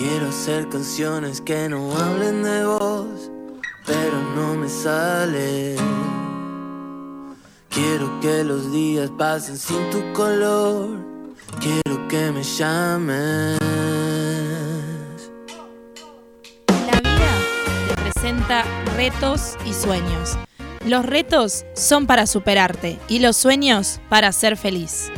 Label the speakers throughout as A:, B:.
A: Quiero hacer canciones que no hablen de vos, pero no me sale. Quiero que los días pasen sin tu color. Quiero que me llames.
B: La vida te presenta retos y sueños. Los retos son para superarte y los sueños para ser feliz.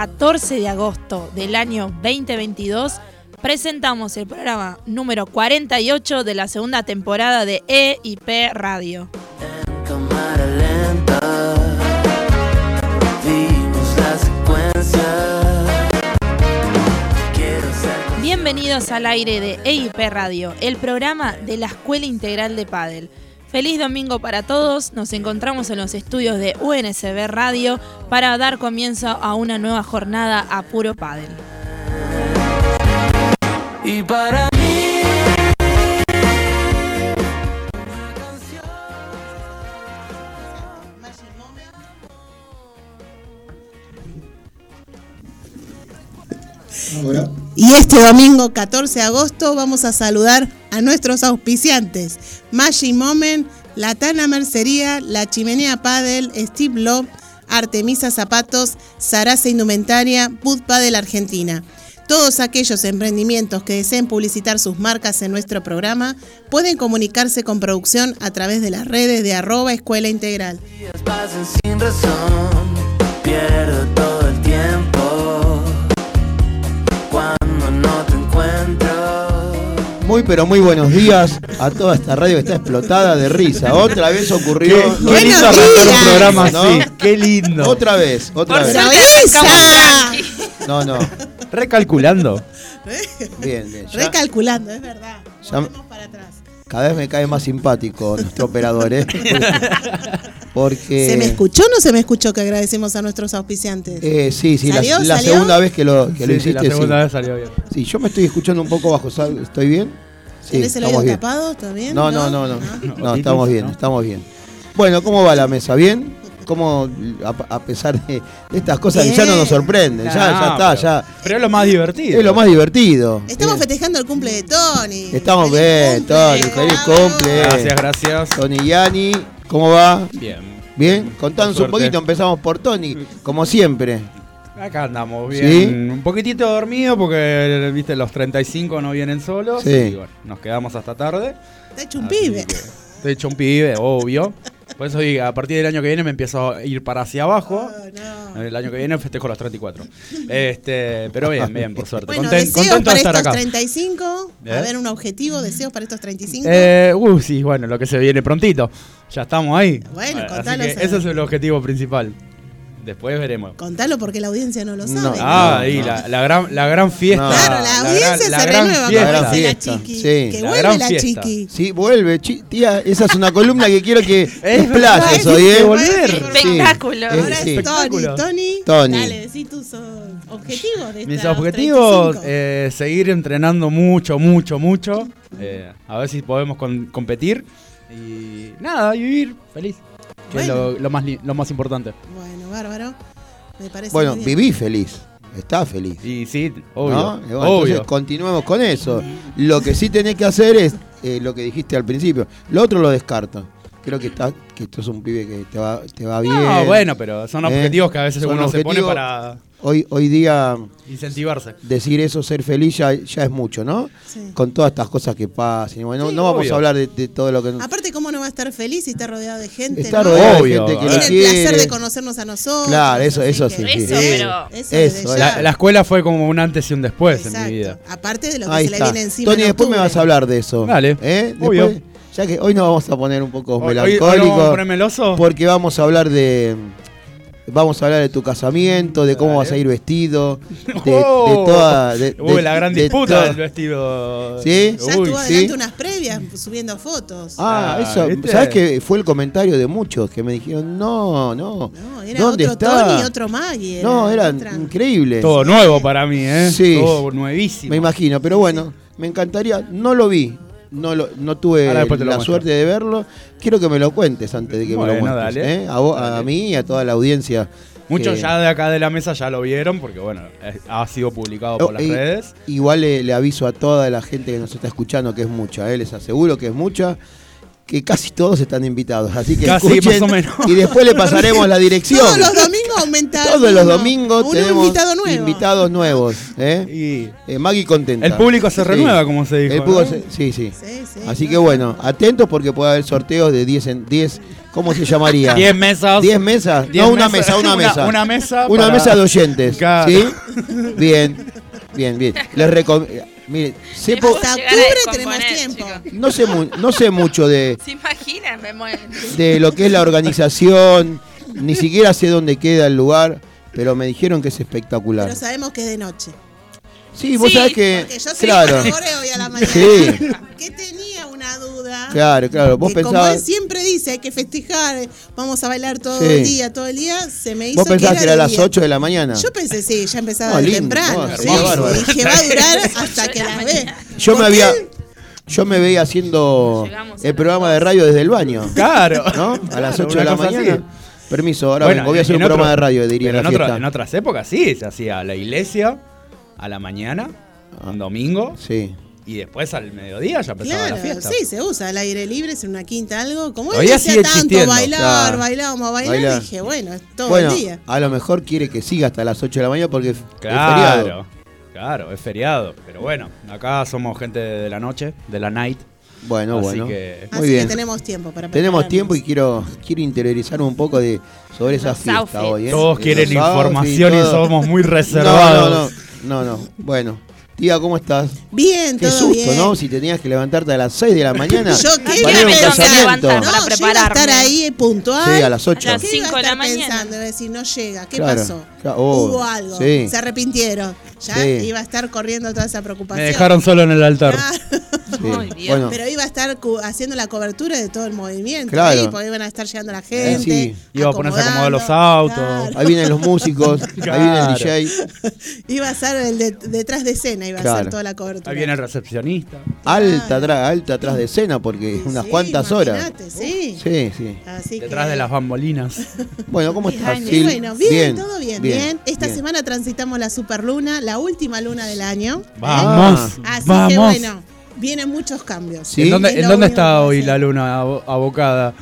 B: 14 de agosto del año 2022 presentamos el programa número 48 de la segunda temporada de EIP Radio. Bienvenidos al aire de EIP Radio, el programa de la Escuela Integral de Padel. Feliz domingo para todos, nos encontramos en los estudios de UNSB Radio para dar comienzo a una nueva jornada a puro Padel.
A: Y para mí.
C: Y este domingo 14 de agosto vamos a saludar a nuestros auspiciantes: Magic Moment, La Tana Mercería, La Chimenea Padel, Steve Love, Artemisa Zapatos, Sarasa Indumentaria, Bud Padel Argentina. Todos aquellos emprendimientos que deseen publicitar sus marcas en nuestro programa pueden comunicarse con producción a través de las redes de arroba escuela integral.
D: Muy pero muy buenos días a toda esta radio que está explotada de risa. Otra vez ocurrió.
E: Qué, qué lindo arrancar un programa
D: ¿No?
E: así. Qué lindo.
D: Otra vez, otra vez.
C: ¡Esa!
D: No, no.
E: Recalculando.
D: Bien, bien. ya
C: Recalculando, es verdad.
D: Ya-
C: Volvemos para atrás.
D: Cada vez me cae más simpático nuestro operador, ¿eh? Porque.
C: ¿Se me escuchó o no se me escuchó que agradecemos a nuestros auspiciantes?
D: Eh, sí, sí, la,
C: ¿Salió?
D: la
C: ¿Salió?
D: segunda vez que lo, que lo
E: Sí, sí,
D: hiciste.
E: la segunda
D: sí.
E: vez salió bien.
D: Sí, yo me estoy escuchando un poco bajo. ¿sal- ¿Estoy bien? Sí,
C: ¿Tenés el
D: estamos
C: oído
D: bien.
C: tapado? ¿Está bien?
D: No, no, no, no. No, estamos bien,
E: ¿no?
D: estamos bien. Bueno, ¿cómo va la mesa? ¿Bien? ¿Cómo, a, a pesar de de estas cosas que ya no nos sorprenden? Ya, ya está,
E: pero-
D: ya.
E: Pero es lo más divertido.
D: Es lo más divertido.
C: Estamos
D: Bien.
C: festejando el cumple de Tony.
D: Estamos
C: Feliz
D: bien,
C: cumple.
D: Tony, feliz cumple.
E: Gracias, gracias.
D: Tony Yani, ¿cómo va?
E: Bien.
D: ¿Bien? Contanos un poquito, empezamos por Tony, como siempre.
E: Acá andamos bien.
D: ¿Sí?
E: Un poquitito dormido porque, viste, los 35 no vienen solos.
D: Sí.
E: Y bueno, nos quedamos hasta tarde.
C: Está hecho un
E: Así
C: pibe.
E: que Estoy hecho un pibe, obvio. Por eso digo, a partir del año que viene me empiezo a ir para hacia abajo.
C: Oh, no.
E: El año que viene festejo los 34. Este, pero bien, bien, por suerte.
C: Bueno,
E: Conten-
C: deseos
E: contento
C: para
E: de estar
C: estos
E: acá.
C: 35.
E: ¿Eh?
C: A ver, un objetivo, deseos para estos 35.
E: Eh, uh, sí, bueno, lo que se viene prontito. Ya estamos ahí.
C: Bueno,
E: así
C: contanos, ver.
E: ese es el objetivo principal. Después veremos.
C: Contalo porque la audiencia no lo
D: No.
C: sabe.
E: Ah,
D: No.
E: La, la gran, la gran fiesta.
D: No.
C: Claro, la
E: gran-
C: audiencia
E: la
C: se
E: gran
C: renueva
E: fiesta.
C: con
D: La
C: la
D: fiesta,
C: chiqui.
D: sí.
C: Que
E: La
C: vuelve
E: gran
C: la
E: fiesta.
C: chiqui.
D: Sí, vuelve, tía, esa es una columna que quiero que explayes
C: es
D: hoy, ¿eh?
E: volver.
D: Sí.
B: Espectáculo.
D: Es-
C: Ahora
D: sí.
C: es Tony.
E: Espectáculo.
C: Tony,
D: Tony.
C: dale, decí tus objetivos de
E: Mis objetivos,
C: 35.
E: eh, seguir entrenando mucho, mucho, mucho. eh, a ver si podemos con- competir. Y nada, vivir feliz. Que
C: Bueno.
E: es lo, lo más, lo más importante.
C: Bueno, bárbaro. Me parece
D: Bueno,
C: muy bien.
D: viví feliz, está feliz.
E: Y sí, obvio.
D: ¿no? Y bueno,
E: obvio.
D: Entonces continuemos con eso. Lo que sí tenés que hacer es eh, lo que dijiste al principio. Lo otro lo descarto. Creo que está, que esto es un pibe que te va, te va bien.
E: No, bueno, pero son
D: Eh,
E: objetivos que a veces
D: son
E: uno se pone para
D: Hoy, hoy día
E: incentivarse.
D: decir eso, ser feliz, ya, ya es mucho, ¿no?
C: Sí.
D: Con todas estas cosas que pasan. Bueno,
E: Sí,
D: no vamos
E: obvio.
D: a hablar de, de todo lo que...
C: Aparte, ¿cómo no va a estar feliz si está rodeado de gente?
D: Está
C: ¿no?
D: rodeado
E: Obvio,
D: de gente que
C: Tiene el placer de conocernos a nosotros.
D: Claro, eso- eso
C: que-
D: sí,
B: Eso, sí. pero-
C: Eso,
D: Eso, la-.
E: La, la escuela fue como un antes y un después en
C: Exacto.
E: mi vida.
C: Aparte de lo que
D: Ahí
C: se le
D: está.
C: viene encima.
D: Tony,
C: en
D: después me vas a hablar de eso.
E: Dale,
D: ¿Eh?
E: obvio.
D: Después, ya que hoy nos vamos a poner un poco
E: Hoy- hoy- hoy
D: melancólicos.
E: meloso.
D: Porque vamos a hablar de. Vamos a hablar de tu casamiento, de cómo
E: Dale.
D: vas a ir vestido, de, de
E: Oh.
D: toda. De,
E: Uy,
D: de-
E: la gran
D: de
E: disputa
D: toda-
E: del vestido.
D: ¿Sí?
C: Ya
E: Uy,
C: estuvo
D: sí.
C: adelante unas previas subiendo fotos.
D: Ah,
E: Ah,
D: eso.
E: ¿viste?
D: ¿Sabes que fue el comentario de muchos que me dijeron, no, no.
C: no, era
D: ¿Dónde
C: otro
D: está?
C: Tony otro Maggie.
D: No, era
C: otra-
D: increíble.
E: Todo nuevo para mí, ¿eh?
D: Sí.
E: Todo nuevísimo.
D: Me imagino, pero bueno, me encantaría. No lo vi. No, lo, no tuve la
E: muestro.
D: suerte de verlo. Quiero que me lo cuentes antes de que me lo
E: Bueno,
D: muestres.
E: dale.
D: ¿eh? A, vos- a
E: Dale.
D: mí y a toda la audiencia.
E: Muchos
D: que-
E: ya de acá de la mesa ya lo vieron porque, bueno, ha sido publicado por
D: Oh,
E: las
D: y-
E: redes.
D: Igual le, le aviso a toda la gente que nos está escuchando que es mucha, ¿eh? les aseguro que es mucha, que casi todos están invitados, así que
E: Casi,
D: escuchen
E: más o menos.
D: y después le pasaremos la dirección.
C: Todos los domingos aumentaron.
D: Todos los domingos tenemos
C: invitado nuevo.
D: invitados nuevos. ¿eh?
E: Y
D: Eh, Maggie contenta.
E: el público se
D: Sí.
E: renueva, como se dijo.
D: El público
E: ¿no?
D: se- sí, sí.
C: Sí, sí,
D: Así
C: no,
D: que
C: no.
D: bueno, atentos porque puede haber sorteos de 10 en 10, ¿cómo se llamaría?
E: 10 mesas.
D: 10 mesas.
E: Diez
D: no, una mesa, una
E: Una-
D: mesa.
E: una mesa
D: Una
E: para-
D: mesa de oyentes.
E: Claro.
D: ¿Sí? Bien, bien, bien. Les recomiendo. Mire, sé po-
C: Hasta octubre tenemos tiempo.
B: chicos.
D: no, sé mu- no sé mucho de,
B: ¿Se imaginan? Me muero.
D: de lo que es la organización, ni siquiera sé dónde queda el lugar, pero me dijeron que es espectacular.
C: Pero sabemos que es de noche.
D: Sí, vos
B: Sí,
D: sabés que.
C: Porque yo sé
D: Claro,
C: que hoy a la mañana.
D: Sí.
C: Que duda.
D: claro, claro. Vos
C: que como
D: pensabas.
C: él siempre dice, hay que festejar, vamos a bailar todo
D: Sí.
C: el día, todo el día, se me hizo
D: Vos pensabas que era a las
C: día.
D: 8 de la mañana.
C: Yo pensé, sí, ya empezaba
D: No,
C: de
D: lindo,
C: temprano.
D: no,
C: sí,
D: hermoso, bárbaro.
C: dije, va a durar hasta que las ve.
D: Yo me había. Yo me veía haciendo
B: Llegamos
D: el programa de radio desde el baño.
E: Claro.
D: ¿No? A las
E: Claro,
D: 8 de la mañana.
E: así.
D: Permiso, ahora
E: Bueno,
D: vengo, voy a hacer un programa de radio, diría en
E: pero
D: la
E: en, otro- en otras épocas sí, se hacía a la iglesia a la mañana, un domingo,
D: Sí.
E: Y después al mediodía ya empezaba
C: Claro,
E: la fiesta.
C: sí, se usa al aire libre, es una quinta, algo. Como él decía tanto, bailar,
D: Claro.
C: a bailar,
D: Bailar.
C: dije, bueno, es todo
D: bueno,
C: el día.
D: a lo mejor quiere que siga hasta las 8 de la mañana porque es es
E: Claro,
D: feriado.
E: claro, es feriado. Pero bueno, acá somos gente de la noche, de la night.
D: Bueno,
E: Así
D: bueno.
E: que-
D: Muy
C: Así
D: bien.
C: que tenemos tiempo para
D: Tenemos tiempo y quiero quiero interiorizar un poco de sobre esa
B: Los
D: fiesta
B: outfits.
D: hoy. ¿eh?
E: Todos quieren
D: outfits,
E: información y somos muy
D: No,
E: reservados.
D: no, no, no, no. Bueno, tía, ¿cómo estás?
C: Bien,
D: Qué
C: todo
D: susto,
C: bien.
D: ¿no? Si tenías que levantarte a las 6 de la mañana.
C: Yo qué
D: para ir a un
B: me tengo que levantar
C: No,
B: para
C: a
B: prepararme.
C: estar ahí puntual.
D: Sí, a las 8.
B: A las
C: ¿Qué iba a
B: cinco de la mañana.
C: pensando? Decir, no llega. ¿Qué
D: Claro,
C: pasó?
D: claro, oh,
C: Hubo algo.
D: sí.
C: Se arrepintieron. Ya
D: Sí.
C: iba a estar corriendo toda esa preocupación.
E: Me dejaron solo en el altar.
C: Claro.
D: Sí. Bueno,
C: Pero iba a estar haciendo la cobertura de todo el movimiento.
D: Claro.
C: ahí, porque iban a estar llegando la gente.
D: sí.
E: Iba a ponerse a acomodar los autos.
C: claro.
D: ahí vienen los músicos, ahí viene el. DJ.
C: Iba a ser el de- detrás de escena, iba a ser toda la cobertura.
E: Ahí viene el recepcionista.
D: Alta atrás, alta atrás de escena porque unas
C: Sí,
D: cuantas horas.
C: Sí.
D: Sí, sí.
C: Así
E: Detrás
C: que-
E: de las bambolinas.
D: Bueno, ¿cómo estás,
C: bueno, bien, todo bien, bien. Esta
D: bien.
C: semana transitamos la superluna, la última luna del año.
E: Vamos,
C: Así
E: vamos.
C: que bueno, vienen muchos cambios.
D: Sí.
E: ¿En dónde,
C: Es
E: en dónde está hoy la luna abo- abocada?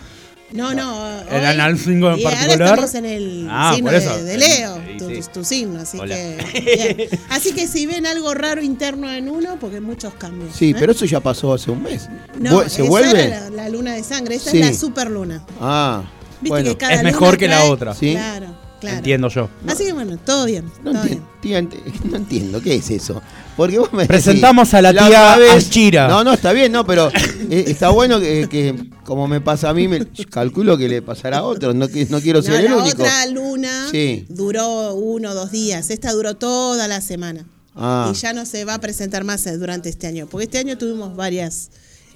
C: No, no.
E: ¿En signo en
C: y ahora
E: particular?
C: estamos en el
E: Ah,
C: signo de, de Leo,
E: Sí,
C: tu,
E: sí.
C: tu signo, así
E: Hola.
C: que bien. Así que si ven algo raro interno en uno, porque hay muchos cambios.
D: Sí,
C: ¿eh?
D: pero eso ya pasó hace un mes.
C: no,
D: ¿Se
C: esa
D: vuelve?
C: era la, la luna de sangre, esta
D: Sí.
C: es la superluna.
D: Ah,
C: Viste
D: bueno.
C: que cada
E: Es
C: luna
E: mejor que la
C: trae-
E: otra.
D: Sí.
C: Claro, claro.
E: Entiendo yo.
C: Así que bueno, todo bien.
D: No,
C: todo
D: enti-
C: bien.
D: tía, ent- no entiendo, ¿qué es eso? Porque vos me decís,
E: Presentamos a la tía Ashira.
D: No, no, está bien, no, pero eh, está bueno que, que como me pasa a mí, me, calculo que le pasará a otros, no, que- no quiero
C: No,
D: ser el
C: la
D: único.
C: otra luna
D: Sí.
C: duró uno o dos días. Esta duró toda la semana.
D: Ah.
C: Y ya no se va a presentar más eh, durante este año. Porque este año tuvimos varias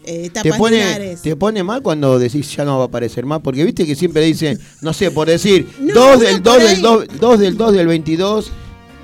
C: eh,
D: ¿Te pone,
C: lunares.
D: ¿Te pone mal cuando decís ya no va a aparecer más? Porque viste que siempre dicen, no sé, por decir,
C: No,
D: 2
C: uno
D: del
C: por
D: 2 del
C: ahí.
D: 2, 2 del 2 del 22,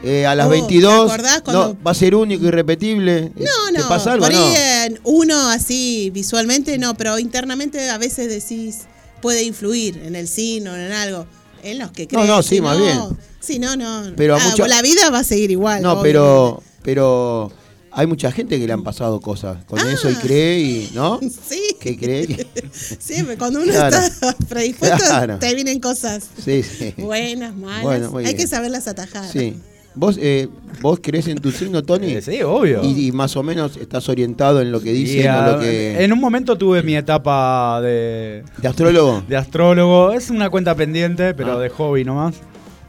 D: eh, a las
C: Oh, ¿te
D: 22,
C: acordás
D: no,
C: cuando-
D: va a ser único y repetible.
C: No,
D: ¿Te
C: no,
D: pasa algo
C: por
D: no?
C: ahí en uno así visualmente no, pero internamente a veces decís, puede influir en el signo, en algo. En los que
D: No,
C: creen.
D: no, sí,
C: si
D: más bien.
C: Sí, no, no.
D: Pero
C: Ah,
D: mucha-
C: La vida va a seguir igual.
D: No,
C: obviamente.
D: pero, pero hay mucha gente que le han pasado cosas con
C: Ah.
D: eso y cree y, ¿no?
C: Sí.
D: Que cree que...
C: Siempre, cuando uno
D: Claro.
C: está predispuesto,
D: Claro.
C: te vienen cosas
D: Sí, sí.
C: buenas, malas.
D: Bueno,
C: Hay
D: bien.
C: que saberlas atajar.
D: Sí. ¿Vos, eh, ¿Vos crees en tu signo, Tony?
E: Eh, sí, obvio.
D: Y, y más o menos estás orientado en lo que dicen
E: ah,
D: o lo que...
E: En un momento tuve mi etapa de,
D: ¿De astrólogo?
E: de astrólogo. Es una cuenta pendiente, pero
D: Ah.
E: de hobby nomás.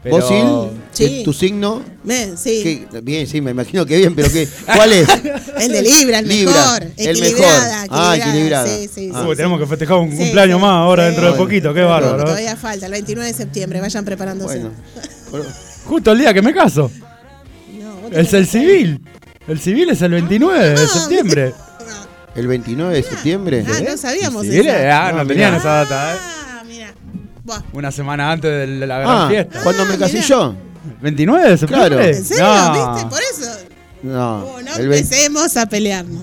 E: Pero-
D: ¿Vos, Sil?
C: Sí.
D: ¿Tu signo?
C: Me- sí.
D: ¿Qué? Bien, sí, me imagino que bien, pero ¿qué? ¿cuál es?
C: El de Libra, el
D: Libra,
C: mejor.
D: el
C: equilibrada,
D: mejor. Ah, equilibrada.
C: Sí, sí,
D: Ah.
C: sí,
E: Uy,
C: sí.
E: tenemos que festejar un
C: Sí,
E: cumpleaños
C: sí.
E: más ahora
C: Sí.
E: dentro de poquito, qué bárbaro.
C: Todavía falta, el 29 de septiembre, vayan preparándose.
D: Bueno.
E: Justo el día que me caso.
C: No,
E: Es el civil. El civil es el 29 de
C: Ah,
E: septiembre.
D: ¿El 29 de septiembre?
C: Ah, no sabíamos
E: El civil,
C: esa.
E: ah, no
D: Ah,
E: tenían esa data, ¿eh?
C: Ah.
E: Una semana antes de la gran
D: Ah,
E: fiesta.
D: cuando me
C: Ah,
D: casé
C: mirá.
D: yo.
E: ¿29 de septiembre?
D: Claro.
C: ¿En serio?
E: No.
C: ¿Viste? Por eso.
D: No,
C: Oh, no
D: el,
C: empecemos a pelearnos.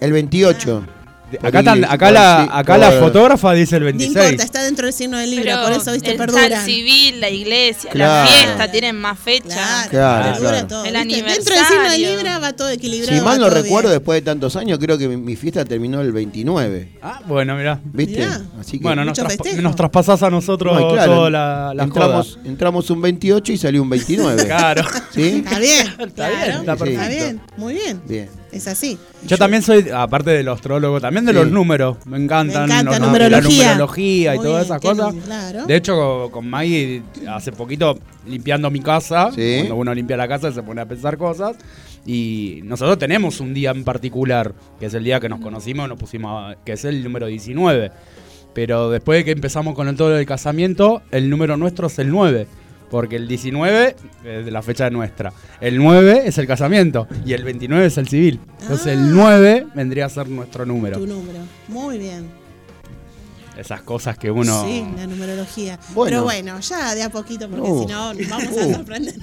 D: el 28.
E: Acá, están- acá, la, acá la fotógrafa dice el
C: No
E: 26.
C: importa, está dentro del signo de Libra,
B: Pero
C: por eso, viste,
B: está
C: perduran.
B: el civil, la iglesia,
D: Claro.
B: la fiesta, tienen más fecha.
C: Claro,
D: Claro,
C: perdura
D: claro.
C: todo.
B: El
C: ¿viste? Dentro del signo de
B: aniversario.
C: Libra va todo equilibrado.
D: Si mal no recuerdo,
C: bien.
D: después de tantos años, creo que mi, mi fiesta terminó el 29.
E: Ah, bueno, mirá.
D: ¿Viste?
C: Mirá.
D: Así que
E: Bueno, nos, traspa- nos traspasás a nosotros
D: No,
E: toda la, la
D: entramos, entramos un 28 y salió un 29.
E: joda. Claro.
D: ¿Sí?
C: Está bien,
E: Está
C: claro,
E: bien, está
D: perfecto.
C: bien, muy bien.
D: Bien.
C: Es así.
E: Yo también soy, aparte del astrólogo, también de
D: Sí.
E: los números. Me encantan
C: Me encanta,
E: los-
C: numerología.
E: la numerología y
C: Muy
E: todas
C: bien,
E: esas cosas.
C: lindo, claro.
E: De hecho, con Maggie, hace poquito limpiando mi casa,
D: Sí.
E: cuando uno limpia la casa se pone a pensar cosas. Y nosotros tenemos un día en particular, que es el día que nos conocimos, nos pusimos, a- que es el número 19. Pero después de que empezamos con el todo el casamiento, el número nuestro es el 9. Porque el 19 es de la fecha nuestra. El 9 es el casamiento. Y el 29 es el civil. Entonces
C: Ah.
E: el 9 vendría a ser nuestro número.
C: Tu número. Muy bien.
E: Esas cosas que uno.
C: Sí, la numerología.
D: Bueno.
C: Pero bueno, ya de a poquito, porque
D: Uh.
C: si no, nos vamos a
D: Uh.
C: sorprender.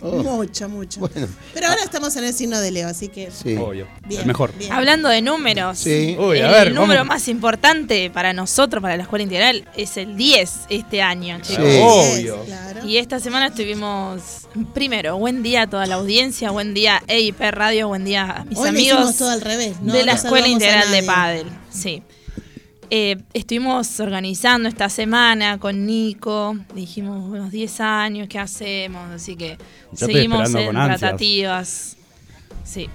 D: Oh.
C: Mucho, mucho.
D: Bueno,
C: Pero ahora estamos en el signo de Leo, así que.
D: sí.
E: Obvio.
C: Bien,
E: el mejor.
C: bien.
B: Hablando de números,
D: Sí.
E: Uy, a
B: el
E: ver,
B: número
E: vamos.
B: más importante para nosotros, para la escuela integral, es el 10 este año, chicos.
D: Sí.
E: Obvio.
C: Claro.
B: Y esta semana estuvimos, primero, buen día a toda la audiencia, buen día EIP Radio, buen día a mis
C: Hoy
B: amigos
C: todo al revés, ¿no?
B: de la
C: No
B: Escuela Integral de. Padel. Sí. Eh, estuvimos organizando esta semana con Nico, dijimos unos 10 años, ¿qué hacemos? Así que seguimos en tratativas. Sí,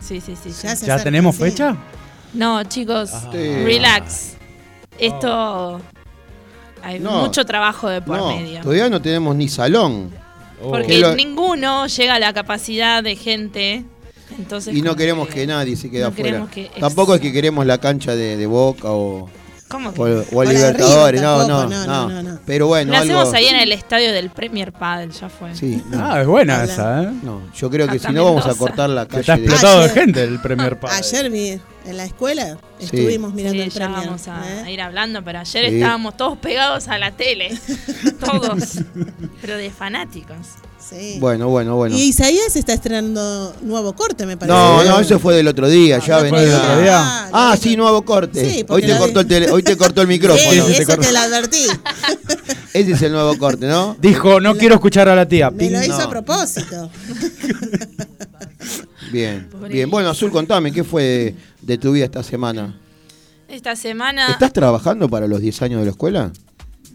B: sí, sí, sí.
C: Ya se
E: ¿Ya
C: acerca,
E: tenemos
C: sí.
E: fecha?
B: No, chicos,
D: Sí.
B: relax. Esto... Hay
D: No.
B: mucho trabajo de por
D: No,
B: medio.
D: todavía no tenemos ni salón.
E: Oh.
B: Porque ninguno llega a la capacidad de gente. Entonces,
D: Y no queremos que nadie se quede
B: no
D: afuera.
B: que-
D: Tampoco es que queremos la cancha de, de Boca o,
B: ¿Cómo que?
D: o, o
C: O la
D: Libertadores. No,
C: tampoco,
D: no,
C: no,
D: no,
C: no, no, no.
D: Pero bueno,
B: Lo hacemos
D: algo.
B: ahí en el estadio del Premier Padel, ya fue.
D: Sí, no.
E: Ah, es buena esa, ¿eh?
D: No, yo creo que
B: Hasta
D: si no vamos a cortar la
E: Que
D: calle.
E: está
D: de-
E: explotado de
C: Ayer-
E: gente el primer padre.
C: Ayer vi en la escuela,
D: Sí.
C: estuvimos mirando
B: Sí,
C: el
B: ya
C: premio.
B: vamos a,
C: ¿eh?
B: a ir hablando, pero ayer
D: Sí.
B: estábamos todos pegados a la tele. todos. pero de fanáticos.
C: Sí.
D: Bueno, bueno, bueno.
C: Y Isaías está estrenando nuevo corte, me parece.
D: No, no, eso fue del otro día, ya
C: Ah,
E: fue del otro
D: venía.
E: día.
D: Ah,
C: lo
D: sí, nuevo corte.
C: Sí,
D: hoy,
C: porque
D: te cortó el tele- hoy te cortó el micrófono.
C: Sí,
E: te
C: eso
E: corta.
C: te lo advertí.
D: Ese es el nuevo corte, ¿no?
E: Dijo, no quiero escuchar a la tía.
C: Me lo hizo
D: No.
C: a propósito.
D: Bien. Bien. Bueno, Azul, contame, ¿qué fue de, de tu vida esta semana?
B: Esta semana
D: ¿Estás trabajando para los 10 años de la escuela?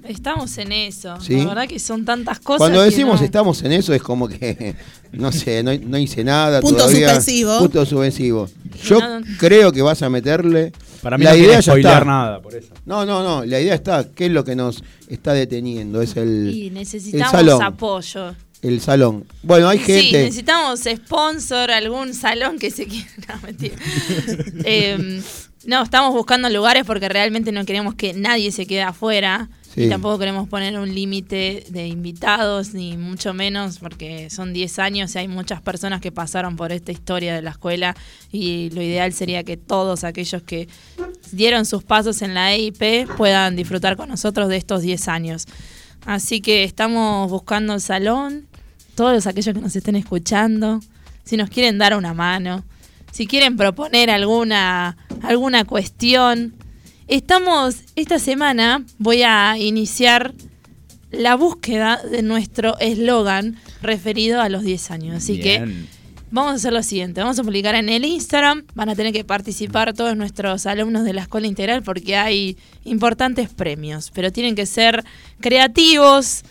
B: Estamos en eso.
D: Sí.
B: La verdad que son tantas cosas.
D: Cuando decimos
B: no-
D: estamos en eso es como que, no sé, no, no hice nada
C: Punto
D: todavía.
C: suspensivo.
D: Punto suspensivo. Yo
B: No, no.
D: creo que vas a meterle...
E: Para mí
D: la
E: no
D: idea ya está.
E: nada, por eso.
D: No, no, no, la idea está. ¿Qué es lo que nos está deteniendo? Es el,
B: Y
D: el
B: necesitamos
D: salón.
B: apoyo.
D: El salón. Bueno, hay
B: Sí,
D: gente...
B: necesitamos sponsor, algún salón que se quiera. No, mentira. Eh, no, estamos buscando lugares porque realmente no queremos que nadie se quede afuera.
D: Sí.
B: Y tampoco queremos poner un límite de invitados, ni mucho menos, porque son 10 años y hay muchas personas que pasaron por esta historia de la escuela. Y lo ideal sería que todos aquellos que dieron sus pasos en la EIP puedan disfrutar con nosotros de estos 10 años. Así que estamos buscando el salón, todos aquellos que nos estén escuchando, si nos quieren dar una mano, si quieren proponer alguna, alguna cuestión. Estamos, esta semana voy a iniciar la búsqueda de nuestro eslogan referido a los 10 años. Así que. Vamos a hacer lo siguiente, vamos a publicar en el Instagram, van a tener que participar todos nuestros alumnos de la escuela integral porque hay importantes premios, pero tienen que ser creativos,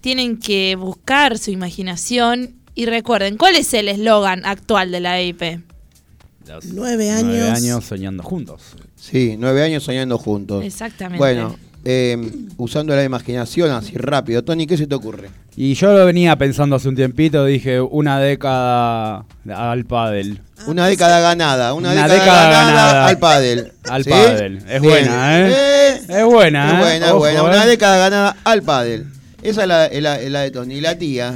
B: tienen que buscar su imaginación y recuerden, ¿cuál es el eslogan actual de la EIP?
E: Los
C: Nueve
E: Nueve
C: años.
E: años soñando juntos.
D: Sí, nueve años soñando juntos.
B: Exactamente.
D: Bueno, eh, usando la imaginación así rápido. Tony, ¿qué se te ocurre?
E: Y yo lo venía pensando hace un tiempito, dije una década al pádel.
D: Una década ganada, una,
E: Una
D: década,
E: década
D: ganada,
E: ganada.
D: al pádel.
E: Al
D: ¿Sí?
E: pádel. Es
D: Bien.
E: buena, ¿eh?
D: Eh,
E: Es buena,
D: es
E: ¿eh?
D: buena, es
E: Ojo,
D: buena.
E: ¿eh?
D: Una década ganada al pádel. Esa es la, es la- es la de Tony. ¿Y la tía?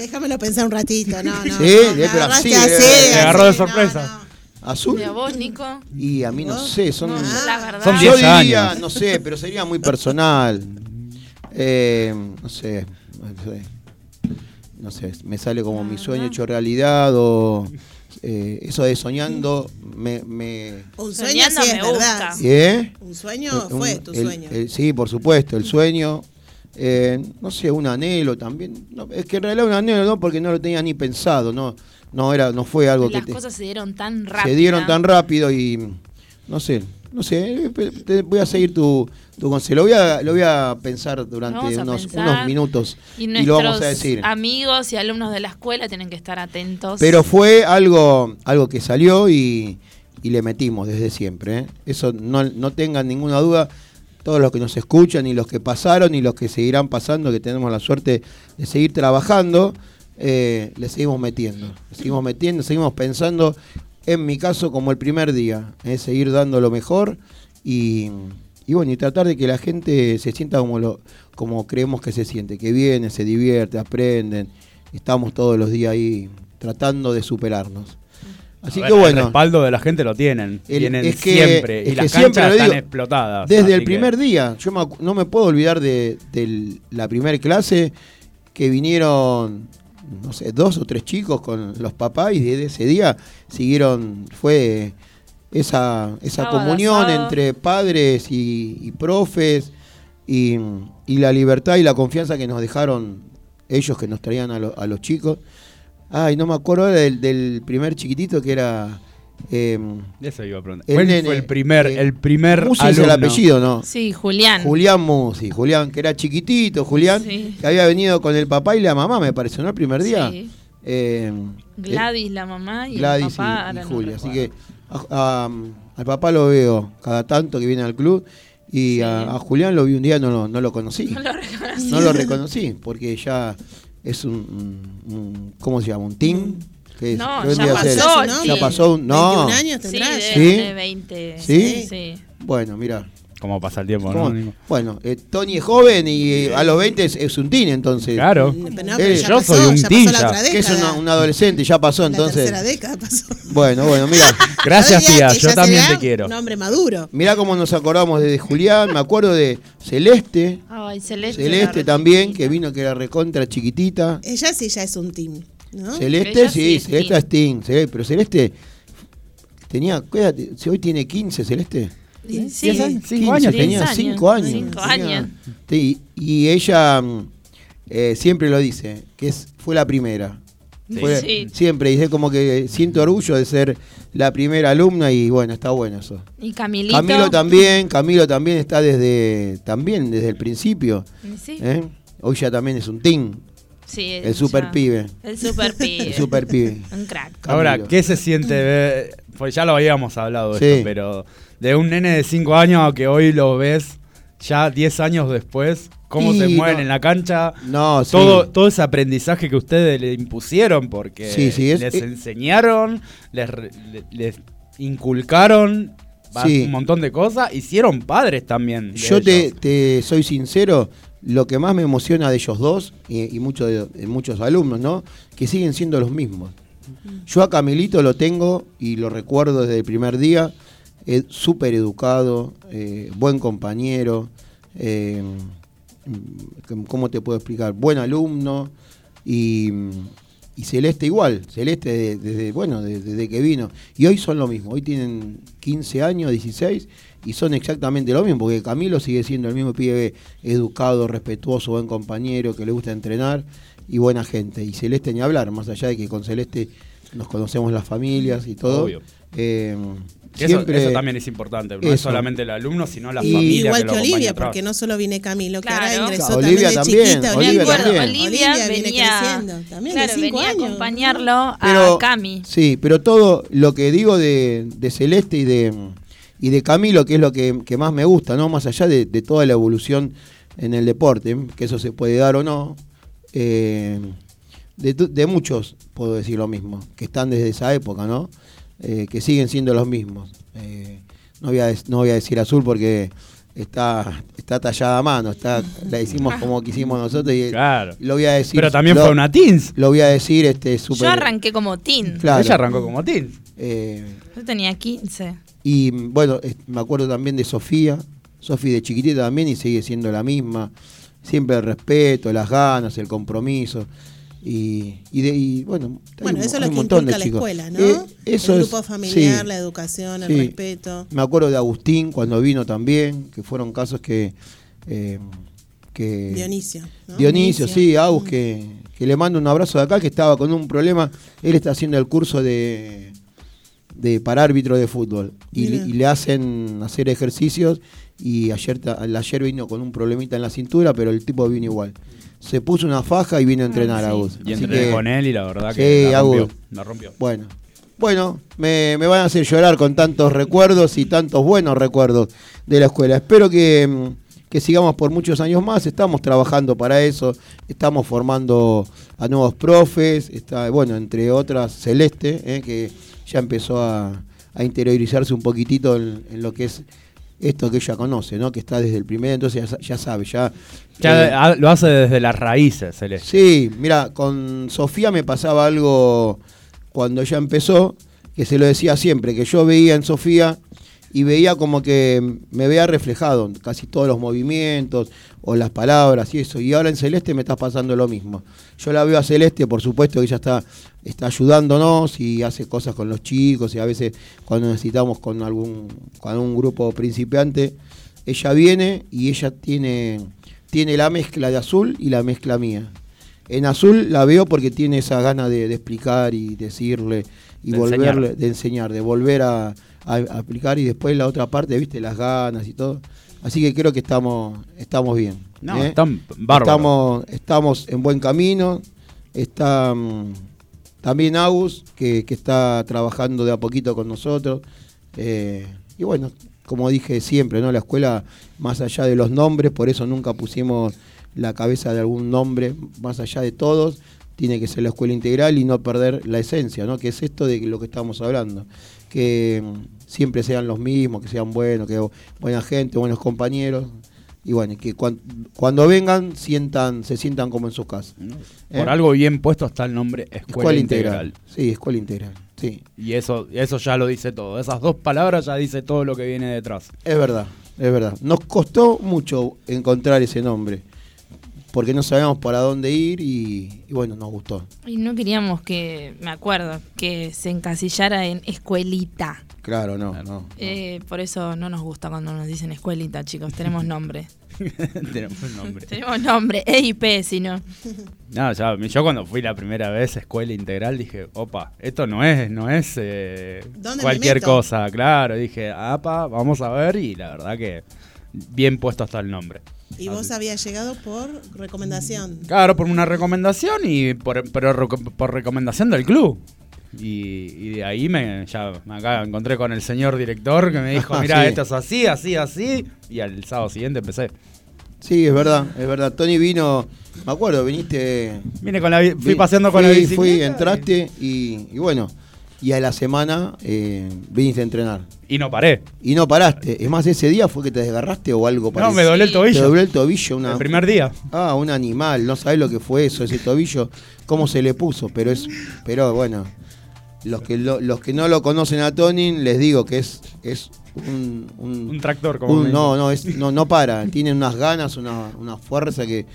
C: Déjamelo pensar un ratito, no, no.
D: Sí,
C: no,
D: eh, pero así,
C: así,
D: eh,
E: me agarró de
C: no,
E: sorpresa.
C: no.
D: ¿Azul?
B: ¿Y a vos, Nico?
D: Y a mí no sé, son...
B: La verdad.
E: Son
D: Yo
E: 10
D: diría,
E: años.
D: no sé, pero sería muy personal. Eh, no sé, no sé. No sé, me sale como mi sueño hecho realidad o eh, eso de soñando me... me
C: Un sueño
B: Soñando
C: sí es
B: me
C: verdad.
B: gusta.
D: ¿Eh?
C: Un sueño
D: Un-
C: fue tu
D: el-
C: sueño.
D: el- sí, por supuesto, el sueño. Eh, no sé, un anhelo también. No, es que en realidad un anhelo no, porque no lo tenía ni pensado, no, no era, no fue algo
B: Las
D: que te-
B: cosas se dieron tan rápido.
D: se dieron tan rápido y no sé, no sé, eh, te voy a seguir tu, tu consejo. Lo voy a, lo voy a pensar durante
B: a
D: unos,
B: pensar.
D: unos minutos
B: Y
D: lo vamos a decir.
B: amigos y alumnos de la escuela tienen que estar atentos.
D: Pero fue algo, algo que salió y, y le metimos desde siempre. ¿eh? Eso no, no tengan ninguna duda. Todos los que nos escuchan y los que pasaron y los que seguirán pasando, que tenemos la suerte de seguir trabajando, eh, le seguimos metiendo. Le seguimos metiendo, seguimos pensando, en mi caso, como el primer día, es seguir dando lo mejor y, bueno, y tratar de que la gente se sienta como, como creemos que se siente, que viene, se divierte, aprenden. Estamos todos los días ahí tratando de superarnos. Así que bueno.
E: El respaldo de la gente lo tienen.
D: El-
E: tienen
D: es que-
E: siempre.
D: es
E: y
D: que
E: las
D: siempre
E: canchas están explotadas.
D: Desde el
E: que-
D: primer día, yo me no me puedo olvidar de, de la primera clase que vinieron, no sé, dos o tres chicos con los papás y desde ese día siguieron, fue esa, esa
B: Sábado
D: comunión
B: sábado.
D: entre padres y, y profes y, y la libertad y la confianza que nos dejaron ellos que nos traían a, lo- a los chicos. Ay, no me acuerdo ahora del, del primer chiquitito que era... em,
E: Eso iba a preguntar.
D: El
E: ¿Cuál
D: nene,
E: fue el primer,
D: eh,
E: el primer
D: Musi es el apellido, ¿no?
B: Sí, Julián.
D: Julián Musi, Julián, que era chiquitito, Julián,
B: Sí.
D: que había venido con el papá y la mamá, me pareció, ¿no? El primer día.
B: Sí.
D: Eh,
B: Gladys, la mamá, y
D: Gladys
B: el papá.
D: y- y,
B: no
D: Julia. Así que a- a- al papá lo veo cada tanto que viene al club y
B: Sí.
D: a, a Julián lo vi un día, no, lo- no lo conocí.
B: No lo reconocí.
D: No lo reconocí, porque ya es un, ¿cómo se llama? ¿Un team? ¿Qué es?
B: No,
D: ¿Qué
B: ya pasó,
C: ¿no?
D: Ya
B: sí.
D: pasó un... No.
C: 21 años
B: Sí.
D: ¿Sí?
B: tener 20.
D: ¿Sí?
B: Sí.
D: Bueno, mira.
E: ¿Cómo pasa el tiempo, no?
D: Bueno, eh, Tony es joven y eh, a los 20 es, es un teen, entonces.
E: Claro.
C: Pero no,
D: Eh,
E: yo
C: pasó,
E: soy un teen
C: la
D: Que es una- un adolescente, ya pasó,
C: La
D: entonces.
C: tercera década pasó.
D: Bueno, bueno, mira.
E: Gracias, tía. Yo también te quiero.
C: Un hombre maduro.
D: Mirá cómo nos acordamos de Julián, me acuerdo de Celeste.
B: Ay, Celeste.
D: Celeste
B: la
D: también, que vino que era recontra chiquitita.
C: Ella sí ya es un team, ¿no?
D: Celeste,
B: sí
D: sí,
B: es
D: Celeste
B: teen.
D: es teen, pero Celeste tenía, si hoy tiene 15, Celeste.
B: Sí,
E: ¿Diez años?
D: 15,
E: Cinco años
D: tenía
B: Diez
D: 5 años.
B: Cinco
D: tenía-
B: años.
D: Sí, y ella mm, eh, siempre lo dice, que es, fue la primera.
E: Sí.
D: Fue-
B: Sí.
D: Siempre dice como que siento orgullo de ser la primera alumna y bueno, está bueno eso.
B: Y Camilito.
D: Camilo también, Camilo también está desde también desde el principio.
B: Sí,
D: ¿eh? Hoy ya también es un team,
B: sí,
D: el super
B: ya.
D: pibe.
B: El super pibe.
D: El super pibe.
B: Un crack.
E: Ahora. ¿qué se siente ver? Pues ya lo habíamos hablado
D: Sí.
E: esto, pero de un nene de 5 años a que hoy lo ves ya 10 años después, cómo
D: Y
E: se mueven
D: no-
E: en la cancha.
D: No, sí.
E: Todo, todo ese aprendizaje que ustedes le impusieron porque
D: Sí, sí, es-
E: les
D: eh-
E: enseñaron, les, les inculcaron un montón de cosas, hicieron padres también.
D: Yo te, soy sincero, lo que más me emociona de ellos dos y, y muchos de- de muchos alumnos, ¿no? Que siguen siendo los mismos. Yo a Camilito lo tengo y lo recuerdo desde el primer día, es súper educado, eh, buen compañero, eh, ¿cómo te puedo explicar? Buen alumno y, Celeste igual, Celeste de- desde, bueno, de- desde que vino. Y hoy son lo mismo, hoy tienen 15 años, 16 y son exactamente lo mismo, porque Camilo sigue siendo el mismo pibe educado, respetuoso, buen compañero, que le gusta entrenar y buena gente. Y Celeste ni hablar, más allá de que con Celeste nos conocemos las familias y todo.
E: Obvio.
D: Eh,
E: Que eso,
D: siempre-
E: eso también es importante, no es solamente el alumno, sino la
D: Y-
E: familia
C: Igual
E: que
C: que,
E: lo
C: Olivia,
E: atrás.
C: porque no solo viene Camilo, que
B: Claro.
C: ahora ingresó
D: Claro, Olivia
C: también de
D: también,
C: chiquita.
D: Olivia
B: Me acuerdo,
D: también.
B: Olivia,
C: Olivia viene
B: venía,
C: creciendo, también
B: claro, venía
C: años.
B: a acompañarlo
D: Pero-
B: a Cami.
D: Sí, pero todo lo que digo de, de Celeste y de, y de Camilo, que es lo que, que más me gusta, ¿no? Más allá de, de toda la evolución en el deporte, que eso se puede dar o no. Eh, de, tu- de muchos, puedo decir lo mismo, que están desde esa época, ¿no? Eh, que siguen siendo los mismos. Eh, no, voy a, no voy a decir azul porque está, está tallada a mano, está, la hicimos como quisimos nosotros y
E: Claro.
D: lo voy a decir.
E: Pero también
D: lo-
E: fue una teens.
D: Lo voy a decir este súper.
B: Yo arranqué como teen.
D: Claro.
E: Ella arrancó como teens.
D: Eh,
B: Yo tenía 15.
D: y bueno, me acuerdo también de Sofía, Sofía de chiquitita también y sigue siendo la misma. Siempre el respeto, las ganas, el compromiso. Y, y, de- y, bueno, hay
C: Bueno,
D: un-
C: eso es
D: hay
C: lo que
D: montón de
C: inculca la
D: chicos.
C: escuela, ¿no?
D: Eh, eso
C: el
D: es-
C: grupo familiar,
D: sí,
C: la educación, el
D: sí.
C: respeto.
D: Me acuerdo de Agustín cuando vino también, que fueron casos que... eh, que
C: Dionisio. ¿no?
D: Dionisio, sí, Agus,
C: Mm.
D: que, que le mando un abrazo de acá, que estaba con un problema. Él está haciendo el curso de, de para árbitro de fútbol y, y le hacen hacer ejercicios. Y ayer, ayer vino con un problemita en la cintura, pero el tipo vino igual. Se puso una faja y vino a entrenar
B: Ah, sí.
D: Agus.
E: Y
D: Así
E: entrené
D: que,
E: con él y la verdad
D: Sí,
E: que la rompió.
D: Agus.
E: La rompió.
D: Bueno, bueno, me, me van a hacer llorar con tantos recuerdos y tantos buenos recuerdos de la escuela. Espero que, mm, que sigamos por muchos años más. Estamos trabajando para eso. Estamos formando a nuevos profes. Está, bueno, entre otras, Celeste, eh, que ya empezó a, a interiorizarse un poquitito en, en lo que es esto que ella conoce, ¿no? Que está desde el primer, entonces ya, ya sabe, ya...
E: Ya
D: eh,
E: lo hace desde las raíces, Celeste.
D: Sí, mira, con Sofía me pasaba algo cuando ella empezó, que se lo decía siempre, que yo veía en Sofía y veía como que me veía reflejado en casi todos los movimientos o las palabras y eso. Y ahora en Celeste me está pasando lo mismo. Yo la veo a Celeste, por supuesto que ella está, está ayudándonos y hace cosas con los chicos y a veces cuando necesitamos con algún, con algún grupo principiante, ella viene y ella tiene, tiene la mezcla de azul y la mezcla mía. En azul la veo porque tiene esa gana de, de explicar y decirle y
E: De
D: volverle,
E: enseñar.
D: de enseñar, de volver a, a- a aplicar y después la otra parte, viste, las ganas y todo. Así que creo que estamos, estamos bien.
E: No,
D: ¿eh?
E: están.
D: Estamos, estamos en buen camino. Está mm, también Agus, que, que está trabajando de a poquito con nosotros. Eh, y bueno, como dije siempre, ¿no? La escuela, más allá de los nombres, por eso nunca pusimos la cabeza de algún nombre, más allá de todos, tiene que ser la escuela integral y no perder la esencia, ¿no? Que es esto de lo que estamos hablando. Que mm, siempre sean los mismos, que sean buenos, que buena gente, buenos compañeros. Y bueno, que cuan- cuando vengan sientan, se sientan como en sus casas.
E: Por
D: ¿Eh?
E: algo bien puesto está el nombre Escuela, Integral.
D: Sí, escuela integral. Sí,
E: Y eso, eso ya lo dice todo. Esas dos palabras ya dice todo lo que viene detrás.
D: es verdad, es verdad. Nos costó mucho encontrar ese nombre, porque no sabíamos para dónde ir y, y bueno, nos gustó.
B: Y no queríamos que, me acuerdo, que se encasillara en escuelita.
D: Claro, no, no.
B: Eh, por eso no nos gusta cuando nos dicen escuelita, chicos. Tenemos nombre.
E: Tenemos nombre.
B: Tenemos nombre. EIP, si no.
E: No, ya, yo cuando fui la primera vez a escuela integral dije, opa, esto no es, no es eh,
C: ¿Dónde me
E: cualquier
C: meto?
E: cosa, claro. Dije, apa, vamos a ver y la verdad que bien puesto está el nombre.
C: Y vos habías llegado por recomendación.
E: Claro, por una recomendación y por, pero por recomendación del club. Y, y de ahí me, ya me acá encontré con el señor director que me dijo, mira,
D: sí.
E: esto es así, así, así. Y al sábado siguiente empecé.
D: Sí, es verdad, es verdad. Tony vino, me acuerdo, viniste...
E: Vine con la, fui
D: vi-
E: paseando con
D: fui-
E: la bicicleta.
D: Fui, entraste y, y bueno, y a la semana eh, viniste a entrenar.
E: Y no paré.
D: Y no paraste. Es más, ese día fue que te desgarraste o algo
E: No,
D: parecido.
E: me doblé el.
D: Te
E: tobillo.
D: doblé el tobillo una,
E: El primer día.
D: Ah, un animal, no sabés lo que fue eso, ese tobillo, cómo se le puso, pero es, pero bueno, los que lo- los que no lo conocen a Tony, les digo que es, es un, un-
E: Un tractor, como
D: un-
E: me
D: no, no, es, no, no para, tiene unas ganas, una, una fuerza que,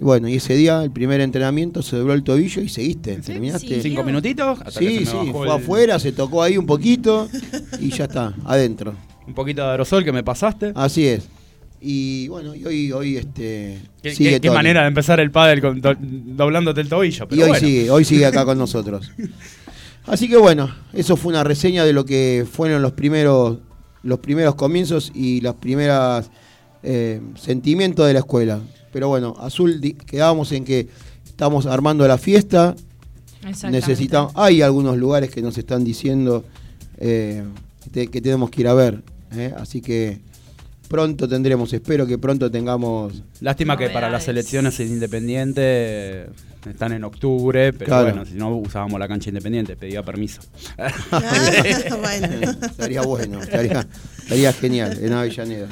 D: bueno, y ese día, el primer entrenamiento, se dobló el tobillo y seguiste, terminaste.
E: Cinco minutitos. Hasta que
D: Sí,
E: se
D: sí,
E: me
D: fue
E: el-
D: afuera, se tocó ahí un poquito y ya está, adentro.
E: Un poquito de aerosol que me pasaste.
D: Así es. Y bueno, y hoy, hoy este,
E: ¿Qué,
D: sigue
E: qué- qué
D: Tony.
E: manera de empezar el pádel con do- doblándote el tobillo.
D: Y
E: Pero
D: hoy
E: bueno.
D: sigue, hoy sigue acá con nosotros. Así que bueno, eso fue una reseña de lo que fueron los primeros, los primeros comienzos y los primeros eh, sentimientos de la escuela. Pero bueno, Azul quedábamos en que estamos armando la fiesta.
B: Exactamente.
D: Necesitamos, hay algunos lugares que nos están diciendo eh, te- que tenemos que ir a ver. ¿eh? Así que pronto tendremos, espero que pronto tengamos.
E: Lástima que para las elecciones independientes están en octubre, pero
D: Claro.
E: bueno, si no usábamos la cancha independiente, pedía permiso.
C: Ah, bueno.
D: estaría bueno, estaría, estaría genial en Avellaneda.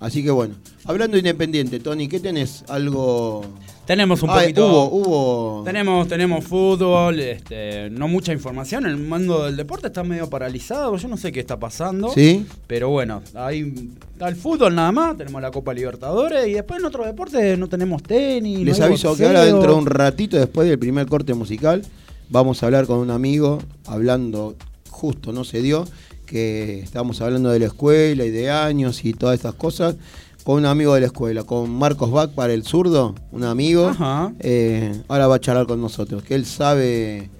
D: Así que bueno, hablando de Independiente, Tony, ¿qué tenés? Algo.
E: Tenemos un
D: Ay,
E: poquito.
D: hubo, hubo.
E: Tenemos, tenemos fútbol, este, no mucha información. El mundo del deporte está medio paralizado. Yo no sé qué está pasando.
D: ¿Sí?
E: Pero bueno, ahí está el fútbol nada más. Tenemos la Copa Libertadores. Y después en otros deportes no tenemos tenis.
D: Les aviso que ahora dentro de un ratito, después del primer corte musical, vamos a hablar con un amigo, hablando, justo no se dio, que estábamos hablando de la escuela y de años y todas estas cosas, con un amigo de la escuela, con Marcos Bach para el zurdo, un amigo. Eh, ahora va a charlar con nosotros, que él sabe,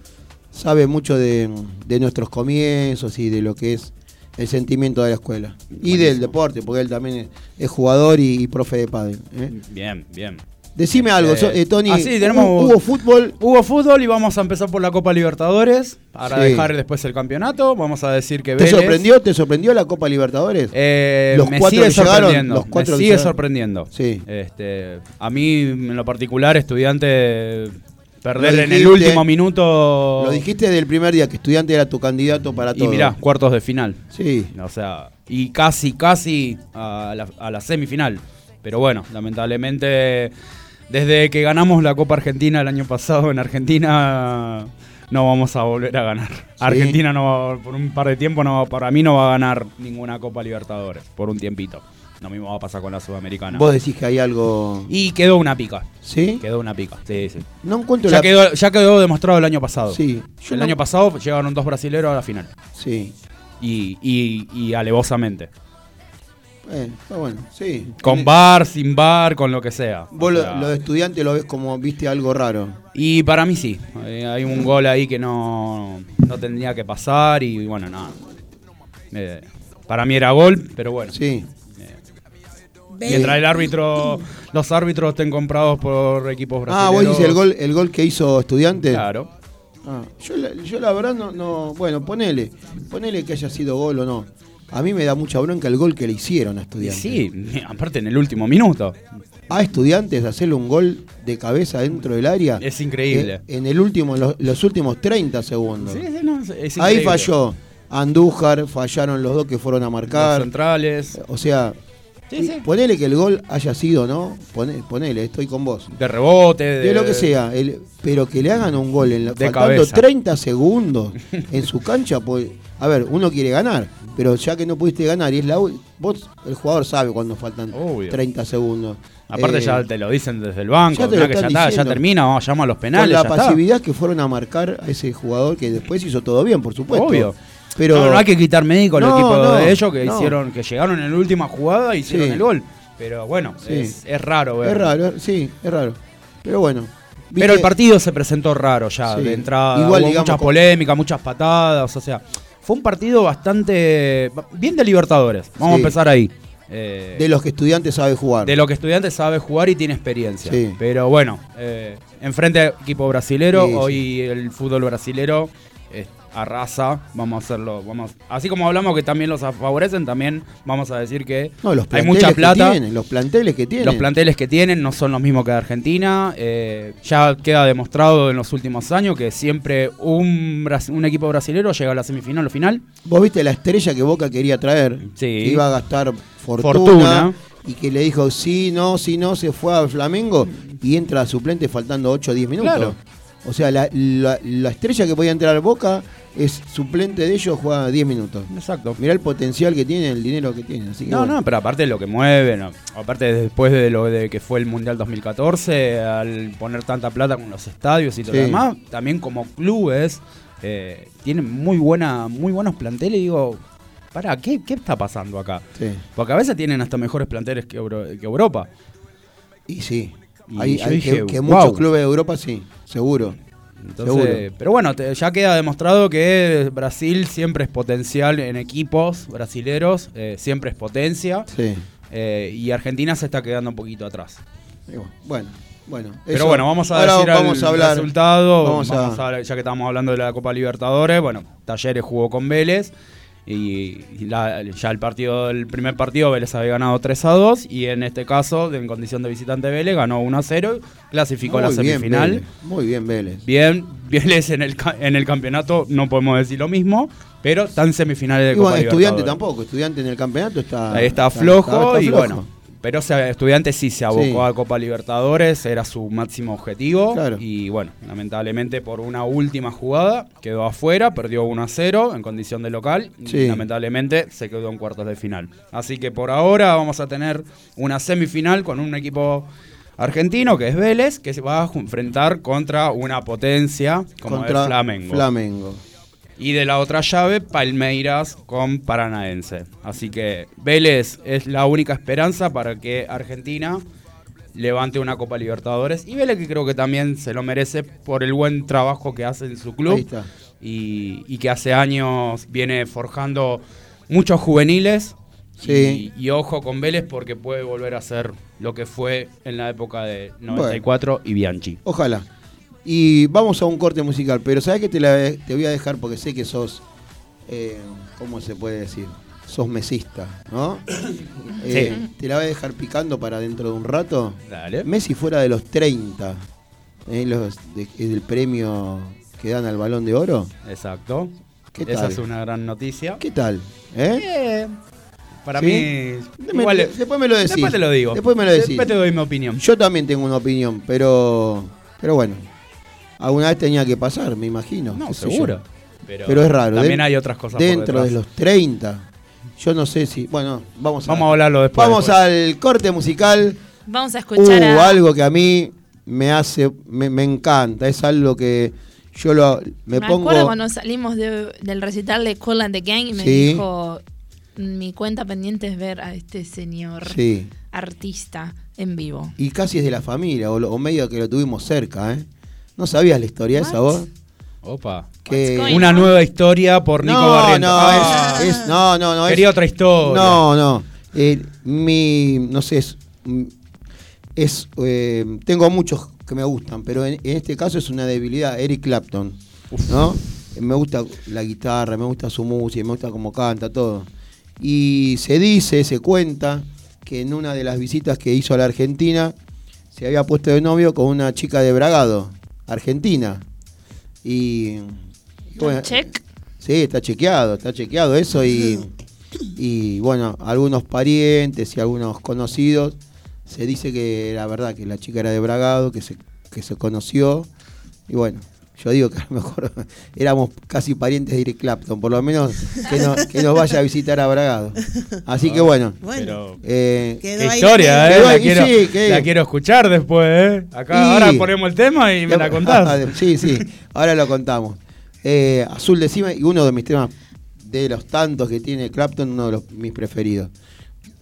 D: sabe mucho de, de nuestros comienzos y de lo que es el sentimiento de la escuela. Y del deporte, porque él también es, es jugador y, y profe de pádel. ¿eh?
E: Bien, bien.
D: Decime algo,
E: Eh,
D: so- eh, Tony.
E: ah, sí, tenemos-
D: ¿hu- ¿Hubo fútbol?
E: Hubo fútbol y vamos a empezar por la Copa Libertadores. Para
D: Sí.
E: dejar después el campeonato. Vamos a decir que
D: ¿Te
E: Vélez-
D: sorprendió? ¿Te sorprendió la Copa Libertadores?
E: Eh,
D: Los
E: me
D: cuatro
E: sigue
D: llegaron,
E: sorprendiendo.
D: los cuatro
E: me
D: que
E: sigue sorprendiendo.
D: Sí.
E: Este, a mí, en lo particular, estudiante, perder en el último minuto.
D: Lo dijiste desde el primer día que estudiante era tu candidato para
E: Y
D: todo.
E: mirá, cuartos de final.
D: Sí.
E: O sea, y casi, casi a la, a la semifinal. Pero bueno, lamentablemente, desde que ganamos la Copa Argentina el año pasado en Argentina, no vamos a volver a ganar. Argentina no va- por un par de tiempo, no, para mí no va a ganar ninguna Copa Libertadores, por un tiempito. Lo mismo va a pasar con la Sudamericana.
D: Vos decís que hay algo.
E: Y quedó una pica.
D: ¿Sí?
E: Quedó una pica. Sí, sí.
D: No encuentro
E: Ya
D: la.
E: quedó, ya quedó demostrado el año pasado.
D: Sí. Yo
E: el
D: no-
E: año pasado llegaron dos brasileros a la final.
D: Sí.
E: Y, y, y alevosamente.
D: Eh, está bueno, sí.
E: Con bar, sin bar, con lo que sea.
D: Vos
E: O
D: lo,
E: sea,
D: lo de estudiante lo ves como, viste, algo raro.
E: Y para mí sí. Eh, hay un gol ahí que no, no tendría que pasar y bueno, nada. Eh, para mí era gol, pero bueno.
D: Sí.
E: Mientras el árbitro, los árbitros estén comprados por equipos brasileños.
D: Ah, vos dices el gol, el gol que hizo estudiante.
E: Claro.
D: Ah, yo, la, yo la verdad no, no. Bueno, ponele. Ponele que haya sido gol o no. A mí me da mucha bronca el gol que le hicieron a estudiantes.
E: sí, aparte en el último minuto.
D: A estudiantes hacerle un gol de cabeza dentro del área.
E: Es increíble.
D: en el último, los, los últimos 30 segundos.
E: Sí, sí, no, es- es
D: Ahí falló Andújar, fallaron los dos que fueron a
E: Los
D: marcar.
E: centrales.
D: O sea,
E: Sí, sí.
D: ponele que el gol haya sido, ¿no? Pone- Ponele, estoy con vos.
E: De rebote, de,
D: De lo que sea, el- pero que le hagan un gol en la,
E: De
D: faltando
E: cabeza.
D: 30 segundos en su cancha, pues, a ver, uno quiere ganar, pero ya que no pudiste ganar y es la u- vos el jugador sabe cuando faltan
E: Obvio.
D: 30 segundos.
E: Aparte
D: Eh,
E: ya te lo dicen desde el banco,
D: ya te lo
E: que ya, está, ya termina, vamos, llama a los
D: con
E: penales,
D: la
E: ya está.
D: pasividad que fueron a marcar a ese jugador que después hizo todo bien, por supuesto.
E: Obvio.
D: Pero
E: no, no hay que quitar médico al
D: No,
E: equipo
D: no,
E: de ellos que hicieron, que llegaron en la última jugada y hicieron
D: Sí.
E: el gol. Pero bueno,
D: Sí.
E: es, es raro ver.
D: es raro, sí, es raro. Pero bueno.
E: Pero el partido se presentó raro ya,
D: Sí.
E: de entrada.
D: Igual,
E: Hubo
D: digamos,
E: muchas polémicas, muchas patadas, o sea, fue un partido bastante bien de Libertadores. Vamos a empezar ahí. Eh,
D: de los que estudiantes sabe jugar.
E: de lo que estudiante sabe jugar y tiene experiencia.
D: Sí.
E: Pero bueno, eh, enfrente equipo brasilero, hoy el fútbol brasilero eh, arrasa, vamos a hacerlo, vamos, así como hablamos que también los favorecen, también vamos a decir que
D: no, los
E: hay mucha
D: que
E: plata.
D: tienen, los planteles que tienen.
E: Los planteles que tienen no son los mismos que de Argentina. eh, ya queda demostrado en los últimos años que siempre un, un equipo brasilero llega a la semifinal o final.
D: Vos viste la estrella que Boca quería traer,
E: Sí.
D: que iba a gastar fortuna,
E: Fortuna.
D: y que le dijo sí, no, sí, no, se fue a Flamengo y entra a suplente faltando 8 o 10 minutos.
E: Claro.
D: O sea, la, la- la estrella que podía entrar a Boca es suplente de ellos, juega 10 minutos.
E: Exacto.
D: Mirá el potencial que tiene, el dinero que tiene. Así que
E: No,
D: bueno.
E: no, pero aparte de lo que mueve, no, aparte después de lo de que fue el Mundial 2014, al poner tanta plata con los estadios y todo
D: Sí.
E: lo demás, también como clubes eh, tienen muy buena, muy buenos planteles. Y digo, pará, ¿qué, ¿qué está pasando acá?
D: Sí.
E: Porque a veces tienen hasta mejores planteles que, Euro- que Europa.
D: Y sí.
E: Y
D: Hay,
E: yo
D: hay
E: dije,
D: que, muchos clubes de Europa sí, seguro.
E: Entonces,
D: Seguro.
E: pero bueno, te- ya queda demostrado que Brasil siempre es potencial en equipos brasileros, eh, siempre es potencia.
D: Sí.
E: eh, y Argentina se está quedando un poquito atrás.
D: Bueno, bueno.
E: Pero
D: eso-
E: bueno, vamos a decir
D: vamos
E: el
D: a hablar.
E: resultado.
D: Vamos
E: Vamos
D: a-
E: a- ya que estamos hablando de la Copa Libertadores, bueno, Talleres jugó con Vélez Y la- ya el partido, el primer partido Vélez había ganado 3 a 2 y en este caso, en condición de visitante Vélez, ganó 1 a 0, clasificó a la
D: Muy bien,
E: semifinal.
D: Muy bien, Vélez.
E: Bien, Vélez en el, en el campeonato no podemos decir lo mismo, pero está en semifinales de
D: Y
E: Copa
D: bueno, estudiante tampoco, estudiante en el campeonato está.
E: Ahí está flojo
D: está
E: y
D: flojo.
E: bueno. Pero se- estudiante sí se abocó
D: Sí.
E: a Copa Libertadores, era su máximo objetivo.
D: Claro.
E: Y bueno, lamentablemente por una última jugada quedó afuera, perdió 1 a 0 en condición de local.
D: Sí.
E: Y lamentablemente se quedó en cuartos de final. Así que por ahora vamos a tener una semifinal con un equipo argentino que es Vélez, que se va a enfrentar contra una potencia como
D: Contra
E: Flamengo.
D: Flamengo.
E: Y de la otra llave, Palmeiras con Paranaense. Así que Vélez es la única esperanza para que Argentina levante una Copa Libertadores. Y Vélez que creo que también se lo merece por el buen trabajo que hace en su club. Y, y que hace años viene forjando muchos juveniles.
D: Sí.
E: Y, y ojo con Vélez porque puede volver a ser lo que fue en la época de 94 y Bianchi.
D: Ojalá. Y vamos a un corte musical, pero ¿sabes que te, la- te voy a dejar? Porque sé que sos, eh, ¿cómo se puede decir? Sos mesista, ¿no? Eh, Te la voy a dejar picando para dentro de un rato.
E: Dale.
D: Messi fuera de los 30, eh, los de- del premio que dan al balón de oro.
E: Exacto.
D: ¿Qué
E: Esa
D: tal?
E: es una gran noticia.
D: ¿Qué tal? ¿Eh?
E: Para
D: ¿Sí?
E: mí.
D: Después me lo decís.
E: Después te lo digo.
D: Después me lo decís.
E: Después te doy mi opinión.
D: Yo también tengo una opinión, pero pero bueno. Alguna vez tenía que pasar, me imagino.
E: No, seguro. Pero,
D: Pero es raro.
E: También
D: de-
E: hay otras cosas. por
D: Dentro de los 30. Yo no sé si. Bueno, vamos a,
E: Vamos a hablarlo después.
D: Vamos
E: después.
D: al corte musical.
B: Vamos a
D: Uh,
B: escuchar a...
D: algo que a mí me hace. Me, me encanta. Es algo que yo lo, me,
B: Me,
D: pongo.
B: acuerdo cuando salimos de- del recital de Cool and the Gang y me
D: Sí.
B: dijo, mi cuenta pendiente es ver a este señor
D: Sí.
B: artista en vivo.
D: Y casi es de la familia, o, lo- o medio que lo tuvimos cerca, ¿eh? ¿No sabías la historia esa vos?
E: Opa.
D: Que...
E: Una
B: on?
E: nueva historia por Nico
D: no,
E: Barrientos.
D: no,
E: Ah,
D: es, es- no, no, no. es-
E: Quería otra historia.
D: No, no. Eh, mi, no sé, es, mm, es, eh, tengo muchos que me gustan, pero en, en este caso es una debilidad. Eric Clapton, ¿no? Me gusta la guitarra, me gusta su música, me gusta cómo canta, todo. Y se dice, se cuenta, que en una de las visitas que hizo a la Argentina se había puesto de novio con una chica de Bragado, argentina. Y, y bueno,
B: Check.
D: Sí, está chequeado, está chequeado eso y, y bueno, algunos parientes y algunos conocidos se dice que era verdad que la chica era de Bragado, que se, que se conoció y bueno, yo digo que a lo mejor éramos casi parientes de Eric Clapton, por lo menos que, no- que nos vaya a visitar a Bragado. Así que bueno, eh,
E: Qué historia,
C: la-
E: ¿eh? La quiero,
D: sí, que-
E: la quiero escuchar después, ¿eh? Acá
D: Y-
E: ahora ponemos el tema y me la contás.
D: Sí, sí, ahora lo contamos. Eh, Azul decime, y uno de mis temas de los tantos que tiene Clapton, uno de los, mis preferidos.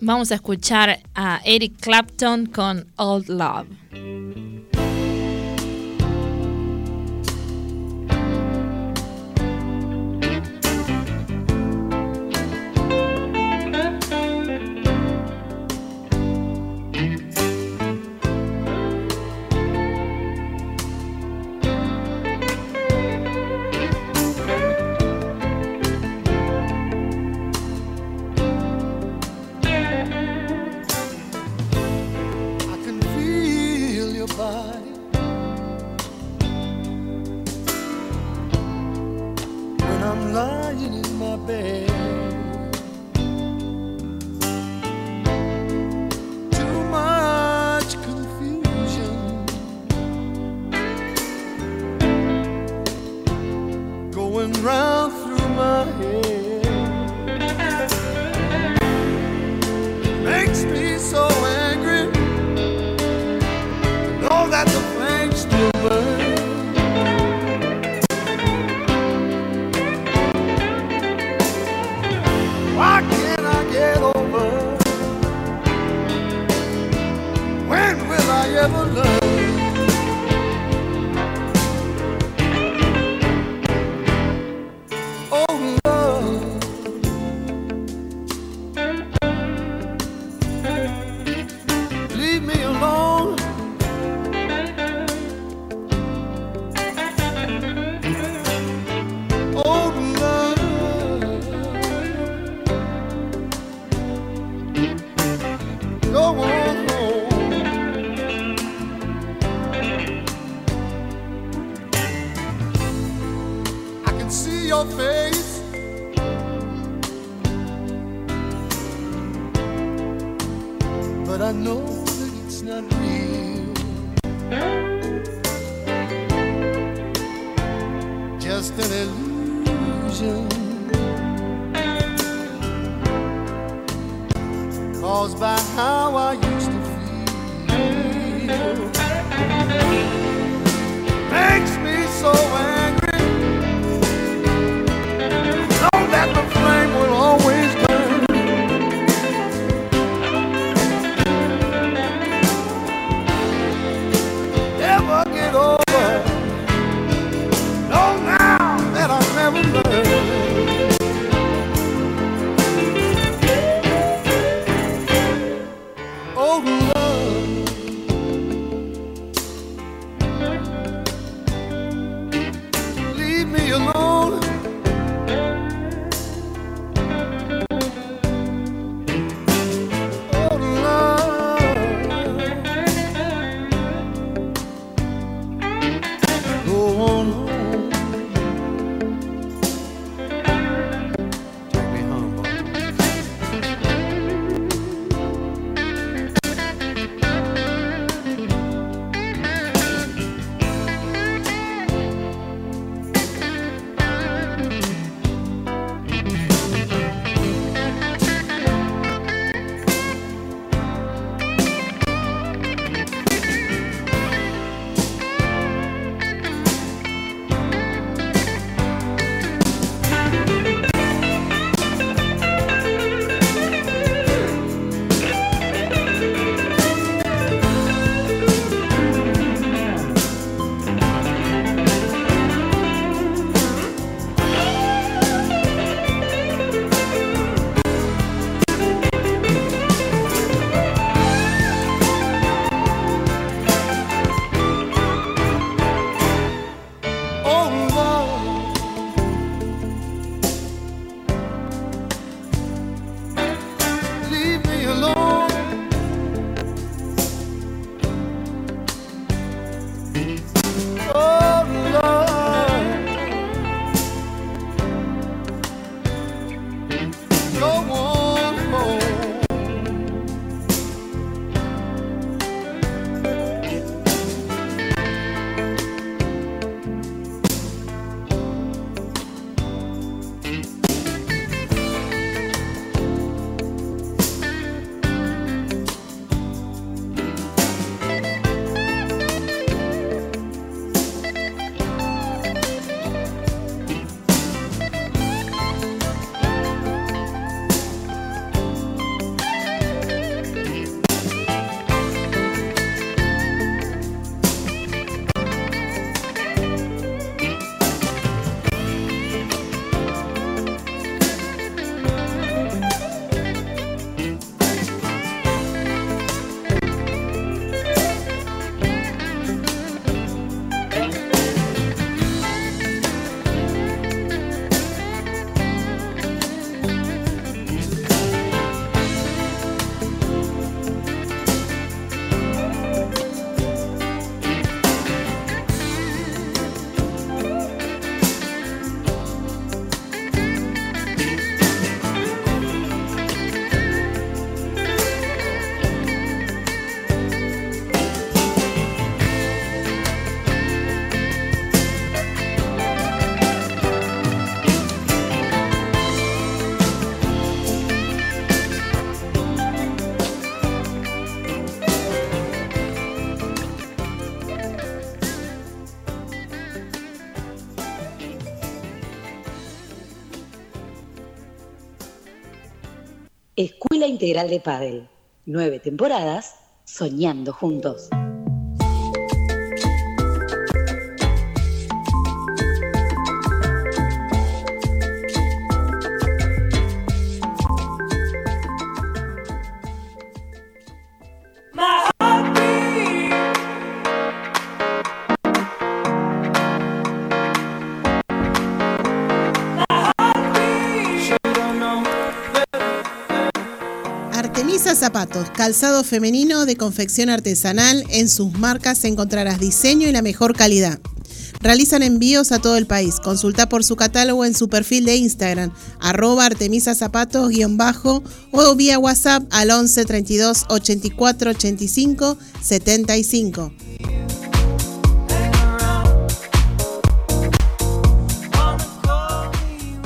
B: Vamos a escuchar a Eric Clapton con Old Love.
F: De. Nueve temporadas soñando juntos.
C: Calzado femenino de confección artesanal. En sus marcas encontrarás diseño y la mejor calidad. Realizan envíos a todo el país. Consulta por su catálogo en su perfil de Instagram, arroba Artemisa Zapatos guion bajo o vía WhatsApp al 11 32 84 85 75.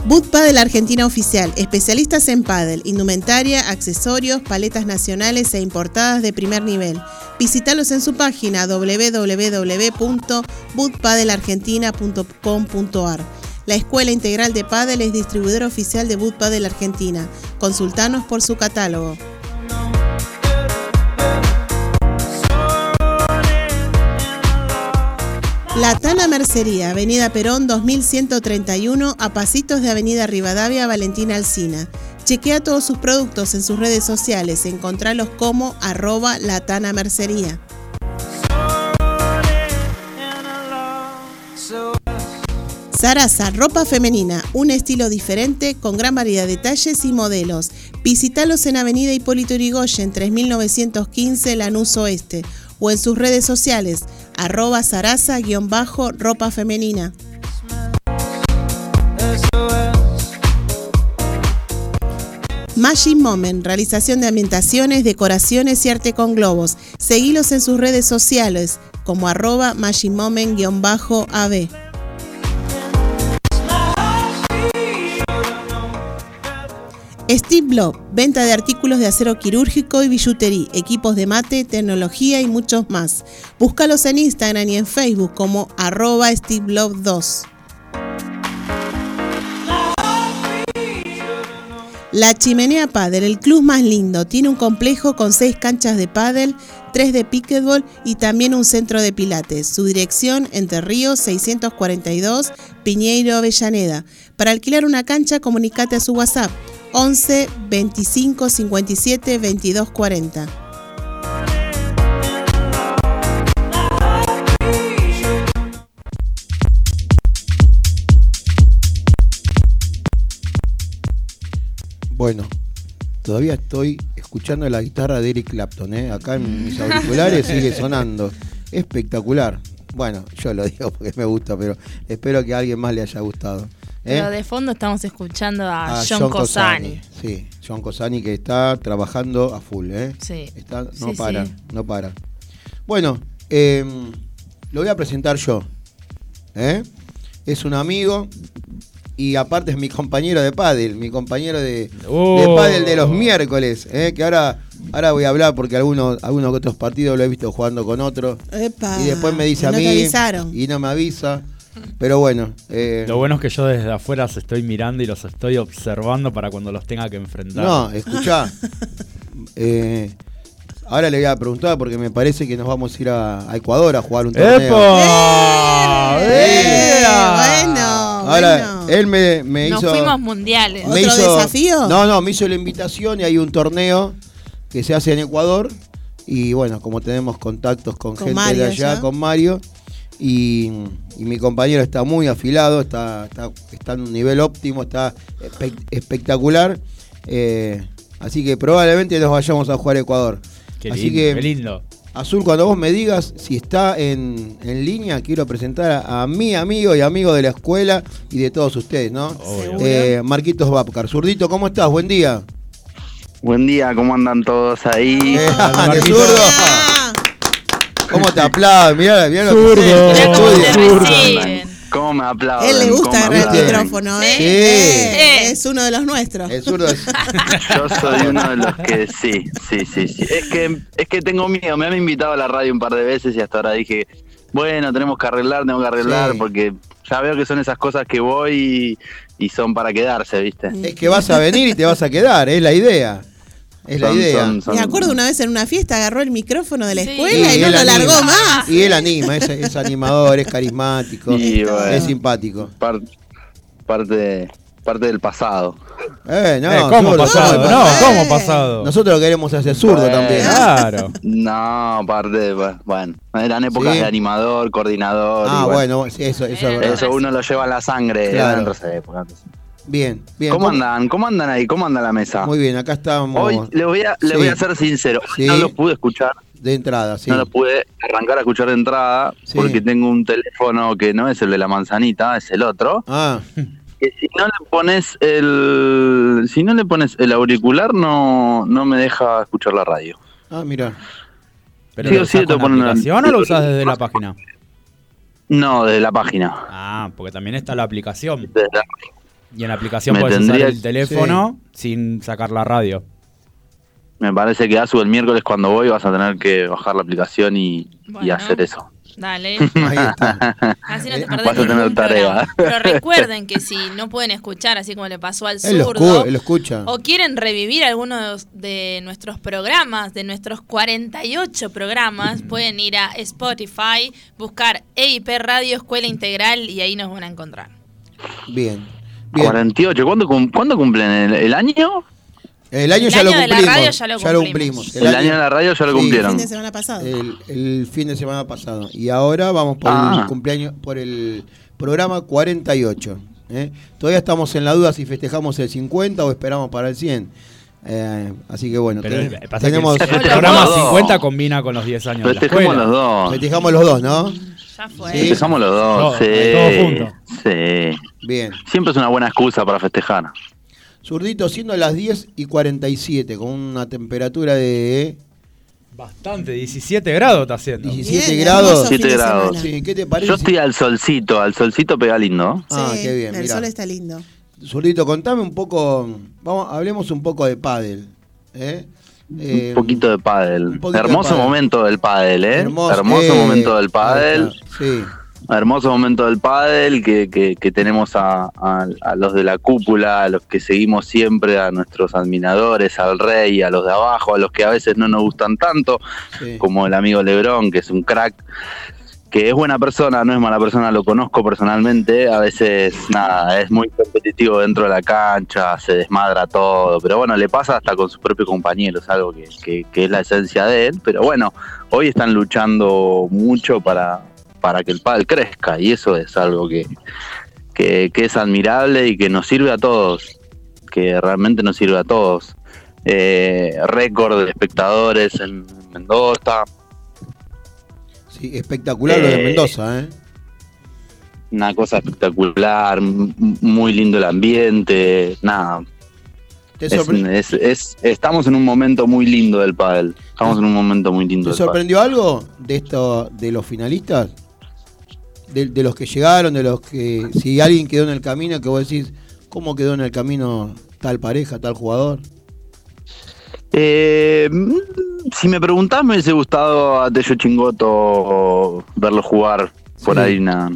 C: Boot Padel Argentina Oficial, especialistas en pádel, indumentaria, accesorios, paletas nacionales e importadas de primer nivel. Visítalos en su página www.bootpadelargentina.com.ar. La Escuela Integral de Padel es distribuidor oficial de Boot Padel Argentina. Consultanos por su catálogo. La Tana Mercería, Avenida Perón 2131, a pasitos de Avenida Rivadavia Valentina Alsina. Chequea todos sus productos en sus redes sociales, encontralos como arroba La Tana Mercería. Sarasa, ropa femenina, un estilo diferente con gran variedad de talles y modelos. Visítalos en Avenida Hipólito Yrigoyen, 3915 Lanús Oeste o en sus redes sociales, arroba sarasa-ropa femenina. Magic Moment, realización de ambientaciones, decoraciones y arte con globos. Seguilos en sus redes sociales como arroba Magic Steve Block, venta de artículos de acero quirúrgico y billutería, equipos de mate, tecnología y muchos más. Búscalos en Instagram y en Facebook como arroba Steve Block 2. La Chimenea Padel, el club más lindo, tiene un complejo con seis canchas de pádel, tres de pickleball y también un centro de pilates. Su dirección, Entre Ríos 642, Piñeiro, Avellaneda. Para alquilar una cancha, comunicate a su WhatsApp 11 25 57 22 40.
D: Bueno, todavía estoy escuchando la guitarra de Eric Clapton, ¿eh? acá en mis auriculares sigue sonando. Espectacular. Bueno, yo lo digo porque me gusta, pero espero que a alguien más le haya gustado. ¿Eh?
B: Pero de fondo estamos escuchando a,
D: A
B: John, Cosani.
D: Sí, John Cosani que está trabajando a full, ¿eh?
B: Sí.
D: Está, no
B: Sí,
D: para,
B: sí.
D: no para. Bueno, eh, lo voy a presentar yo. ¿eh? Es un amigo y aparte es mi compañero de pádel, mi compañero de,
E: Oh.
D: de pádel de los miércoles, ¿eh? que ahora, ahora voy a hablar porque algunos, algunos otros partidos lo he visto jugando con otros.
C: Epa,
D: Y después me dice
C: y
D: a mí
C: te avisaron.
D: y no me avisa. Pero bueno, eh,
E: Lo bueno es que yo desde afuera los estoy mirando y los estoy observando para cuando los tenga que enfrentar.
D: No, escuchá. Eh, ahora le voy a preguntar porque me parece que nos vamos a ir a, a Ecuador a jugar un torneo.
E: ¡Epa!
C: Eh, bueno,
D: Ahora,
C: bueno.
D: él me, me
B: Nos
D: hizo.
B: fuimos mundiales.
D: me
C: ¿Otro
D: hizo-
C: desafío?
D: No, no, me hizo la invitación y hay un torneo que se hace en Ecuador. Y bueno, como tenemos contactos con,
C: Con
D: gente
C: Mario
D: de allá,
C: ya.
D: con Mario. Y, y mi compañero está muy afilado, está, está, está en un nivel óptimo, está espe- espectacular. Eh, así que probablemente nos vayamos a jugar a Ecuador.
E: Qué
D: así
E: lindo,
D: que,
E: qué lindo.
D: Azul, cuando vos me digas si está en, en línea, quiero presentar a, a mi amigo y amigo de la escuela y de todos ustedes, ¿no? Eh, Marquitos Vapcar. Zurdito, ¿cómo estás? Buen día.
G: Buen día, ¿cómo andan todos ahí?
D: Eh,
E: Marquitos.
D: ¿Cómo te aplauden? Mirá, mirá lo que
B: Mirá cómo te
D: estudio.
B: reciben.
G: ¿Cómo me aplauden?
C: él le
G: ¿Cómo
C: gusta agarrar el micrófono, ¿eh?
D: Sí.
C: Eh. Es uno de los nuestros.
D: El zurdo es...
G: Yo soy uno de los que sí, sí, sí, sí. Es que, es que tengo miedo, me han invitado a la radio un par de veces y hasta ahora dije, bueno, tenemos que arreglar, tenemos que arreglar,
D: Sí.
G: porque ya veo que son esas cosas que voy y, y son para quedarse, ¿viste?
D: es que vas a venir y te vas a quedar, es la idea. Es la
G: Son-
D: idea.
G: son- son-
C: Me acuerdo una vez en una fiesta agarró el micrófono de la
B: Sí.
C: escuela y,
D: Y
C: no lo largó
D: anima.
C: más.
D: Y él anima, es, es animador, es carismático,
G: Y bueno.
D: es simpático.
G: par- parte, parte del pasado.
D: Eh, no,
E: Eh, ¿Cómo pasado?
D: ¿cómo
E: No? ¿cómo pasado?
D: Nosotros queremos hacer zurdo
G: Bueno.
D: también.
E: Claro.
G: No, parte de, bueno, eran épocas
D: Sí.
G: de animador, coordinador.
D: Ah,
G: y
D: bueno, sí, eso, eso es verdad.
G: Eso uno lo lleva en la sangre.
D: Claro.
G: eran otras épocas.
D: Bien, bien.
G: ¿Cómo andan? ¿Cómo andan ahí? ¿Cómo anda la mesa?
D: Muy bien, acá estamos.
G: Hoy le voy a, le
D: Sí.
G: voy a ser sincero,
D: Sí.
G: no lo pude escuchar,
D: De entrada, sí.
G: No lo pude arrancar a escuchar de entrada
D: Sí.
G: porque tengo un teléfono que no es el de la manzanita, es el otro.
D: Ah,
G: Que si no le pones el si no le pones el auricular no no me deja escuchar la radio.
D: ah, mira.
E: ¿Pero
G: Sí
E: lo
G: o sí
E: usás
G: te
E: con
G: la-
E: aplicación o lo usás desde la página?
G: No, desde la página.
E: Ah, porque también está la aplicación.
G: Desde la-
E: Y en la aplicación
G: Me
E: puedes usar
G: tendría-
E: el teléfono sin sacar la radio.
G: me parece que Asu el miércoles cuando voy vas a tener que bajar la aplicación y, hacer eso.
B: Dale.
D: Ahí está.
B: Así no te perdés
G: vas a tener
B: ningún
G: tarea.
B: Pero recuerden que si no pueden escuchar, así como le pasó al
D: Él
B: zurdo,
D: lo escucha.
B: o quieren revivir algunos de nuestros programas, de nuestros 48 programas, pueden ir a Spotify, buscar EIP Radio Escuela Integral y ahí nos van a encontrar.
D: Bien. Bien.
G: 48, ¿cuándo, cum- ¿cuándo cumplen el, el año?
D: El año
B: El
D: ya lo
B: año de la
D: cumplimos.
B: radio ya lo cumplimos.
D: cumplimos.
G: El, año de la radio ya lo
D: Sí.
G: cumplieron.
C: Fin de semana pasado.
D: el, el fin de semana pasado. Y ahora vamos por
G: Ah.
D: el cumpleaños, por el programa 48. ¿eh? Todavía estamos en la duda si festejamos el 50 o esperamos para el 100. Eh, así que bueno,
E: Pero
D: ten-
E: pasa
D: tenemos,
E: que el, programa
G: los dos.
E: 50 combina con los 10 años de la
G: Festejemos
E: escuela.
G: los dos.
D: festejamos los dos, ¿no?
B: Ya fue.
D: Sí.
G: Festejamos los dos,
E: Todo,
G: sí.
E: todo junto.
G: Sí.
D: Bien.
G: Siempre es una buena excusa para festejar.
D: Zurdito, siendo las 10 y 47, con una temperatura de
E: Bastante, 17 grados está haciendo.
D: 17
C: Bien,
D: grados.
C: hermoso fin de
G: 17 grados.
D: Sí, ¿Qué te parece?
G: Yo estoy al solcito, al solcito pega lindo.
D: Ah,
C: Sí,
D: qué bien,
C: El
D: mirá.
C: sol está lindo.
D: Zurdito, contame un poco, vamos, hablemos un poco de pádel. ¿eh? Eh,
G: Un poquito de pádel.
D: de
G: Hermoso
D: pádel.
G: momento del pádel, ¿eh? Hermoso,
D: eh,
G: momento del pádel.
D: Sí,
G: Hermoso momento del pádel que, que, que tenemos a, a- a los de la cúpula, a los que seguimos siempre, a nuestros admiradores, al rey, a los de abajo, a los que a veces no nos gustan tanto,
D: sí.
G: como el amigo Lebrón, que es un crack, que es buena persona, no es mala persona, lo conozco personalmente, a veces nada, es muy competitivo dentro de la cancha, se desmadra todo, pero bueno, le pasa hasta con sus propios compañeros, algo que, que- que es la esencia de él, pero bueno, hoy están luchando mucho para, para que el pádel crezca y eso es algo que, que, que es admirable y que nos sirve a todos, que realmente nos sirve a todos. Eh, récord de espectadores en Mendoza,
D: Sí, espectacular lo de
G: Eh,
D: Mendoza, ¿eh?
G: una cosa espectacular, muy lindo el ambiente, nada.
D: ¿Te,
G: Es,
D: sorpre-
G: es- es- estamos en un momento muy lindo del pádel. Estamos en un momento muy lindo
D: ¿te
G: del pádel.
D: sorprendió algo de esto, de los finalistas? De, de los que llegaron, de los que. Si alguien quedó en el camino, que vos decís, ¿cómo quedó en el camino tal pareja, tal jugador?
G: Eh, mm, si me preguntás, me hubiese gustado a Tello Chingoto verlo jugar por
D: Sí.
G: ahí una,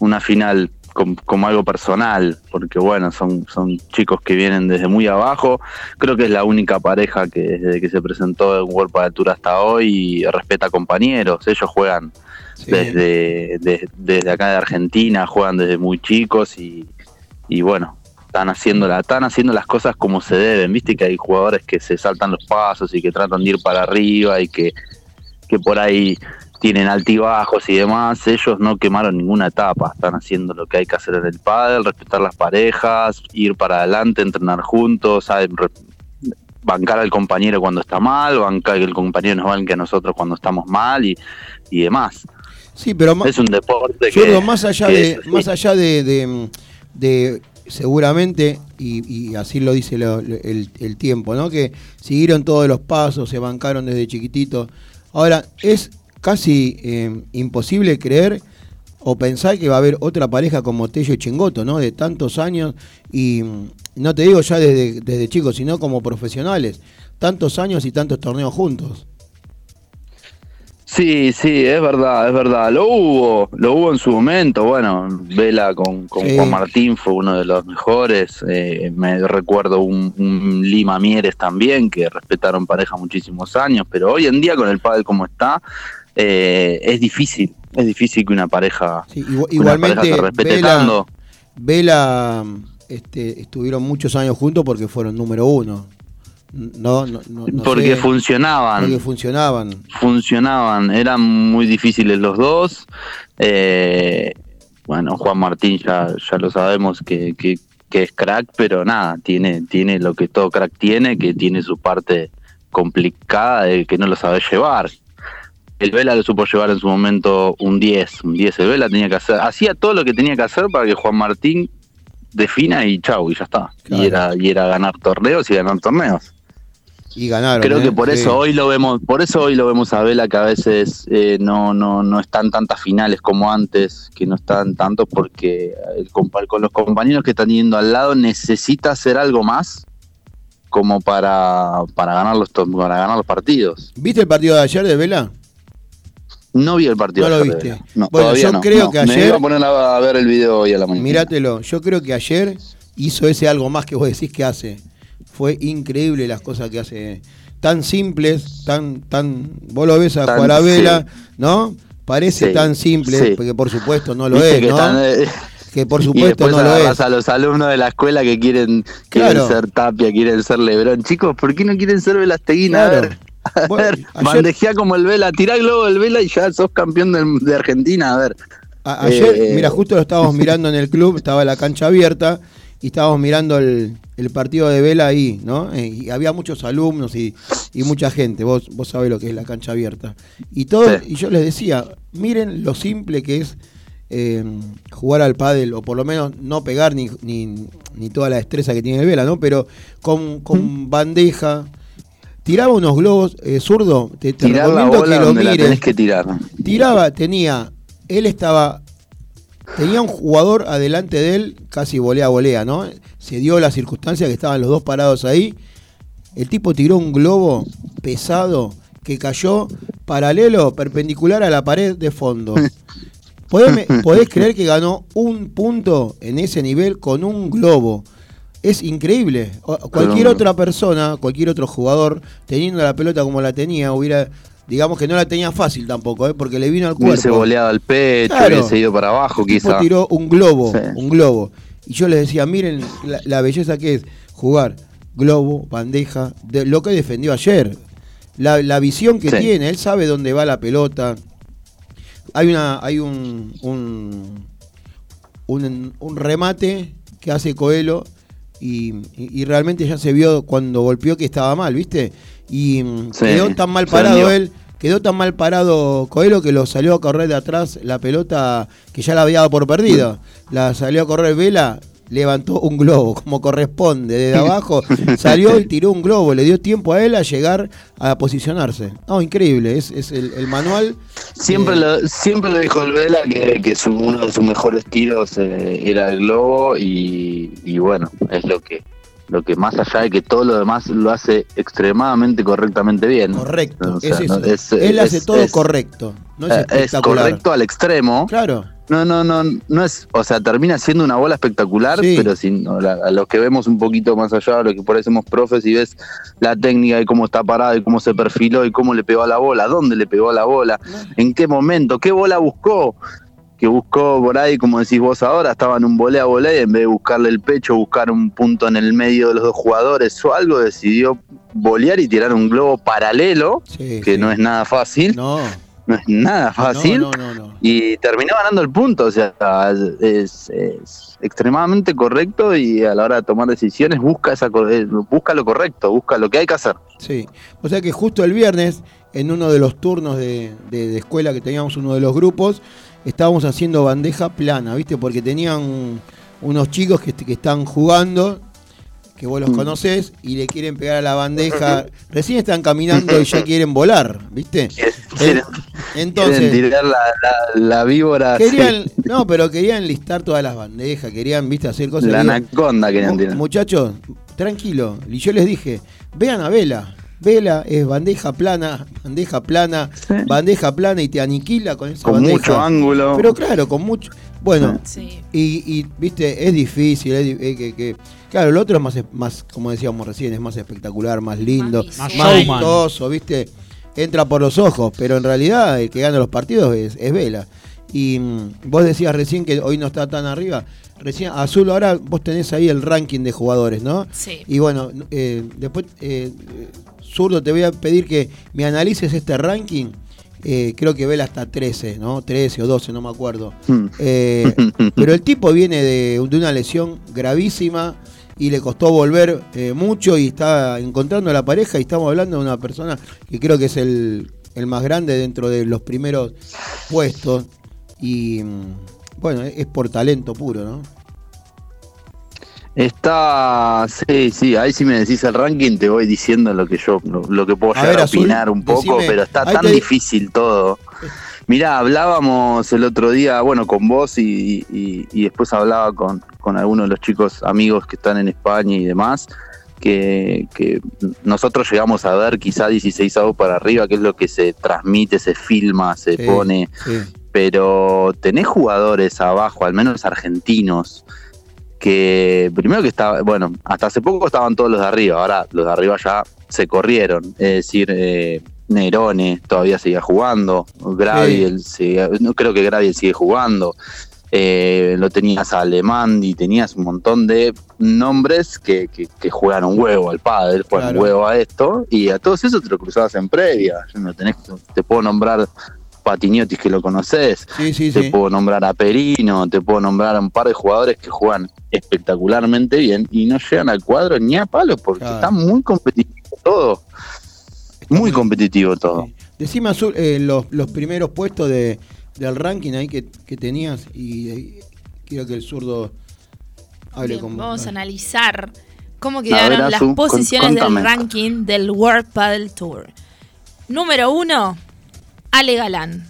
G: una final com- como algo personal, porque bueno, son, son chicos que vienen desde muy abajo. Creo que es la única pareja que desde que se presentó en World de Tour hasta hoy respeta compañeros. Ellos juegan Desde, de- desde acá de Argentina, juegan desde muy chicos y, y bueno, están haciendo, la, están haciendo las cosas como se deben. Viste que hay jugadores que se saltan los pasos y que tratan de ir para arriba y que, que por ahí tienen altibajos y demás. Ellos no quemaron ninguna etapa, están haciendo lo que hay que hacer en el pádel, respetar las parejas, ir para adelante, entrenar juntos, saben bancar al compañero cuando está mal, bancar que el compañero nos banque a nosotros cuando estamos mal y, y demás.
D: Sí, pero
G: Es un deporte que,
D: Zurdo, más allá
G: que
D: de,
G: es
D: más allá de, de- de seguramente, y, y así lo dice lo- lo- el, el tiempo, ¿no? Que siguieron todos los pasos, se bancaron desde chiquitito. Ahora, es casi eh, imposible creer o pensar que va a haber otra pareja como Tello y Chengoto, ¿no? De tantos años, y mm, no te digo ya desde, desde chicos, sino como profesionales. Tantos años y tantos torneos juntos.
G: Sí, sí, es verdad, es verdad. Lo hubo, lo hubo en su momento. Bueno, Vela con, con
D: Sí.
G: Juan Martín fue uno de los mejores. Eh, me recuerdo un, un Lima Mieres también, que respetaron pareja muchísimos años. Pero hoy en día, con el pádel como está, eh, es difícil. Es difícil que una pareja,
D: Sí, igu-
G: que una pareja se respete
D: Vela-
G: tanto.
D: Vela este, estuvieron muchos años juntos porque fueron número uno. No, no, no, no
G: porque
D: sé,
G: funcionaban.
D: porque funcionaban.
G: funcionaban, eran muy difíciles los dos. Eh, bueno, Juan Martín ya, ya lo sabemos que, que, que es crack, pero nada, tiene, tiene lo que todo crack tiene, que tiene su parte complicada de que no lo sabe llevar. el Vela lo supo llevar en su momento un 10, un 10 el Vela tenía que hacer, hacía todo lo que tenía que hacer para que Juan Martín defina y chau, y ya está.
D: Claro.
G: Y era y era ganar torneos y ganar torneos.
D: Y ganaron.
G: Creo
D: ¿eh?
G: que por
D: Sí.
G: eso hoy lo vemos, por eso hoy lo vemos a Vela que a veces eh, no, no, no están tantas finales como antes, que no están tanto porque el con los compañeros que están yendo al lado necesita hacer algo más como para, para ganar los para ganar los partidos.
D: ¿Viste el partido de ayer de Vela?
G: No vi el partido.
D: No lo
G: de
D: viste.
G: No,
D: Bueno, yo
G: no,
D: creo
G: no.
D: que
G: Me
D: ayer-
G: iba a poner a ver el video hoy a la mañana.
D: Míratelo. Yo creo que ayer hizo ese algo más que vos decís que hace. Fue increíble las cosas que hace. Tan simples, tan, tan. Vos lo ves a
G: Tan-
D: jugar a Vela,
G: sí.
D: ¿no? Parece
G: Sí,
D: tan simple,
G: sí.
D: porque por supuesto no lo
G: Viste
D: es,
G: que
D: ¿no?
G: están, eh,
D: que por supuesto no lo es.
G: a los alumnos de la escuela que quieren, ser Tapia, quieren ser Lebrón. Chicos, ¿por qué no quieren ser Velasteguina?
D: Claro.
G: A ver, a
D: Bueno,
G: ver,
D: ayer-
G: bandejea como el Vela, tirá el globo del Vela y ya sos campeón de, Argentina. A ver,
D: A- ayer,
G: Eh,
D: mira, justo lo estábamos mirando en el club, estaba la cancha abierta y estábamos mirando el, el partido de Vela ahí, ¿no? Eh, y había muchos alumnos y, y mucha gente, vos, vos sabés lo que es la cancha abierta. Y todo,
G: Sí.
D: y yo les decía, miren lo simple que es eh, jugar al pádel, o por lo menos no pegar ni, ni, ni toda la destreza que tiene el Vela, ¿no? Pero con, con bandeja, tiraba unos globos, eh, zurdo, te, te
G: la bola
D: que lo
G: la
D: mires
G: tenés que tirar.
D: tiraba, tenía, él estaba, tenía un jugador adelante de él, casi volea volea, ¿no? Se dio la circunstancia que estaban los dos parados ahí. El tipo tiró un globo pesado que cayó paralelo, perpendicular a la pared de fondo. ¿Podés, podés creer que ganó un punto en ese nivel con un globo? Es increíble. Cualquier otra persona, cualquier otro jugador, teniendo la pelota como la tenía, hubiera, digamos que no la tenía fácil tampoco, ¿eh? porque le vino al
G: Hubiese
D: cuerpo.
G: boleado al pecho,
D: Claro.
G: hubiese ido para abajo quizá.
D: tiró un globo,
G: Sí.
D: un globo. Y yo les decía, miren la, la belleza que es jugar globo, bandeja, de lo que defendió ayer. La, la visión que
G: Sí.
D: tiene, él sabe dónde va la pelota. Hay una, hay un, un, un, un remate que hace Coelho y, y- y realmente ya se vio cuando golpeó que estaba mal, ¿viste? Y mm,
G: Sí,
D: quedó tan mal parado él, quedó tan mal parado Coelho que lo salió a correr de atrás la pelota que ya la había dado por perdida. La salió a correr Vela, levantó un globo como corresponde desde abajo, salió y tiró un globo, le dio tiempo a él a llegar a posicionarse. No, increíble, es, es el, el manual.
G: Siempre,
D: Eh,
G: lo, siempre lo dijo el Vela que, que su- uno de sus mejores tiros eh, era el globo y, y bueno, es lo que lo que más allá de que todo lo demás lo hace extremadamente correctamente bien.
D: Correcto,
G: O sea,
D: es eso.
G: no, es-
D: él hace
G: es-
D: todo
G: es-
D: correcto, no es
G: eh,
D: espectacular.
G: correcto al extremo.
D: Claro,
G: No, no, no, no es, o sea, termina siendo una bola espectacular,
D: Sí.
G: pero sin, no, la- a los que vemos un poquito más allá, a los que por ahí somos profes y ves la técnica y cómo está parado y cómo se perfiló y cómo le pegó a la bola, dónde le pegó a la bola, en qué momento, qué bola buscó, que buscó por ahí, como decís vos ahora, estaba en un volea volea y en vez de buscarle el pecho, buscar un punto en el medio de los dos jugadores o algo, decidió volear y tirar un globo paralelo,
D: sí,
G: que
D: sí.
G: no es nada fácil, no,
D: No,
G: es nada fácil
D: no, no, no, no.
G: y terminó ganando el punto. O sea, es, es extremadamente correcto y a la hora de tomar decisiones busca esa eh, busca lo correcto, busca lo que hay que hacer.
D: Sí, o sea que justo el viernes, en uno de los turnos de, de- de escuela que teníamos, uno de los grupos, estábamos haciendo bandeja plana, ¿viste? Porque tenían unos chicos que, que están jugando, que vos los
G: Mm.
D: conocés, y le quieren pegar a la bandeja. Recién están caminando y ya quieren volar, ¿viste?
G: Quieren,
D: Entonces,
G: quieren tirar la, la, la víbora,
D: querían,
G: sí,
D: no, pero querían listar todas las bandejas, querían, ¿viste? Hacer cosas.
G: la anaconda querían tirar.
D: Muchachos, tranquilo. Y yo les dije, vean a Vela. Vela es bandeja plana, bandeja plana,
G: Sí.
D: bandeja plana y te aniquila con esa
G: Con
D: bandeja.
G: mucho ángulo.
D: Pero claro, con mucho. Bueno,
B: Sí.
D: y, y, viste, es difícil. es que, que- claro, lo otro es más, más, como decíamos recién, es más espectacular, más lindo,
B: Más
D: más, vistoso, viste. Entra por los ojos, pero en realidad el que gana los partidos es, es Vela. Y mm, vos decías recién que hoy no está tan arriba. Recién, Azul, ahora vos tenés ahí el ranking de jugadores, ¿no?
B: Sí.
D: Y bueno, eh, después, eh, Zurdo, te voy a pedir que me analices este ranking. Eh, creo que Vela hasta 13, ¿no? 13 o 12, no me acuerdo.
G: Mm.
D: Eh, pero el tipo viene de, de una lesión gravísima y le costó volver eh, mucho y está encontrando a la pareja y estamos hablando de una persona que creo que es el el más grande dentro de los primeros puestos. Y mm, bueno, es por talento puro, ¿no?
G: Está, sí, sí, ahí si me decís el ranking te voy diciendo lo que yo, lo, lo que puedo
D: A
G: llegar
D: ver,
G: a
D: Azul,
G: opinar un poco,
D: decime,
G: pero está tan
D: te-
G: difícil todo. Mirá, hablábamos el otro día, bueno, con vos y, y- y después hablaba con, con algunos de los chicos amigos que están en España y demás, que, que nosotros llegamos a ver quizá 16 avos para arriba, que es lo que se transmite, se filma, se
D: Sí,
G: pone
D: sí.
G: pero tenés jugadores abajo, al menos argentinos, que primero que estaba, bueno, hasta hace poco estaban todos los de arriba, ahora los de arriba ya se corrieron, es decir, eh, Nerone todavía seguía jugando, Graviel, seguía- no creo que Graviel sigue jugando, eh, lo tenías a Alemán y tenías un montón de nombres que, que, que juegan un huevo al padre, juegan
D: Claro.
G: un huevo a esto, y a todos esos te lo cruzabas en previa, no tenés, te puedo nombrar Patiñotis que lo conoces,
D: Sí, sí,
G: te
D: sí.
G: puedo nombrar a Perino, te puedo nombrar a un par de jugadores que juegan espectacularmente bien y no llegan al cuadro ni a palo porque
D: Claro.
G: está muy competitivo todo.
D: Está
G: Muy competitivo todo.
D: Sí. Decime, Azul, eh, los, los primeros puestos de, del ranking ahí que, que tenías y, y quiero que el zurdo hable
B: Bien,
D: con
B: vamos a analizar cómo quedaron
G: ver,
B: las posiciones del ranking del World Paddle Tour. Número uno, Ale Galán.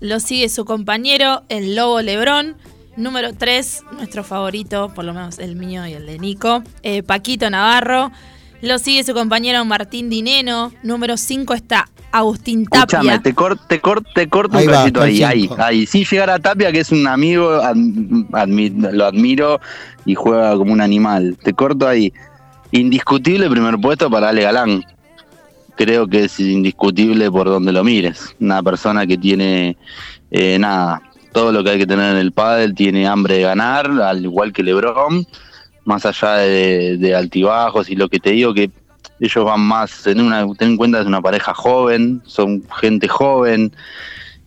B: Lo sigue su compañero, el Lobo Lebrón. Número 3, nuestro favorito, por lo menos el mío y el de Nico, eh, Paquito Navarro. Lo sigue su compañero Martín Dineno. Número 5 está Agustín
G: Escúchame,
B: Tapia.
G: te, cor- te, cor- te corto
D: Ahí
G: un
D: va,
G: cachito ahí, ahí,
D: cinco.
G: ahí. Sin llegar a Tapia, que es un amigo, admi- lo admiro y juega como un animal. Te corto ahí. Indiscutible primer puesto para Ale Galán. Creo que es indiscutible por donde lo mires. Una persona que tiene, eh, nada, todo lo que hay que tener en el pádel, tiene hambre de ganar, al igual que Lebron. Más allá de, altibajos y lo que te digo, que ellos van más, en una, ten en cuenta es una pareja joven, son gente joven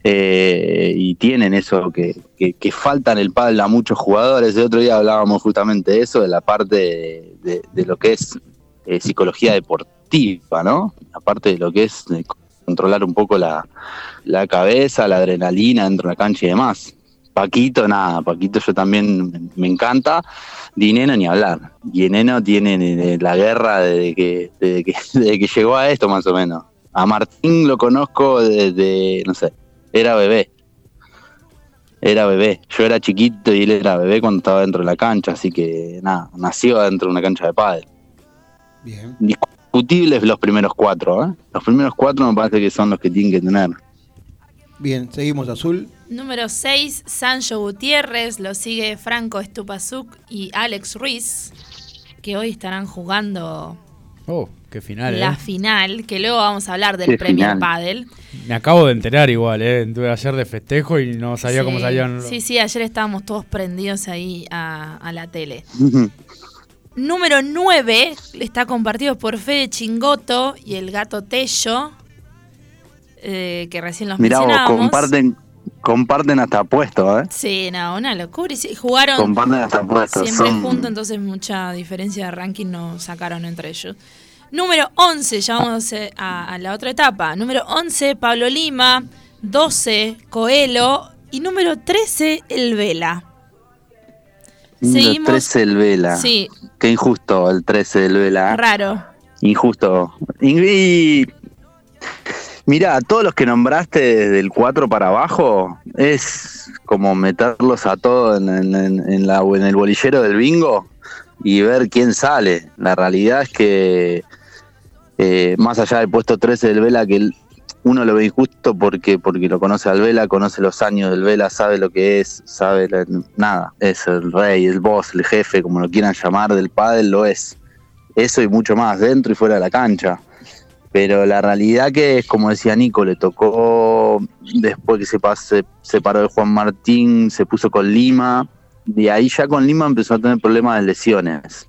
G: eh, y tienen eso que, que, que falta en el pádel a muchos jugadores. El otro día hablábamos justamente de eso, de la parte de lo que es eh, psicología deportiva, ¿no? Aparte de lo que es eh, controlar un poco la, la cabeza, la adrenalina dentro de la cancha y demás. Paquito, nada, Paquito yo también me- encanta. Dineno ni hablar. Dineno tiene eh, la guerra desde que, desde que, desde que llegó a esto más o menos. A Martín lo conozco desde, no sé, era bebé. Era bebé. Yo era chiquito y él era bebé cuando estaba dentro de la cancha, así que nada, nació dentro de una cancha de pádel.
D: Bien.
G: Discutibles los primeros cuatro, ¿eh? Los primeros cuatro me parece que son los que tienen que tener.
D: Bien, seguimos, Azul.
B: Número 6, Sancho Gutiérrez. Lo sigue Franco Estupazuk y Alex Ruiz. Que hoy estarán jugando
E: Oh, qué final,
B: la
E: eh.
B: final. Que luego vamos a hablar del
G: Qué
B: Premier
G: final.
B: Padel.
E: Me acabo de enterar igual, eh. Estuve ayer de festejo y no sabía
B: Sí,
E: cómo salían.
B: Sí, sí, ayer estábamos todos prendidos ahí a, a la tele. Número 9 está compartido por Fede Chingoto y el gato Tello. eh, que recién los
G: Mirá vos, comparten, comparten hasta puestos, ¿eh?
B: Sí, no, una locura. Y jugaron
G: Comparten hasta puestos.
B: siempre
G: son-
B: juntos, entonces mucha diferencia de ranking no sacaron entre ellos. Número 11, ya vamos a, a la otra etapa. Número 11, Pablo Lima. 12, Coelho. Y número 13, El Vela. Seguimos-
G: 13 el Vela.
B: Sí,
G: Qué injusto el 13 del Vela.
B: raro.
G: Injusto. Y, mira, todos los que nombraste desde el 4 para abajo es como meterlos a todos en, en- en- en la, en el bolillero del bingo y ver quién sale. La realidad es que eh, más allá del puesto 13 del Vela, que el- uno lo ve injusto porque, porque lo conoce al Vela, conoce los años del Vela, sabe lo que es, sabe nada, es el rey, el boss, el jefe, como lo quieran llamar del pádel, lo es eso y mucho más, dentro y fuera de la cancha. Pero la realidad que es, como decía Nico, le tocó después que se pas- se separó de Juan Martín, se puso con Lima, y ahí ya con Lima empezó a tener problemas de lesiones.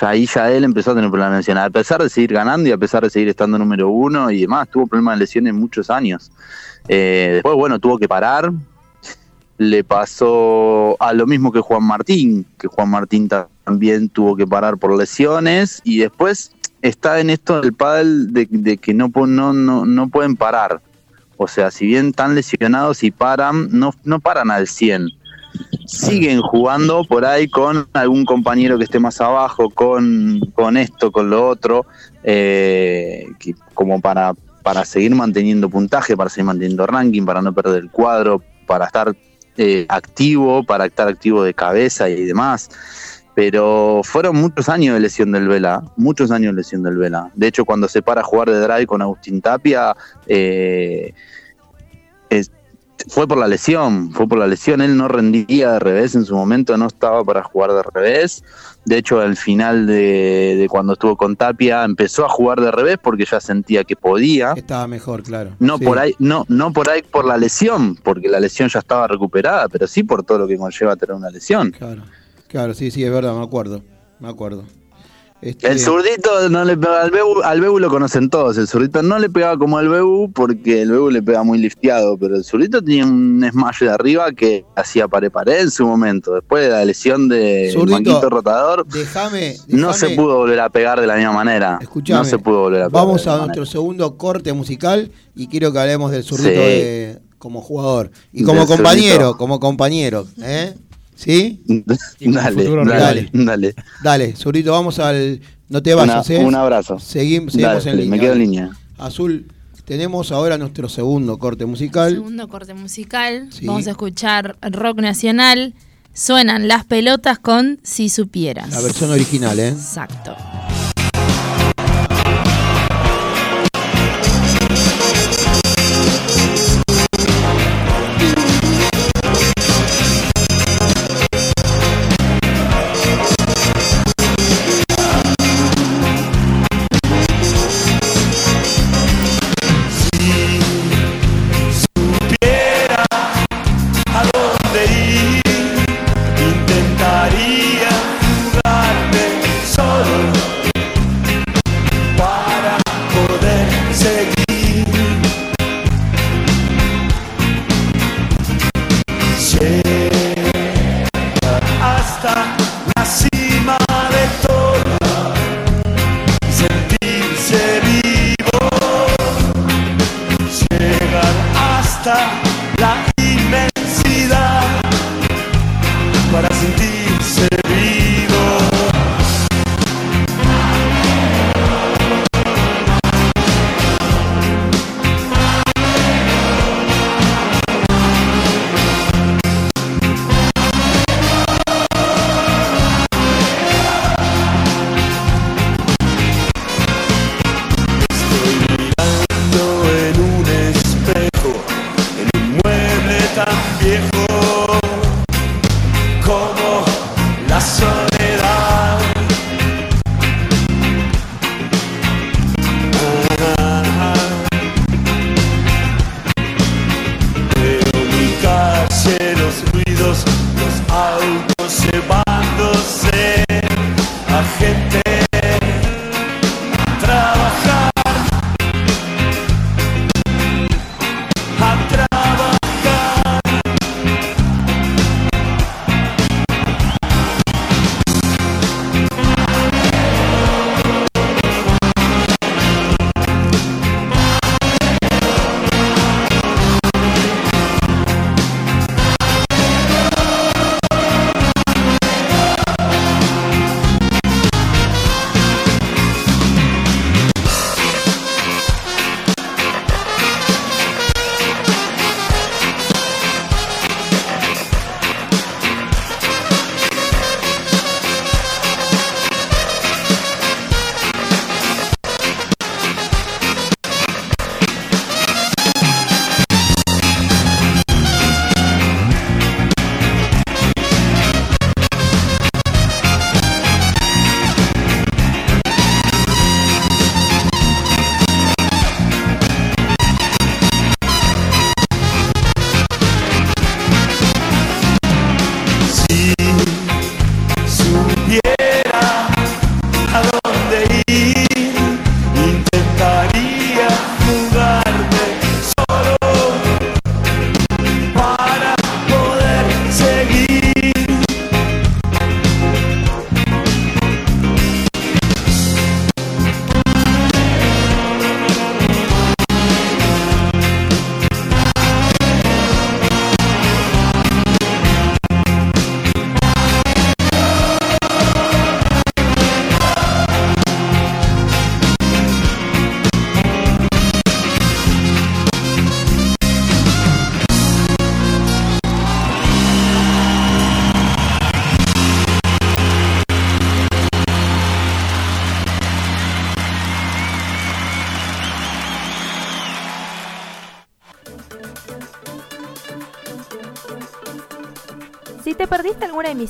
G: Ahí ya él empezó a tener problemas de lesiones, a pesar de seguir ganando y a pesar de seguir estando número uno y demás, tuvo problemas de lesiones muchos años. Eh, después, bueno, tuvo que parar, le pasó a lo mismo que Juan Martín, que Juan Martín ta- también tuvo que parar por lesiones y después está en esto del pádel de, que no, no, no pueden parar. O sea, si bien están lesionados y paran, no, no paran al 100. Siguen jugando por ahí con algún compañero que esté más abajo, con, con esto, con lo otro, eh, como para, para seguir manteniendo puntaje, para seguir manteniendo ranking, para no perder el cuadro, para estar eh, activo, para estar activo de cabeza y demás. Pero fueron muchos años de lesión del Vela, muchos años de lesión del Vela. De hecho, cuando se para a jugar de drive con Agustín Tapia, eh, es- fue por la lesión, fue por la lesión. Él no rendía de revés en su momento, no estaba para jugar de revés. De hecho, al final de, de cuando estuvo con Tapia, empezó a jugar de revés porque ya sentía que podía.
D: Estaba mejor, claro.
G: No
D: Sí.
G: por ahí, no, no por ahí por la lesión, porque la lesión ya estaba recuperada, pero sí por todo lo que conlleva tener una lesión.
D: Claro, claro, sí, sí, es verdad, me acuerdo. Me acuerdo. Este,
G: El zurdito no le al Bebu, al Bebu lo conocen todos, el zurdito no le pegaba como el Bebu porque el Bebu le pega muy lifteado, pero el zurdito tenía un smash de arriba que hacía pared pared en su momento, después de la lesión de
D: Zurdito,
G: manguito rotador, no se pudo volver a pegar de la misma manera. No se pudo volver a pegar.
D: Vamos a nuestro segundo corte musical y quiero que hablemos del zurdito
G: Sí.
D: de- como jugador y
G: Del
D: como compañero,
G: zurdito.
D: como compañero, ¿eh? ¿Sí?
G: dale, dale, dale.
D: Dale, zurdito, vamos al no te vayas,
G: Una-
D: ¿eh?
G: un abrazo.
D: Seguim- seguimos
G: Dale,
D: en línea.
G: me quedo en línea.
D: Azul, tenemos ahora nuestro segundo corte musical.
H: Segundo corte musical.
D: Sí.
H: Vamos a escuchar rock nacional. Suenan las pelotas con Si supieras.
D: La versión original, ¿eh?
H: Exacto.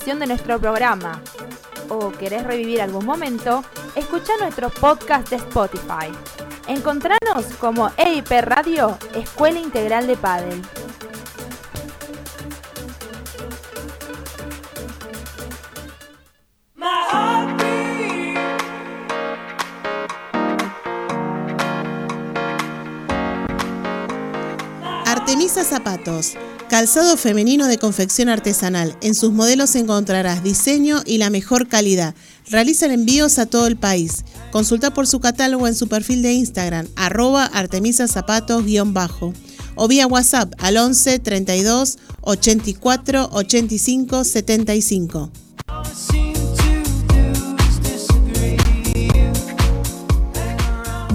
I: De
J: nuestro programa o querés revivir algún momento, escucha nuestro podcast de Spotify. Encontranos como EIP Radio, Escuela Integral de Padel.
C: Artemisa Zapatos, calzado femenino de confección artesanal. En sus modelos encontrarás diseño y la mejor calidad. Realizan envíos a todo el país. Consulta por su catálogo en su perfil de Instagram, arroba artemisazapatos-bajo o vía WhatsApp al 11 32 84 85 75.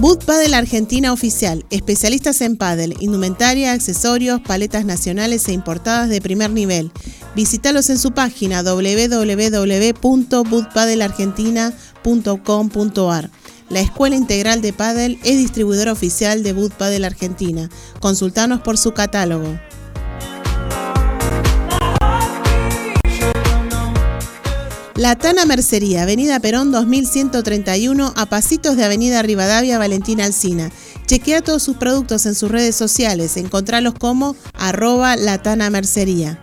C: Boot Padel Argentina Oficial, especialistas en pádel, indumentaria, accesorios, paletas nacionales e importadas de primer nivel. Visítalos en su página www.bootpadelargentina.com.ar. La Escuela Integral de Padel es distribuidora oficial de Boot Padel Argentina. Consultanos por su catálogo. La Tana Mercería, Avenida Perón 2131, a pasitos de Avenida Rivadavia Valentina Alcina. Chequea todos sus productos en sus redes sociales. Encontralos como arroba Latana Mercería.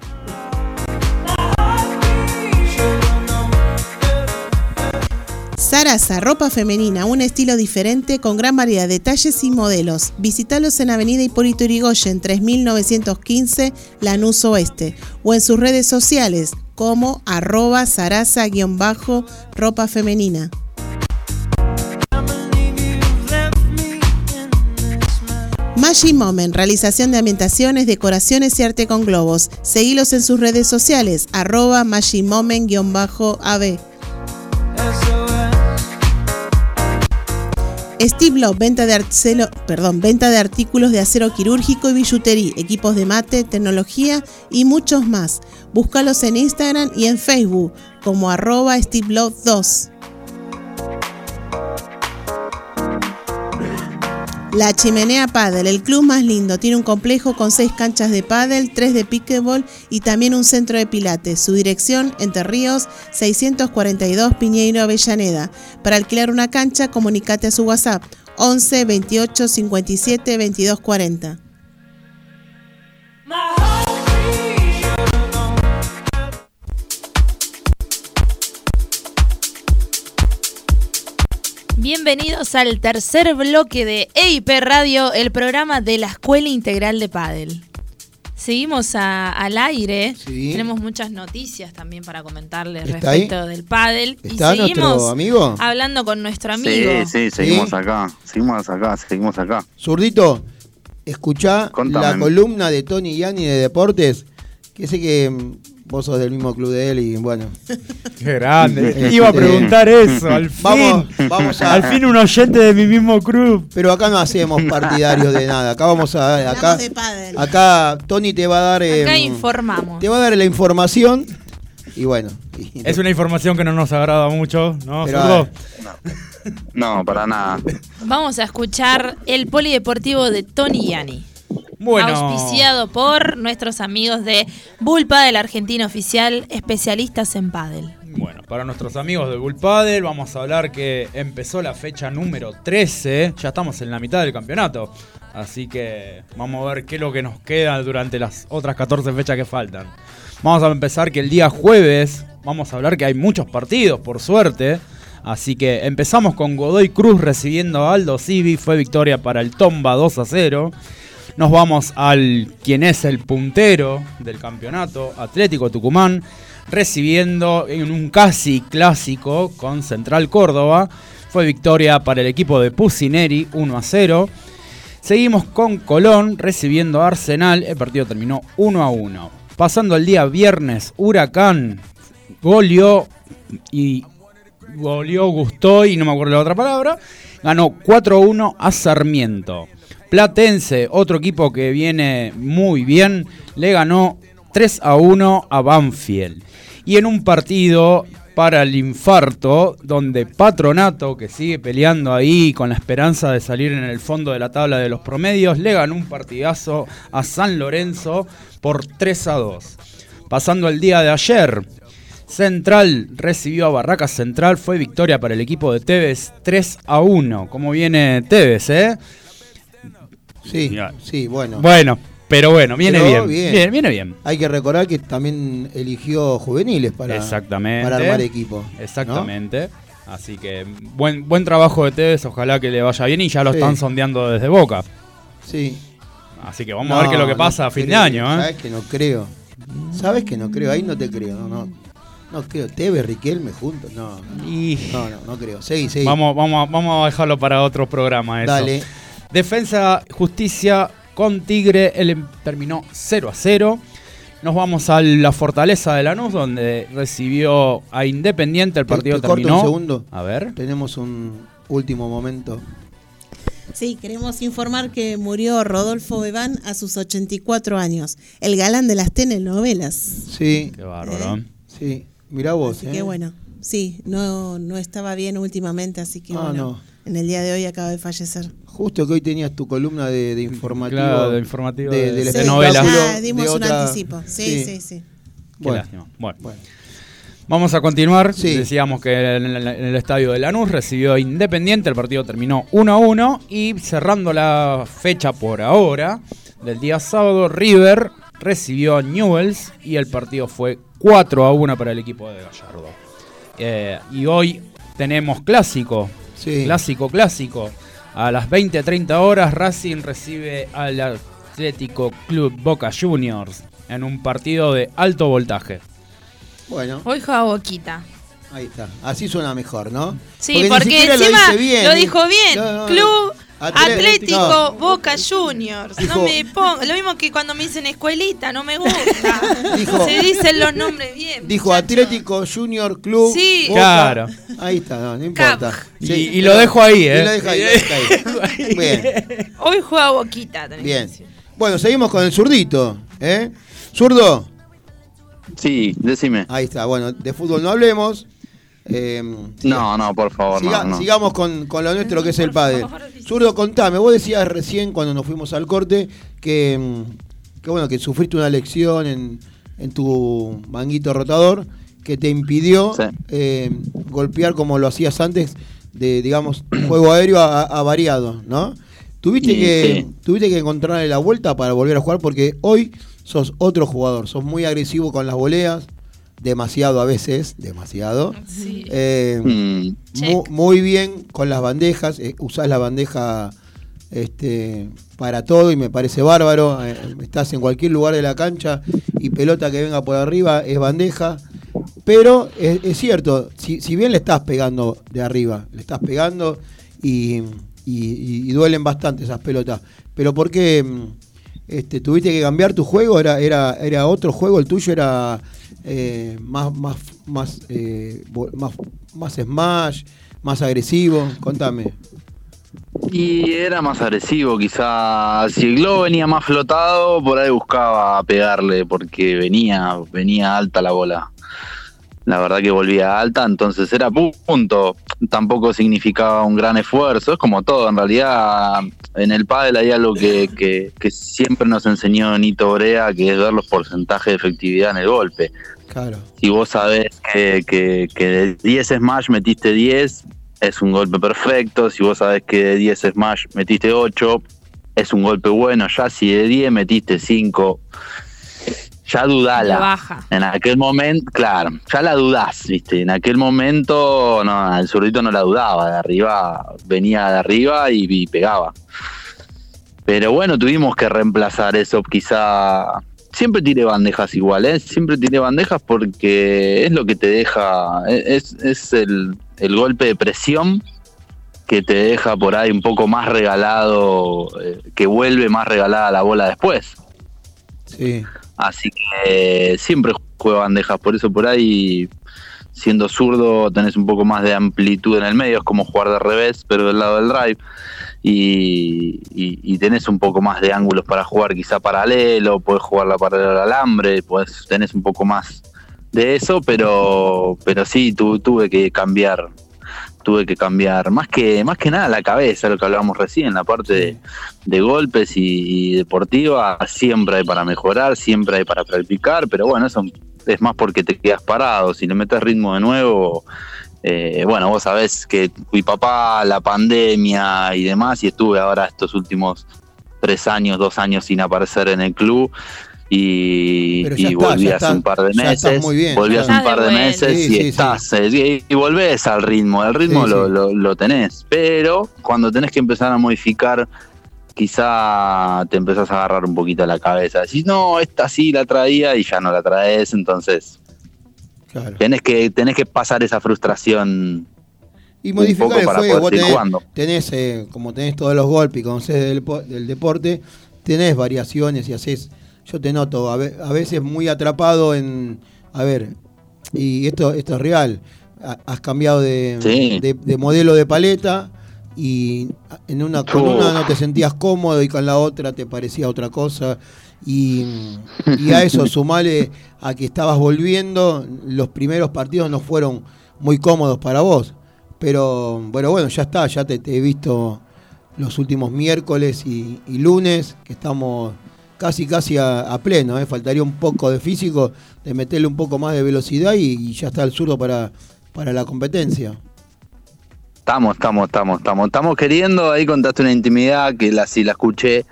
C: Sarasa, ropa femenina, un estilo diferente con gran variedad de talles y modelos. Visítalos en Avenida Hipólito Yrigoyen 3915, Lanús Oeste, o en sus redes sociales como arroba sarasa-ropa femenina. Magic Moment, realización de ambientaciones, decoraciones y arte con globos. Seguilos en sus redes sociales, arroba Magic Moment-AB. Steve Love, venta de, perdón, venta de artículos de acero quirúrgico y billutería, equipos de mate, tecnología y muchos más. Búscalos en Instagram y en Facebook como arroba Steve Love 2. La Chimenea Paddle, el club más lindo, tiene un complejo con seis canchas de paddle, tres de pickleball y también un centro de pilates. Su dirección, Entre Ríos, 642 Piñeiro Avellaneda. Para alquilar una cancha, comunicate a su WhatsApp 11 28 57 22 40.
B: Bienvenidos al tercer bloque de EIP Radio, el programa de la Escuela Integral de Padel. Seguimos a- al aire,
D: Sí.
B: tenemos muchas noticias también para comentarles
D: ¿Está
B: respecto del pádel y
D: ¿Está nuestro
B: seguimos
D: amigo?
B: hablando con nuestro amigo.
G: Sí, sí, seguimos
D: ¿Sí?
G: acá, seguimos acá, seguimos acá.
D: Zurdito, escuchá
G: Contame.
D: la columna de Tony Yanni de Deportes, que sé que mm, vos sos del mismo club de él y bueno.
E: Qué grande.
D: Este,
E: Iba a preguntar eso, al fin.
D: Vamos, vamos a.
E: Al fin un oyente de mi mismo club.
D: Pero acá no hacemos partidarios de nada. Acá vamos a. Acá,
C: de
D: acá Tony te va a dar.
B: Acá
D: em,
B: informamos.
D: te va a dar la información. Y bueno. y-
E: Es una información que no nos agrada mucho, ¿no,
D: Pero?
G: No, para nada.
B: Vamos a escuchar el polideportivo de Tony Yani.
E: Bueno.
B: Auspiciado por nuestros amigos de Bull Padel Argentina Oficial, especialistas en pádel.
E: Bueno, para nuestros amigos de Bull Paddle vamos a hablar que empezó la fecha número 13, ya estamos en la mitad del campeonato, así que vamos a ver qué es lo que nos queda durante las otras 14 fechas que faltan. Vamos a empezar que el día jueves vamos a hablar que hay muchos partidos, por suerte, así que empezamos con Godoy Cruz recibiendo a Aldo Civi, fue victoria para el Tomba 2 a 0. Nos vamos al quien es el puntero del campeonato, Atlético Tucumán, recibiendo en un casi clásico con Central Córdoba. Fue victoria para el equipo de Pusineri 1 a 0. Seguimos con Colón recibiendo a Arsenal. El partido terminó 1 a 1. Pasando el día viernes, Huracán goleó y goleó, gustó y no me acuerdo la otra palabra. Ganó 4-1 a Sarmiento. Platense, otro equipo que viene muy bien, le ganó 3 a 1 a Banfield. Y en un partido para el infarto, donde Patronato, que sigue peleando ahí con la esperanza de salir en el fondo de la tabla de los promedios, le ganó un partidazo a San Lorenzo por 3 a 2. Pasando el día de ayer, Central recibió a Barracas Central, fue victoria para el equipo de Tevez 3 a 1. ¿Cómo viene Tevez, eh?
D: Sí, sí, bueno.
E: Bueno, pero bueno, viene
D: Pero
E: bien. Bien, Viene bien.
D: Hay que recordar que también eligió juveniles para,
E: Exactamente.
D: para armar equipo. ¿no?
E: Exactamente. Así que buen, buen trabajo de Tevez, ojalá que le vaya bien y ya lo
D: Sí.
E: están sondeando desde Boca.
D: Sí.
E: Así que vamos a ver qué es lo que pasa
D: no
E: a fin de año. ¿eh?
D: Sabes que no creo. Sabes que no creo, ahí no te creo, no, no. No creo, Tevez, Riquelme juntos, no. No, no, no creo. Seguí, seguí.
E: Vamos, vamos, a- vamos a dejarlo para otro programa eso.
D: Dale.
E: Defensa Justicia con Tigre, él em- terminó 0 a 0. Nos vamos a la Fortaleza de Lanús, donde recibió a Independiente. El partido
D: te
E: terminó.
D: un segundo.
E: A ver.
D: Tenemos un último momento.
C: Sí, queremos informar que murió Rodolfo Bebán a sus 84 años, el galán de las telenovelas.
D: Sí.
E: Qué bárbaro.
D: Sí, mirá vos,
C: Así
D: ¿eh?
C: que bueno, sí, no, no estaba bien últimamente, así que
D: Ah,
C: bueno,
D: no.
C: En el día de hoy acaba de fallecer.
D: Justo que hoy tenías tu columna de, de informativo.
E: Claro, de informativo de- novelas.
C: Ah, dimos
D: de
C: un
D: otra-
C: anticipo. Sí, sí, sí.
E: Qué
D: Bueno.
E: lástima. Bueno. Vamos a continuar. Decíamos que en el, en el estadio de Lanús recibió a Independiente. El partido terminó 1 a 1. Y cerrando la fecha por ahora, del día sábado, River recibió a Newells. Y el partido fue 4 a 1 para el equipo de Gallardo. Eh, y hoy tenemos clásico. Clásico, clásico. A las 20-30 horas, Racing recibe al Atlético Club Boca Juniors en un partido de alto voltaje.
D: Bueno,
B: Hoy juega Boquita.
D: ahí está. Así suena mejor, ¿no?
B: Sí, porque,
D: siquiera
B: encima
D: lo, dice bien,
B: lo dijo bien.
D: No, no,
B: Club
D: Atlético, no.
B: Boca Juniors.
D: Dijo-
B: no me pongo. Lo mismo que cuando me dicen escuelita, no me gusta.
D: Dijo-
B: Se dicen los nombres bien.
D: Dijo Atlético Junior Club.
B: Sí.
D: Boca.
E: Claro.
D: Ahí está, no, no importa.
E: Y- y lo dejo ahí, ¿eh?
D: Y lo deja ahí, lo deja ahí. Bien,
B: Hoy juega Boquita. tenés que
D: bien. Bueno, seguimos con el zurdito. ¿eh? Zurdo.
G: Sí, decime.
D: Ahí está, bueno, de fútbol no hablemos. Eh,
G: No, no, por favor,
D: siga-
G: no, no.
D: Sigamos con, con lo nuestro que es el padre. Zurdo, contame, vos decías recién cuando nos fuimos al corte que, que bueno, que sufriste una lección en, en tu manguito rotador que te impidió eh, golpear como lo hacías antes de, digamos, juego aéreo a, a variado, ¿no? Tuviste
G: Y
D: que,
G: sí.
D: tuviste que encontrarle la vuelta para volver a jugar porque hoy sos otro jugador, sos muy agresivo con las voleas, demasiado a veces, demasiado. Eh,
G: Mm.
D: mu- muy bien con las bandejas, eh, usás la bandeja este, para todo y me parece bárbaro. eh, estás en cualquier lugar de la cancha y pelota que venga por arriba es bandeja. Pero es, es cierto, si, si bien le estás pegando de arriba, le estás pegando y, y- y- y duelen bastante esas pelotas. Pero ¿por qué mm, este, tuviste que cambiar tu juego? ¿Era, era, era otro juego? ¿El tuyo era eh, más, más, más, eh, más, más smash, más agresivo? Contame.
G: Y era más agresivo, quizá. Si el globo venía más flotado, por ahí buscaba pegarle, porque venía, venía alta la bola. La verdad que volvía alta, entonces era pu- punto. Tampoco significaba un gran esfuerzo, es como todo. En realidad, en el pádel hay algo que, que, que siempre nos enseñó Nito Brea, que es ver los porcentajes de efectividad en el golpe.
D: Claro.
G: Si vos sabés que, que, que de 10 smash metiste 10, es un golpe perfecto. Si vos sabés que de 10 smash metiste 8, es un golpe bueno. Ya si de 10 metiste 5, ya dudala.
B: Baja.
G: En aquel momento, claro, ya la dudás, ¿viste? En aquel momento, no, el zurdito no la dudaba. De arriba, venía de arriba y, y pegaba. Pero bueno, tuvimos que reemplazar eso, quizá. Siempre tiré bandejas igual, ¿eh? Siempre tiré bandejas porque es lo que te deja. Es, es el, el golpe de presión que te deja por ahí un poco más regalado, eh, que vuelve más regalada la bola después.
D: Sí.
G: Así que siempre juego bandejas, por eso por ahí, siendo zurdo, tenés un poco más de amplitud en el medio, es como jugar de revés, pero del lado del drive. Y, tenés un poco más de ángulos para jugar quizá paralelo, podés jugar la paralela al alambre, podés, tenés un poco más de eso, pero, pero sí, tu- tuve que cambiar tuve que cambiar más que más que nada la cabeza lo que hablábamos recién la parte de, golpes y, deportiva siempre hay para mejorar siempre hay para practicar pero bueno eso es más porque te quedas parado. Si le metes ritmo de nuevo, eh, bueno, vos sabés que mi papá, la pandemia y demás, y estuve ahora estos últimos tres años, dos años sin aparecer en el club. Y,
D: Pero ya
G: y
D: está,
G: volví
D: ya
G: hace
D: estás-
G: un par de meses.
D: muy bien,
G: volví
D: ya.
G: hace un par
B: de
G: meses
D: Sí,
G: y
D: sí,
G: estás. eh, Y, y volvés al ritmo. El ritmo
D: Sí,
G: lo,
D: sí.
G: Lo, lo tenés. Pero cuando tenés que empezar a modificar, quizá te empezás a agarrar un poquito la cabeza. Decís, no, esta sí la traía y ya no la traes. Entonces
D: Claro.
G: tenés que, tenés que pasar esa frustración.
D: Y
G: un
D: modificar
G: poco
D: el
G: para
D: juego,
G: poder
D: vos
G: seguir
D: tenés,
G: jugando.
D: tenés, eh, como tenés todos los golpes y conocés del, po- del deporte, tenés variaciones y haces, yo te noto, a, ve- a veces muy atrapado en, a ver, y esto, esto es real, ha- has cambiado de,
G: Sí.
D: de- de modelo de paleta y en una, con una no te sentías cómodo y con la otra te parecía otra cosa. Y, y a eso sumale a que estabas volviendo, los primeros partidos no fueron muy cómodos para vos. Pero bueno, bueno, ya está, ya te, te he visto los últimos miércoles y, y lunes, que estamos casi casi a, a pleno, ¿eh? faltaría un poco de físico, de meterle un poco más de velocidad y, y ya está el zurdo para, para la competencia.
G: Estamos, estamos, estamos, estamos. Estamos queriendo, ahí contaste una intimidad que la, sí la escuché,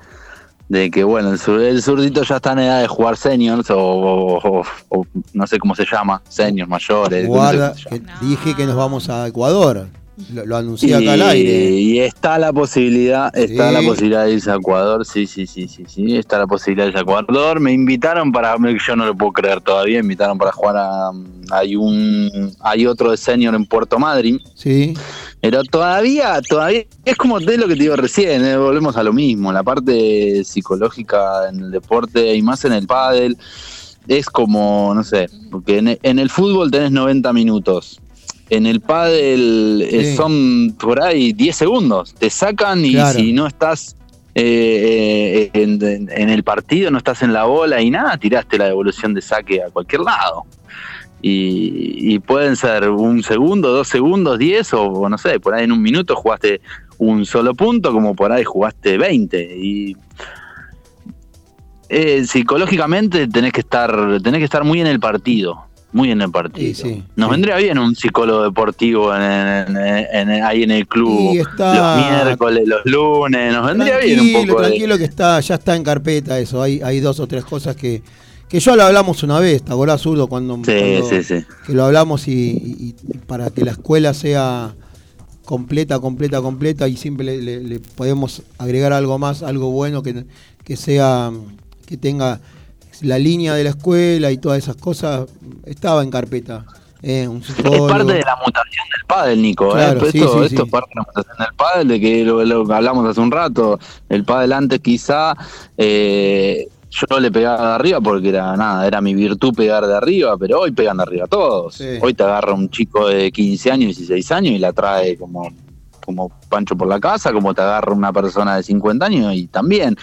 G: de que bueno, el, sur- el zurdito ya está en edad de jugar seniors o, o- o- o no sé cómo se llama, seniors mayores. no sé
D: Guarda, que dije que nos vamos a Ecuador, lo, lo anuncié acá al aire.
G: y está la posibilidad, está
D: Sí.
G: la posibilidad de irse a Ecuador, sí, sí, sí, sí, sí, está la posibilidad de irse a Ecuador. Me invitaron para, yo no lo puedo creer todavía, me invitaron para jugar a, hay un, hay otro de senior en Puerto Madryn,
D: Sí,
G: pero todavía, todavía, es como de lo que te digo recién, eh, volvemos a lo mismo, la parte psicológica en el deporte y más en el pádel, es como, no sé, porque en, en el fútbol tenés 90 minutos, en el pádel eh,
D: Sí.
G: son por ahí 10 segundos, te sacan y
D: Claro.
G: si no estás eh, eh, en, en- en el partido, no estás en la bola y nada, tiraste la devolución de saque a cualquier lado. Y, y pueden ser un segundo, dos segundos, diez o, o no sé, por ahí en un minuto jugaste un solo punto como por ahí jugaste 20 y eh, psicológicamente tenés que estar tenés que estar muy en el partido muy en el partido
D: Sí, sí,
G: nos
D: sí.
G: vendría bien un psicólogo deportivo en, en- en- en- ahí en el club
D: está-
G: los miércoles los lunes nos vendría bien un
D: tranquilo,
G: poco de-
D: tranquilo que está, ya está en carpeta eso. Hay, hay dos o tres cosas que, que ya lo hablamos una vez, ¿te acordás, Zurdo? Cuando,
G: sí
D: cuando-
G: sí sí
D: que lo hablamos y, y- y para que la escuela sea completa, completa, completa y siempre le, le- le podemos agregar algo más, algo bueno que, que sea, que tenga la línea de la escuela y todas esas cosas, estaba en carpeta. eh, un
G: Es parte de la mutación del pádel, Nico. ¿eh?
D: Claro, sí,
G: esto,
D: sí,
G: esto
D: sí.
G: es parte de la mutación del pádel, de que lo, lo que hablamos hace un rato. El pádel antes quizá eh, yo le pegaba de arriba porque era nada, era mi virtud pegar de arriba, pero hoy pegan de arriba todos. Hoy te agarra un chico de 15 años, 16 años y la trae como, como pancho por la casa, como te agarra una persona de 50 años y también.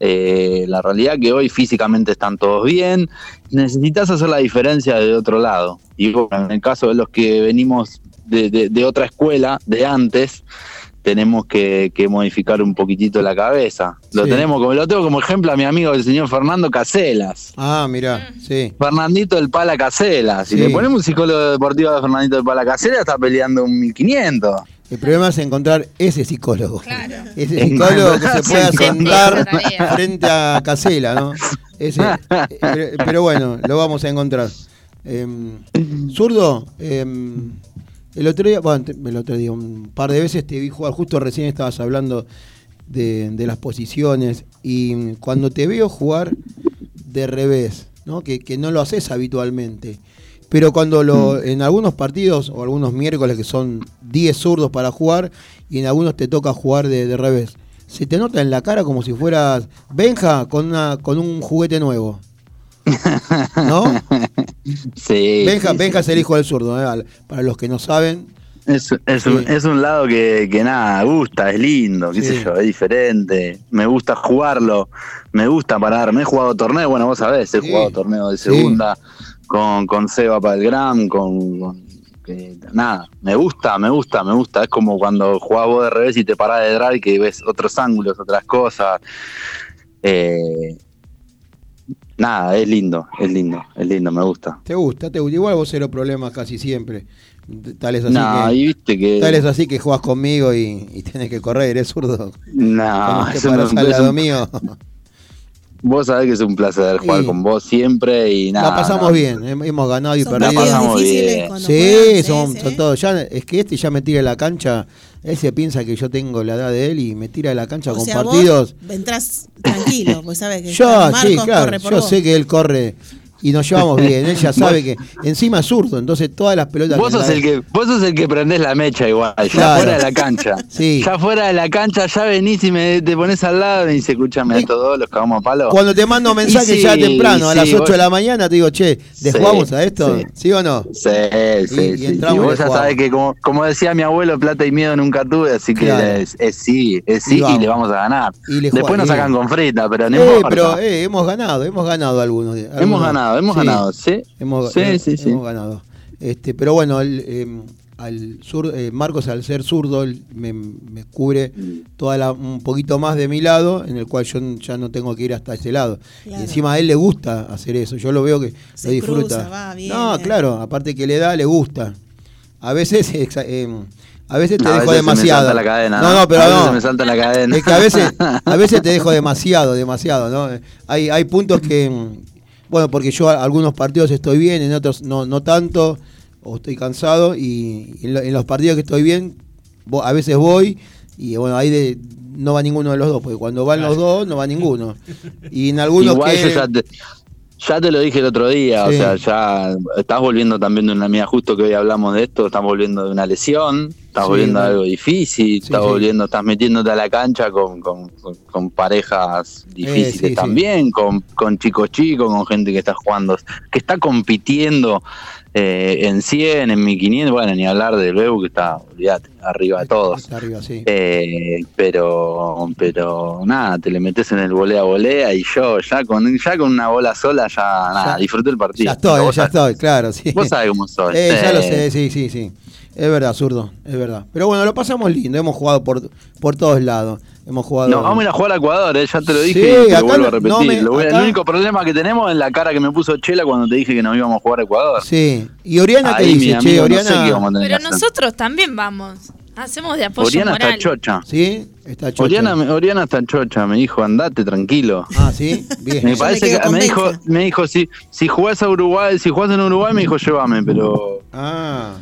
G: Eh, la realidad que hoy físicamente están todos bien, necesitas hacer la diferencia de otro lado. Y bueno, en el caso de los que venimos de, de- de otra escuela, de antes, tenemos que, que modificar un poquitito la cabeza. Lo
D: Sí.
G: tenemos como, lo tengo como ejemplo a mi amigo el señor Fernando Caselas.
D: Ah, mira, sí.
G: Fernandito del Pala Caselas. Si
D: Sí.
G: le ponemos un psicólogo deportivo de Fernandito del Pala Caselas, está peleando un 1500.
D: El problema es encontrar ese psicólogo.
B: Claro.
D: Ese
G: Es
D: psicólogo que se pueda sentar frente a Casela, ¿no? Ese, eh, pero, pero bueno, lo vamos a encontrar. Em, Zurdo, em, el otro día, bueno, el otro día, un par de veces te vi jugar, justo recién estabas hablando de, de las posiciones, y cuando te veo jugar de revés, ¿no? Que, que no lo haces habitualmente. Pero cuando lo, en algunos partidos o algunos miércoles que son 10 zurdos para jugar y en algunos te toca jugar de, de revés, se te nota en la cara como si fueras Benja con, una, con un juguete nuevo. ¿No?
G: Sí.
D: Benja,
G: sí,
D: Benja
G: sí.
D: es el hijo del zurdo, ¿eh? Para los que no saben.
G: Es, es, un, es un lado que, que nada, gusta, es lindo, qué sé yo, es diferente. Me gusta jugarlo, me gusta pararme. He jugado torneos, bueno, vos sabés, he jugado torneos de segunda con, con Seba para el Gram, con. con- que, nada, me gusta, me gusta, me gusta. Es como cuando jugás vos de revés y te parás de drive que ves otros ángulos, otras cosas. Eh, nada, es lindo, es lindo, es lindo, me gusta.
D: ¿Te gusta? ¿Te gusta? Igual vos cero problemas casi siempre. Tal es así que...
G: y viste que.
D: Tal es así que jugás conmigo y, y tenés que correr, ¿eres zurdo?
G: No,
D: te
G: eso
D: al
G: es
D: lado mío.
G: Vos sabés que es un placer jugar
D: Sí.
G: con vos siempre y nada.
D: la pasamos
G: no.
D: bien, hem- hemos ganado y
C: Son
G: La
D: perdido.
C: partidos
G: pasamos bien.
D: Sí, son,
C: sí,
D: son todos. Ya, es que este ya me tira de la cancha. Él se piensa que yo tengo la edad de él y me tira de la cancha
C: O
D: con
C: sea,
D: partidos.
C: vos entrás tranquilo, pues sabes que
D: Yo,
C: Marcos
D: sí, claro.
C: corre por
D: Yo
C: vos.
D: sé que él corre y nos llevamos bien. Él ya sabe que encima es zurdo, entonces todas las pelotas.
G: Vos
D: que
G: sos, el que, vos sos el que prendés la mecha igual, ya
D: Claro.
G: fuera de la cancha.
D: Sí.
G: Ya fuera de la cancha, ya venís y me, te pones al lado y dices, escúchame, a
D: Sí.
G: estos dos los cagamos a palo.
D: Cuando te mando mensajes
G: Y
D: ya temprano, a las 8
G: vos-
D: de la mañana, te digo, che, ¿le
G: Sí,
D: jugamos a esto?
G: sí.
D: ¿Sí, o no?
G: Sí, sí,
D: Y- y entramos
G: vos ya
D: jugamos.
G: sabés que, como, como decía mi abuelo, plata y miedo nunca tuve, así que
D: Claro.
G: es, es sí, es sí y, le vamos a ganar. Después nos sacan con frita, pero no
D: Eh, pero eh, hemos ganado, hemos ganado algunos. de-
G: hemos
D: algunos-
G: ganado, hemos
D: sí,
G: ganado, sí.
D: Hemos,
G: Sí,
D: eh,
G: sí, sí.
D: hemos ganado. Este, pero bueno, el, eh, al sur, eh, Marcos al ser zurdo me, me cubre toda la, un poquito más de mi lado, en el cual yo ya no tengo que ir hasta ese lado.
C: Claro.
D: Y encima a él le gusta hacer eso, yo lo veo que
C: Se
D: lo disfruta.
C: cruza, va, viene.
D: no, claro, aparte que le da, le gusta. A veces, eh, a veces te
G: A
D: dejo
G: veces se me
D: demasiado.
G: salta la cadena,
D: no, no, pero
G: a veces
D: no.
G: se me salta la cadena.
D: Es que a veces, a veces te dejo demasiado, demasiado, ¿no? Hay, hay puntos que, bueno, porque yo a- algunos partidos estoy bien, en otros no, no tanto, o estoy cansado, y en, lo- en los partidos que estoy bien, a veces voy, y bueno, ahí de, no va ninguno de los dos, porque cuando van los dos, no va ninguno. Y en algunos
G: Igual
D: que...
G: ya te, lo dije el otro día,
D: Sí.
G: o sea, ya estás volviendo también de una mía, justo que hoy hablamos de esto, estás volviendo de una lesión, estás
D: Sí,
G: volviendo
D: bueno.
G: algo difícil, estás volviendo, estás metiéndote a la cancha con, con, con- con parejas difíciles
D: sí, sí.
G: también, Con, con chicos chicos, con gente que está jugando, que está compitiendo eh, en 100, en 1500, bueno, ni hablar del Bebu que está, olvídate, arriba de todos.
D: Está arriba, sí.
G: Eh, pero pero nada, te le metes en el volea volea y yo ya con ya con una bola sola ya nada,
D: Ya-
G: disfruté el partido.
D: Ya estoy, ya
G: sabés-
D: estoy, claro, sí.
G: Vos sabés cómo soy.
D: Eh, ya lo
G: Sí.
D: sé, sí, sí, sí. Es verdad, zurdo, es verdad. Pero bueno, lo pasamos lindo, hemos jugado por, por todos lados. Hemos jugado.
G: No, vamos a ir a jugar a Ecuador, eh, ya te lo
D: Sí,
G: dije y te
D: acá
G: lo vuelvo
D: no-
G: a repetir.
D: no me-
G: Lo voy-
D: acá-
G: El único problema que tenemos es la cara que me puso Chela cuando te dije que nos íbamos a jugar a Ecuador.
D: Sí. ¿Y Oriana qué
G: Ahí, mi
D: dice?
G: amigo,
D: Che,
G: no
D: Oriana.
G: sé qué vamos a tener
B: Pero nosotros también vamos. Hacemos de apoyo
G: Oriana
B: moral.
G: está chocha.
D: ¿Sí? Está chocha.
G: Oriana, me- Oriana está chocha, me dijo, andate tranquilo.
D: Ah, sí, bien.
G: Me parece
C: me
G: que me dijo, me dijo si, si jugás a Uruguay, si jugás en Uruguay me dijo llévame, pero
D: Ah,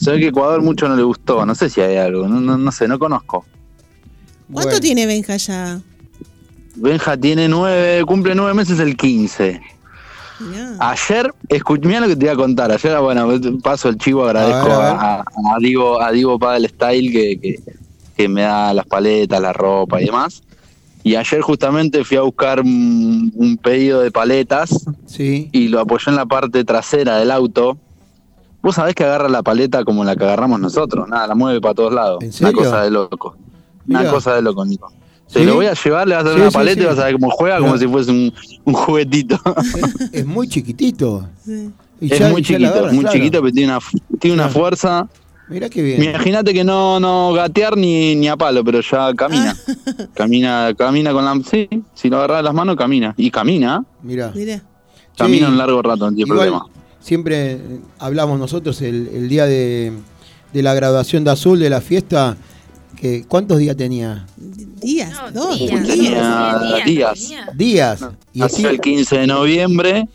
G: se ve que Ecuador mucho no le gustó, no sé si hay algo, no, no, no sé, no conozco.
C: ¿Cuánto
D: bueno.
C: tiene Benja ya?
G: Benja tiene nueve, cumple nueve meses el 15.
C: Mirá.
G: Ayer, escuché, mira lo que te iba a contar. Ayer, bueno, paso el chivo, agradezco
D: A a
G: a, a- a Diego Padel Style que, que, que me da las paletas, la ropa y demás. Y ayer justamente fui a buscar un, un pedido de paletas
D: Sí.
G: y lo apoyé en la parte trasera del auto. Vos sabés que agarra la paleta como la que agarramos nosotros, nada, la mueve para todos lados.
D: ¿En
G: Una cosa de loco. Una cosa de loco, Nico. Te
D: ¿Sí?
G: lo voy a llevar, le vas a dar
D: Sí,
G: una
D: sí,
G: paleta
D: sí.
G: y vas a ver cómo juega, como si fuese un, un juguetito.
D: Es muy chiquitito. Y
G: es
D: ya-
G: muy chiquito,
D: agarra,
G: es muy
D: claro.
G: chiquito, pero tiene una, tiene una
D: Claro.
G: fuerza.
D: Mirá qué bien.
G: Imagínate que no, no gatear ni, ni a palo, pero ya camina.
D: Ah.
G: camina, camina con la. Sí, si lo agarras de las manos, camina. Y camina,
D: Mirá.
C: Mirá.
G: camina
D: Sí.
G: un largo rato, no tiene
D: Igual,
G: problema.
D: Siempre hablamos nosotros el, el día de, de la graduación de Azul, de la fiesta, que ¿cuántos días tenía?
C: Días,
B: No,
C: dos,
B: días, días,
G: días.
B: días.
D: Días. Y así
G: Nació el 15 de noviembre.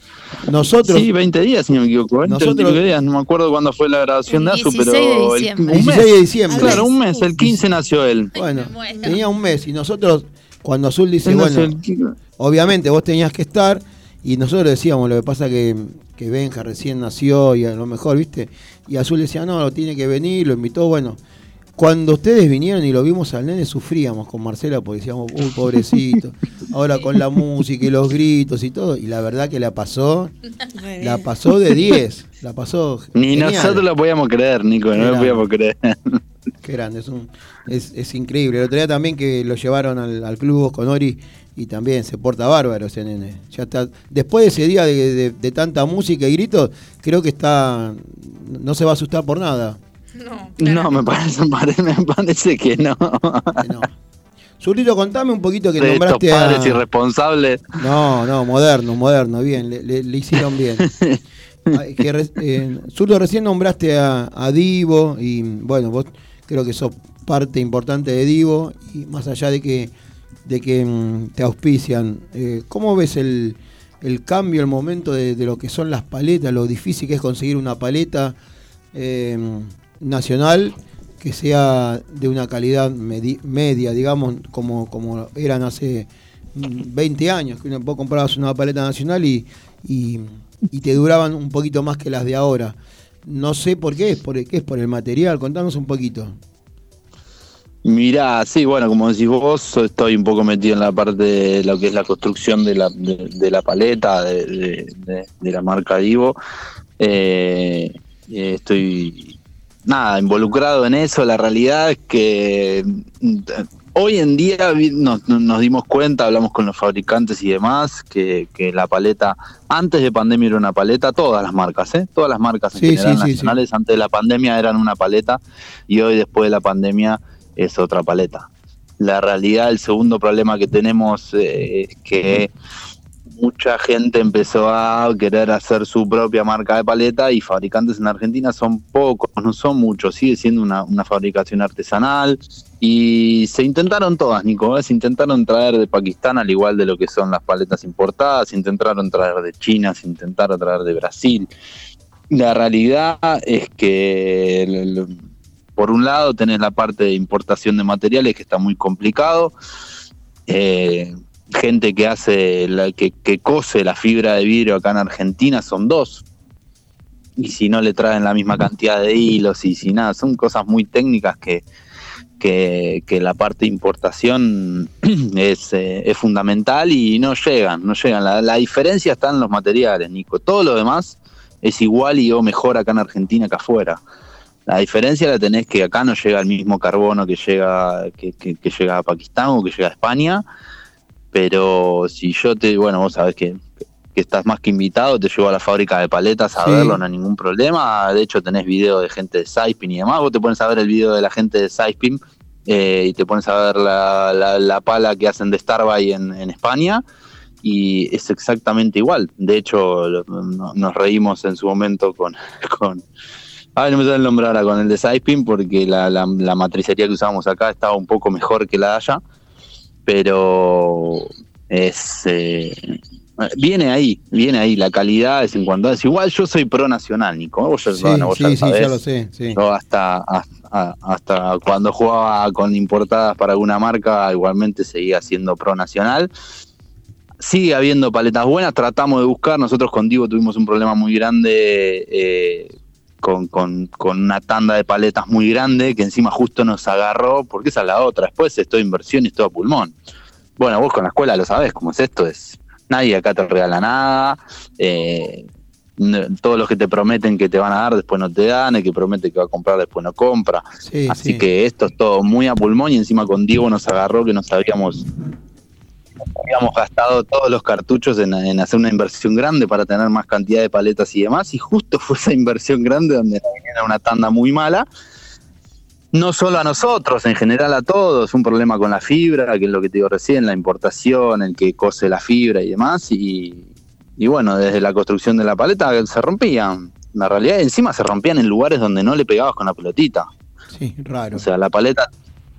D: nosotros,
G: Sí, 20 días, si no me equivoco. 20
D: Nosotros-
G: 25 días, no me acuerdo cuándo fue la grabación
B: El
G: de Azu,
B: 16 de
G: pero. el- un
D: 16
G: mes.
D: de diciembre.
G: Claro, un mes, el 15 nació él.
D: Bueno, tenía un mes y nosotros, cuando Azul dice, bueno,
G: el-
D: obviamente vos tenías que estar y nosotros decíamos, lo que pasa que, que Benja recién nació y a lo mejor, ¿viste? Y Azul decía, no, tiene que venir, lo invitó, bueno. Cuando ustedes vinieron y lo vimos al nene, sufríamos con Marcela porque decíamos, uy, pobrecito. Ahora con la música y los gritos y todo. Y la verdad que la pasó, la pasó de 10. La pasó.
G: Ni
D: genial.
G: nosotros lo podíamos creer, Nico, no lo podíamos creer.
D: Qué grande, es, un, es, es increíble. El otro día también que lo llevaron al, al club con Ori y también se porta bárbaro ese nene. Ya está, después de ese día de, de- de tanta música y gritos, creo que está no se va a asustar por nada.
B: No,
G: No, me parece, me parece que no.
D: Que no. Zurrito, contame un poquito que
G: de estos
D: nombraste a...
G: padres irresponsables.
D: No, no, moderno, moderno, bien, le, le- le hicieron bien. Que re- eh, Zurdo, recién nombraste a, a Divo y bueno, vos creo que sos parte importante de Divo y más allá de que, de que mm, te auspician, eh, ¿cómo ves el, el cambio, el momento de, lo que son las paletas, lo difícil que es conseguir una paleta eh, nacional que sea de una calidad medi- media, digamos, como, como eran hace mm, 20 años, que vos comprabas una paleta nacional y, y, te duraban un poquito más que las de ahora. No sé por qué, por, qué es por el material, contanos un poquito.
G: Mirá, sí, bueno, como decís vos, estoy un poco metido en la parte de lo que es la construcción de la, de, de la paleta, de, de- de- de la marca Divo. Eh, eh, estoy, nada, involucrado en eso. La realidad es que mm, hoy en día nos, nos dimos cuenta, hablamos con los fabricantes y demás, que, que la paleta, antes de pandemia era una paleta, todas las marcas, ¿eh? todas las marcas en
D: Sí,
G: general
D: sí, sí, sí.
G: nacionales, antes de la pandemia eran una paleta y hoy después de la pandemia es otra paleta. La realidad, el segundo problema que tenemos eh, es que mucha gente empezó a querer hacer su propia marca de paleta y fabricantes en Argentina son pocos, no son muchos, sigue siendo una, una fabricación artesanal y se intentaron todas, Nico, ¿eh? se intentaron traer de Pakistán al igual de lo que son las paletas importadas, se intentaron traer de China, se intentaron traer de Brasil. La realidad es que por un lado tenés la parte de importación de materiales que está muy complicado. Eh, gente que hace, que, cose la fibra de vidrio acá en Argentina son dos. Y si no le traen la misma cantidad de hilos y si nada, son cosas muy técnicas que, que, que la parte de importación es, eh, es fundamental y no llegan, no llegan. La, la diferencia está en los materiales, Nico. Todo lo demás es igual y o mejor acá en Argentina que afuera. La diferencia la tenés que acá no llega el mismo carbono que llega, que, que- que llega a Pakistán o que llega a España, pero si yo te, bueno, vos sabés que, que estás más que invitado, te llevo a la fábrica de paletas a
D: Sí.
G: verlo, no hay ningún problema. De hecho, tenés video de gente de Saispin y demás. Vos te pones a ver el video de la gente de Saispin eh, y te pones a ver la, la- la pala que hacen de Starbucks en, en España y es exactamente igual. De hecho, no- nos reímos en su momento con, con Ay, no me sale el nombre ahora con el de Saispin porque la, la, la matricería que usábamos acá estaba un poco mejor que la de allá, pero es eh, viene ahí, viene ahí, la calidad es en cuanto a eso. Igual yo soy pro nacional, Nico, vos ya,
D: Sí,
G: bueno, vos ya
D: sí,
G: lo
D: sí, ya lo sé. sí.
G: Yo hasta, hasta, hasta cuando jugaba con importadas para alguna marca, igualmente seguía siendo pro nacional. Sigue habiendo paletas buenas, tratamos de buscar. Nosotros con Divo tuvimos un problema muy grande eh, con, con- con una tanda de paletas muy grande que encima justo nos agarró, porque esa es la otra. Después es toda inversión y es todo pulmón. Bueno, vos con la escuela lo sabés cómo es esto, es nadie acá te regala nada. eh, no- todos los que te prometen que te van a dar después no te dan, el que promete que va a comprar después no compra.
D: Sí,
G: Así
D: sí.
G: que esto es todo muy a pulmón y encima con Diego nos agarró que nos habíamos, habíamos gastado todos los cartuchos en, en hacer una inversión grande para tener más cantidad de paletas y demás y justo fue esa inversión grande donde viene una tanda muy mala. No solo a nosotros, en general a todos, un problema con la fibra, que es lo que te digo recién, la importación, el que cose la fibra y demás, y, y bueno, desde la construcción de la paleta se rompían. La realidad encima se rompían en lugares donde no le pegabas con la pelotita.
D: Sí, raro.
G: O sea, la paleta,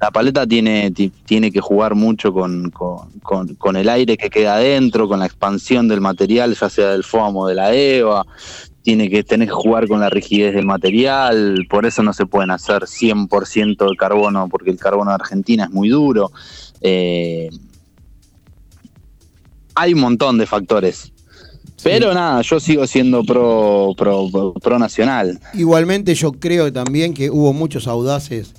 G: la paleta tiene, ti- tiene que jugar mucho con, con, con- con el aire que queda adentro, con la expansión del material, ya sea del foam o de la EVA. Tiene que tener que jugar con la rigidez del material, por eso no se pueden hacer 100% de carbono, porque el carbono de Argentina es muy duro. Eh, hay un montón de factores. Pero nada, yo sigo siendo pro, pro, pro- pro nacional.
D: Igualmente yo creo también que hubo muchos audaces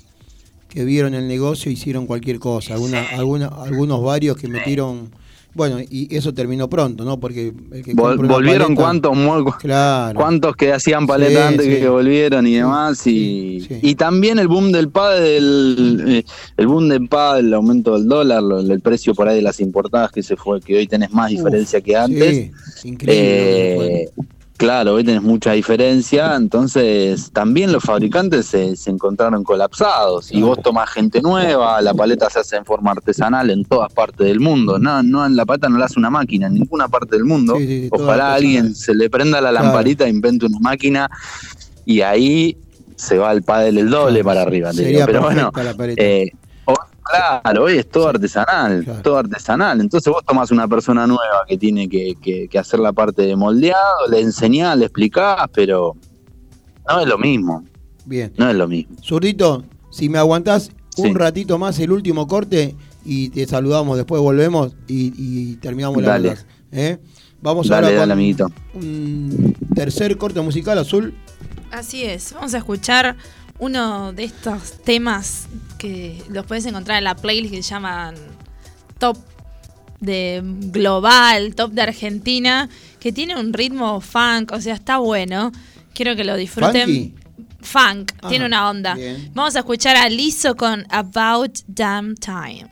D: que vieron el negocio e hicieron cualquier cosa. Alguna, alguna, algunos varios que metieron... Bueno, y eso terminó pronto, ¿no? Porque el que
G: Vol- volvieron
D: paleta-
G: cuántos
D: Claro.
G: cuántos que hacían paleta
D: Sí,
G: antes
D: sí.
G: que, volvieron y demás y,
D: sí.
G: y también el boom del pádel eh, el boom del pádel el aumento del dólar lo- el precio por ahí de las importadas que se fue que hoy tenés más diferencia que antes
D: Sí, increíble.
G: Eh, Claro, hoy tenés mucha diferencia, entonces también los fabricantes se, se encontraron colapsados y vos tomás gente nueva, la paleta se hace en forma artesanal en todas partes del mundo, no, no en la paleta no la hace una máquina en ninguna parte del mundo,
D: Sí, sí,
G: ojalá alguien se le prenda la
D: Claro.
G: lamparita e invente una máquina y ahí se va el pádel el doble para arriba, te digo.
D: Sería
G: pero bueno,
D: perfecta la paleta.
G: eh, claro, hoy es todo artesanal,
D: Claro.
G: todo artesanal. Entonces vos tomás una persona nueva que tiene que, que- que hacer la parte de moldeado, le enseñás, le explicás, pero no es lo mismo,
D: Bien.
G: no es lo mismo.
D: Zurdito, si me aguantás
G: Sí.
D: un ratito más el último corte y te saludamos, después volvemos y, y terminamos la
G: Dale.
D: ¿eh? Vamos
G: Dale,
D: ahora
G: dale,
D: con
G: amiguito.
D: un tercer corte musical azul.
K: Así es, vamos a escuchar uno de estos temas que los puedes encontrar en la playlist que se llaman Top de Global, Top de Argentina, que tiene un ritmo funk, o sea, está bueno. Quiero que lo disfruten.
D: ¿Funky?
K: Funk,
D: Ajá,
K: tiene una onda.
D: bien.
K: Vamos a escuchar a Lizzo con About Damn Time.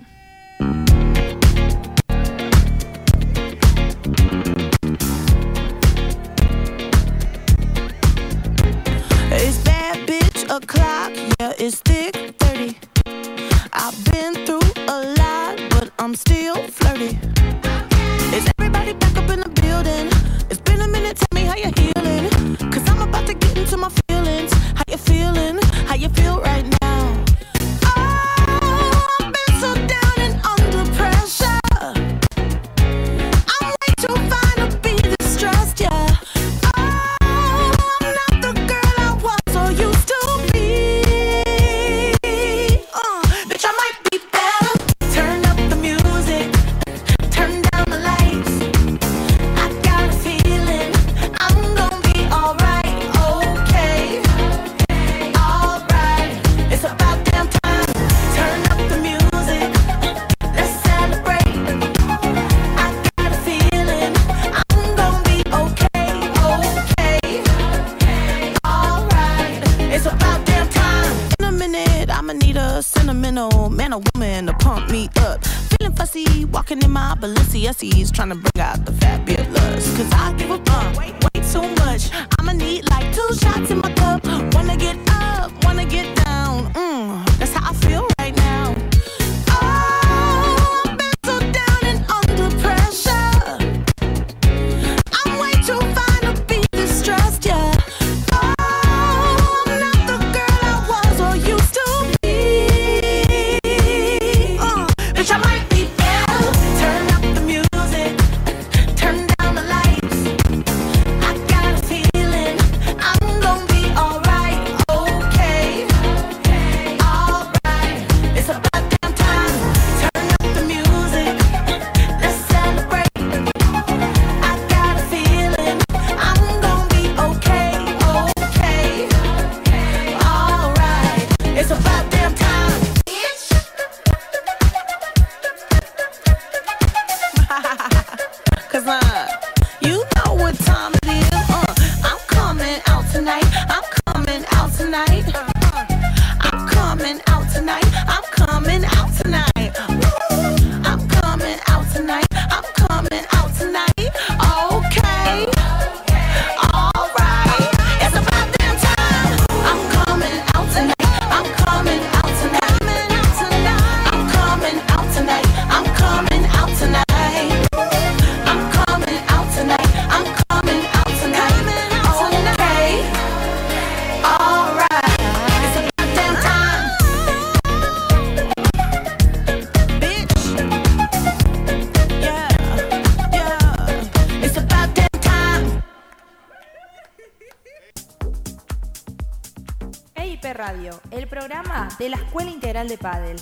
J: De la Escuela Integral de Padel.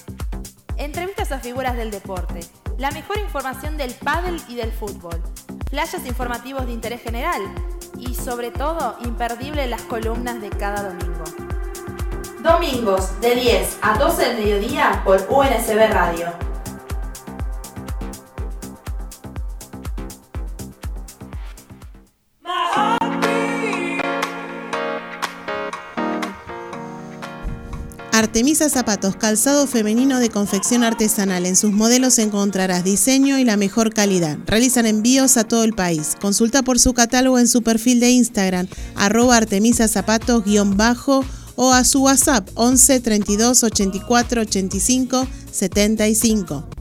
J: Entrevistas a figuras del deporte, la mejor información del pádel y del fútbol, flashes informativos de interés general y sobre todo imperdible las columnas de cada domingo. Domingos de 10 a 12 del mediodía por UNSB Radio.
C: Artemisa Zapatos, calzado femenino de confección artesanal. En sus modelos encontrarás diseño y la mejor calidad. Realizan envíos a todo el país. Consulta por su catálogo en su perfil de Instagram, arroba Artemisa Zapatos bajo o a su WhatsApp 11 32 84 85 75.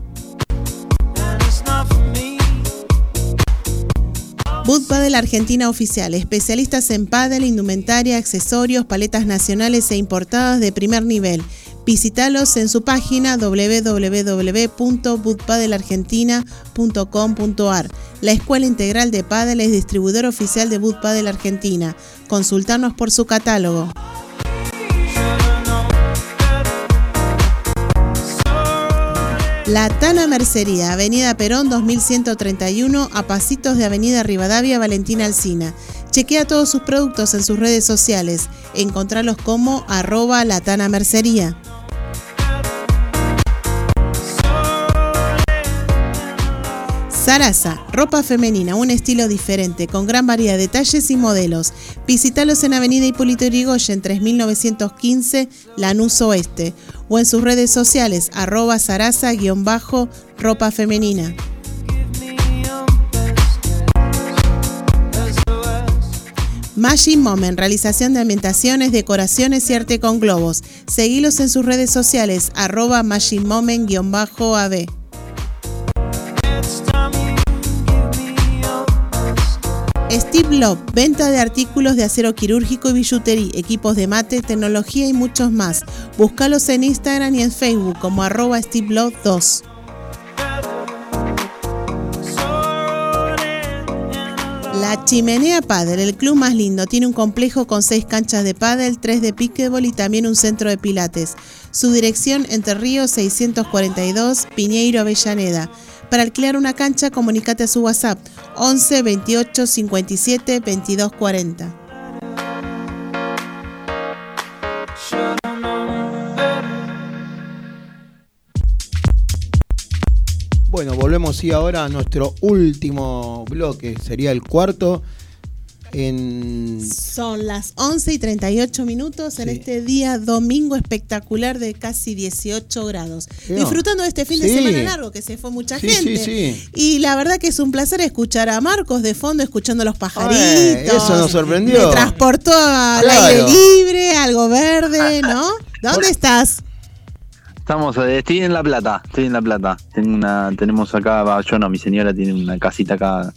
C: Boot Paddle Argentina Oficial, especialistas en paddle, indumentaria, accesorios, paletas nacionales e importadas de primer nivel. Visítalos en su página www.bootpaddleargentina.com.ar. La Escuela Integral de Paddle es distribuidor oficial de Boot Paddle Argentina. Consultarnos por su catálogo. La Tana Mercería, Avenida Perón 2131, a pasitos de Avenida Rivadavia Valentina Alcina. Chequea todos sus productos en sus redes sociales. Encontralos como arroba Latana Mercería. Sarasa, ropa femenina, un estilo diferente, con gran variedad de talles y modelos. Visítalos en Avenida Hipólito Yrigoyen, 3915, Lanús Oeste, o en sus redes sociales, arroba sarasa-ropa femenina. Magic Moment, realización de ambientaciones, decoraciones y arte con globos. Seguilos en sus redes sociales, arroba Magic Steve Love, venta de artículos de acero quirúrgico y billutería, equipos de mate, tecnología y muchos más. Búscalos en Instagram y en Facebook como arroba Steve Love 2. La Chimenea Padel, el club más lindo, tiene un complejo con seis canchas de pádel, tres de pickleball y también un centro de pilates. Su dirección Entre Ríos 642, Piñeiro, Avellaneda. Para alquilar una cancha, comunícate a su WhatsApp 11 28 57 22 40.
D: Bueno, volvemos sí ahora a nuestro último bloque, sería el cuarto. En...
C: Son las 11 y 38 minutos en este día domingo espectacular de casi 18 grados.
D: No.
C: Disfrutando de este fin de semana largo que se fue mucha
D: Sí,
C: gente.
D: sí, sí.
C: Y la verdad que es un placer escuchar a Marcos de fondo escuchando los pajaritos.
D: Eso nos sorprendió.
C: Me transportó al
D: Claro.
C: aire libre, algo verde, ¿no? ¿Dónde estás?
G: Estamos, eh, estoy en La Plata, estoy en La Plata. Tengo una, tenemos acá, va, yo no, mi señora tiene una casita acá,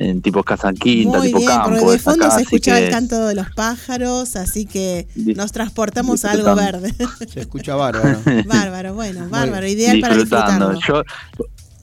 G: en tipo casa quinta,
C: Muy
G: tipo
C: bien,
G: campo.
C: porque de fondo
G: acá,
C: se escuchaba
G: que-
C: el canto de los pájaros, así que nos transportamos a algo verde.
D: Se escucha bárbaro.
C: bárbaro, bueno, bárbaro, ideal para
G: disfrutando.
C: disfrutarlo.